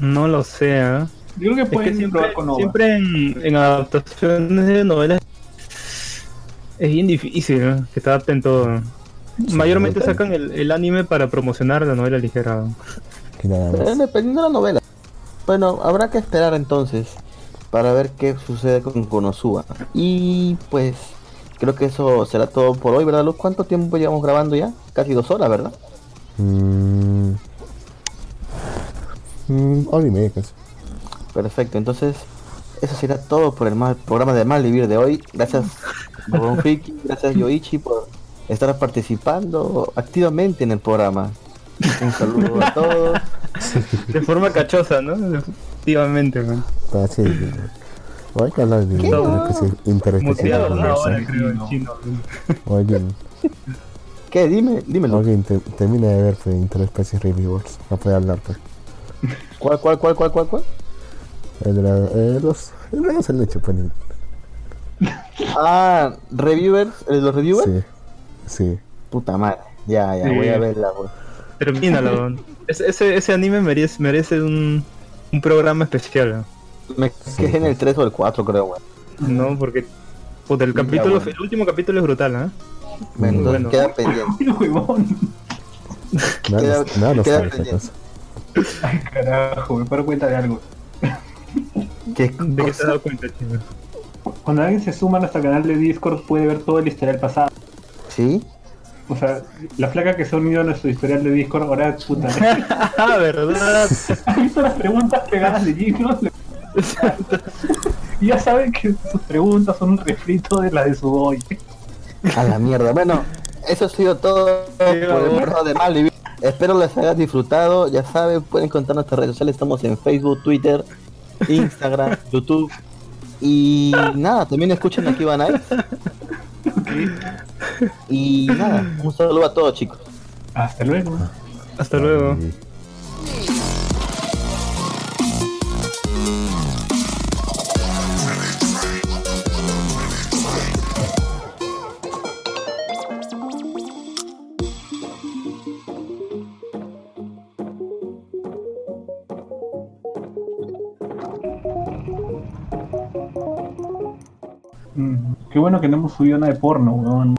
Speaker 1: No lo sé, ¿eh?
Speaker 2: Yo creo que
Speaker 1: Es que siempre,
Speaker 2: probar con Nova.
Speaker 1: siempre en, en adaptaciones de novelas es bien difícil ¿eh? que te adapten todo. Mayormente sacan el, el anime para promocionar la novela ligera.
Speaker 3: Dependiendo de la novela. Bueno, habrá que esperar entonces para ver qué sucede con Konosuba. Y pues creo que eso será todo por hoy, ¿verdad, Luz? ¿Cuánto tiempo llevamos grabando ya? Casi dos horas, ¿verdad?
Speaker 4: Mm, mm, hora y media casi.
Speaker 3: Perfecto, entonces eso será todo por el mal, programa de Mal Vivir de hoy. Gracias, Don Friki, gracias Yoichi por estar participando activamente en el programa. Un saludo a todos.
Speaker 1: De forma cachosa, ¿no? Efectivamente, man.
Speaker 4: Ah, sí, hay que hablar de
Speaker 3: ¿Qué?
Speaker 4: una especie interespecial
Speaker 1: Muteado una hora,
Speaker 4: conversa.
Speaker 1: creo, en chino.
Speaker 4: O alguien,
Speaker 3: ¿Qué? Dime, dímelo.
Speaker 4: alguien te- termina de ver Interespecies Reviewers. No puede hablar, pues.
Speaker 3: ¿Cuál, cuál, cuál, cuál, cuál, cuál?
Speaker 4: El de la, eh, los. El de los leche, pues.
Speaker 3: Ah, reviewers, ¿el de los reviewers?
Speaker 4: Sí. Sí.
Speaker 3: Puta madre. Ya, ya,
Speaker 1: Sí.
Speaker 3: voy a verla, güey.
Speaker 1: Termínalo. Ese, ese, ese anime merece, merece un, un programa especial,
Speaker 3: Me quedé en el 3 o el 4, creo, güey.
Speaker 1: ¿no? ¿no? Porque puta, el
Speaker 3: Ya,
Speaker 1: capítulo,
Speaker 3: bueno.
Speaker 1: el último capítulo es brutal, ¿eh?
Speaker 3: Bueno,
Speaker 1: bueno.
Speaker 3: queda pendiente. Queda-
Speaker 4: nos- nada nos
Speaker 3: queda pendiente.
Speaker 2: Ay, carajo, me paro cuenta de algo.
Speaker 3: ¿Qué
Speaker 1: ¿De qué te has dado cuenta, chino?
Speaker 2: Cuando alguien se suma a nuestro canal de Discord puede ver todo el historial pasado.
Speaker 3: ¿Sí?
Speaker 2: O sea, la flaca que se ha unido a nuestro historial de Discord ahora, puta.
Speaker 1: Ah, ¿verdad?
Speaker 2: ¿Has visto las preguntas pegadas de Gino? Y ya saben que sus preguntas son un refrito de las de su boy.
Speaker 3: A la mierda. Bueno, eso ha sido todo por el programa de Mal Vivir. Espero les hayas disfrutado. Ya saben, pueden encontrar nuestras redes sociales. Estamos en Facebook, Twitter, Instagram, YouTube. Y nada, también escuchen aquí Van Ice. Y nada, un saludo a todos, chicos.
Speaker 2: Hasta luego.
Speaker 1: Hasta luego.
Speaker 2: Qué bueno que no hemos subido nada de porno, weón.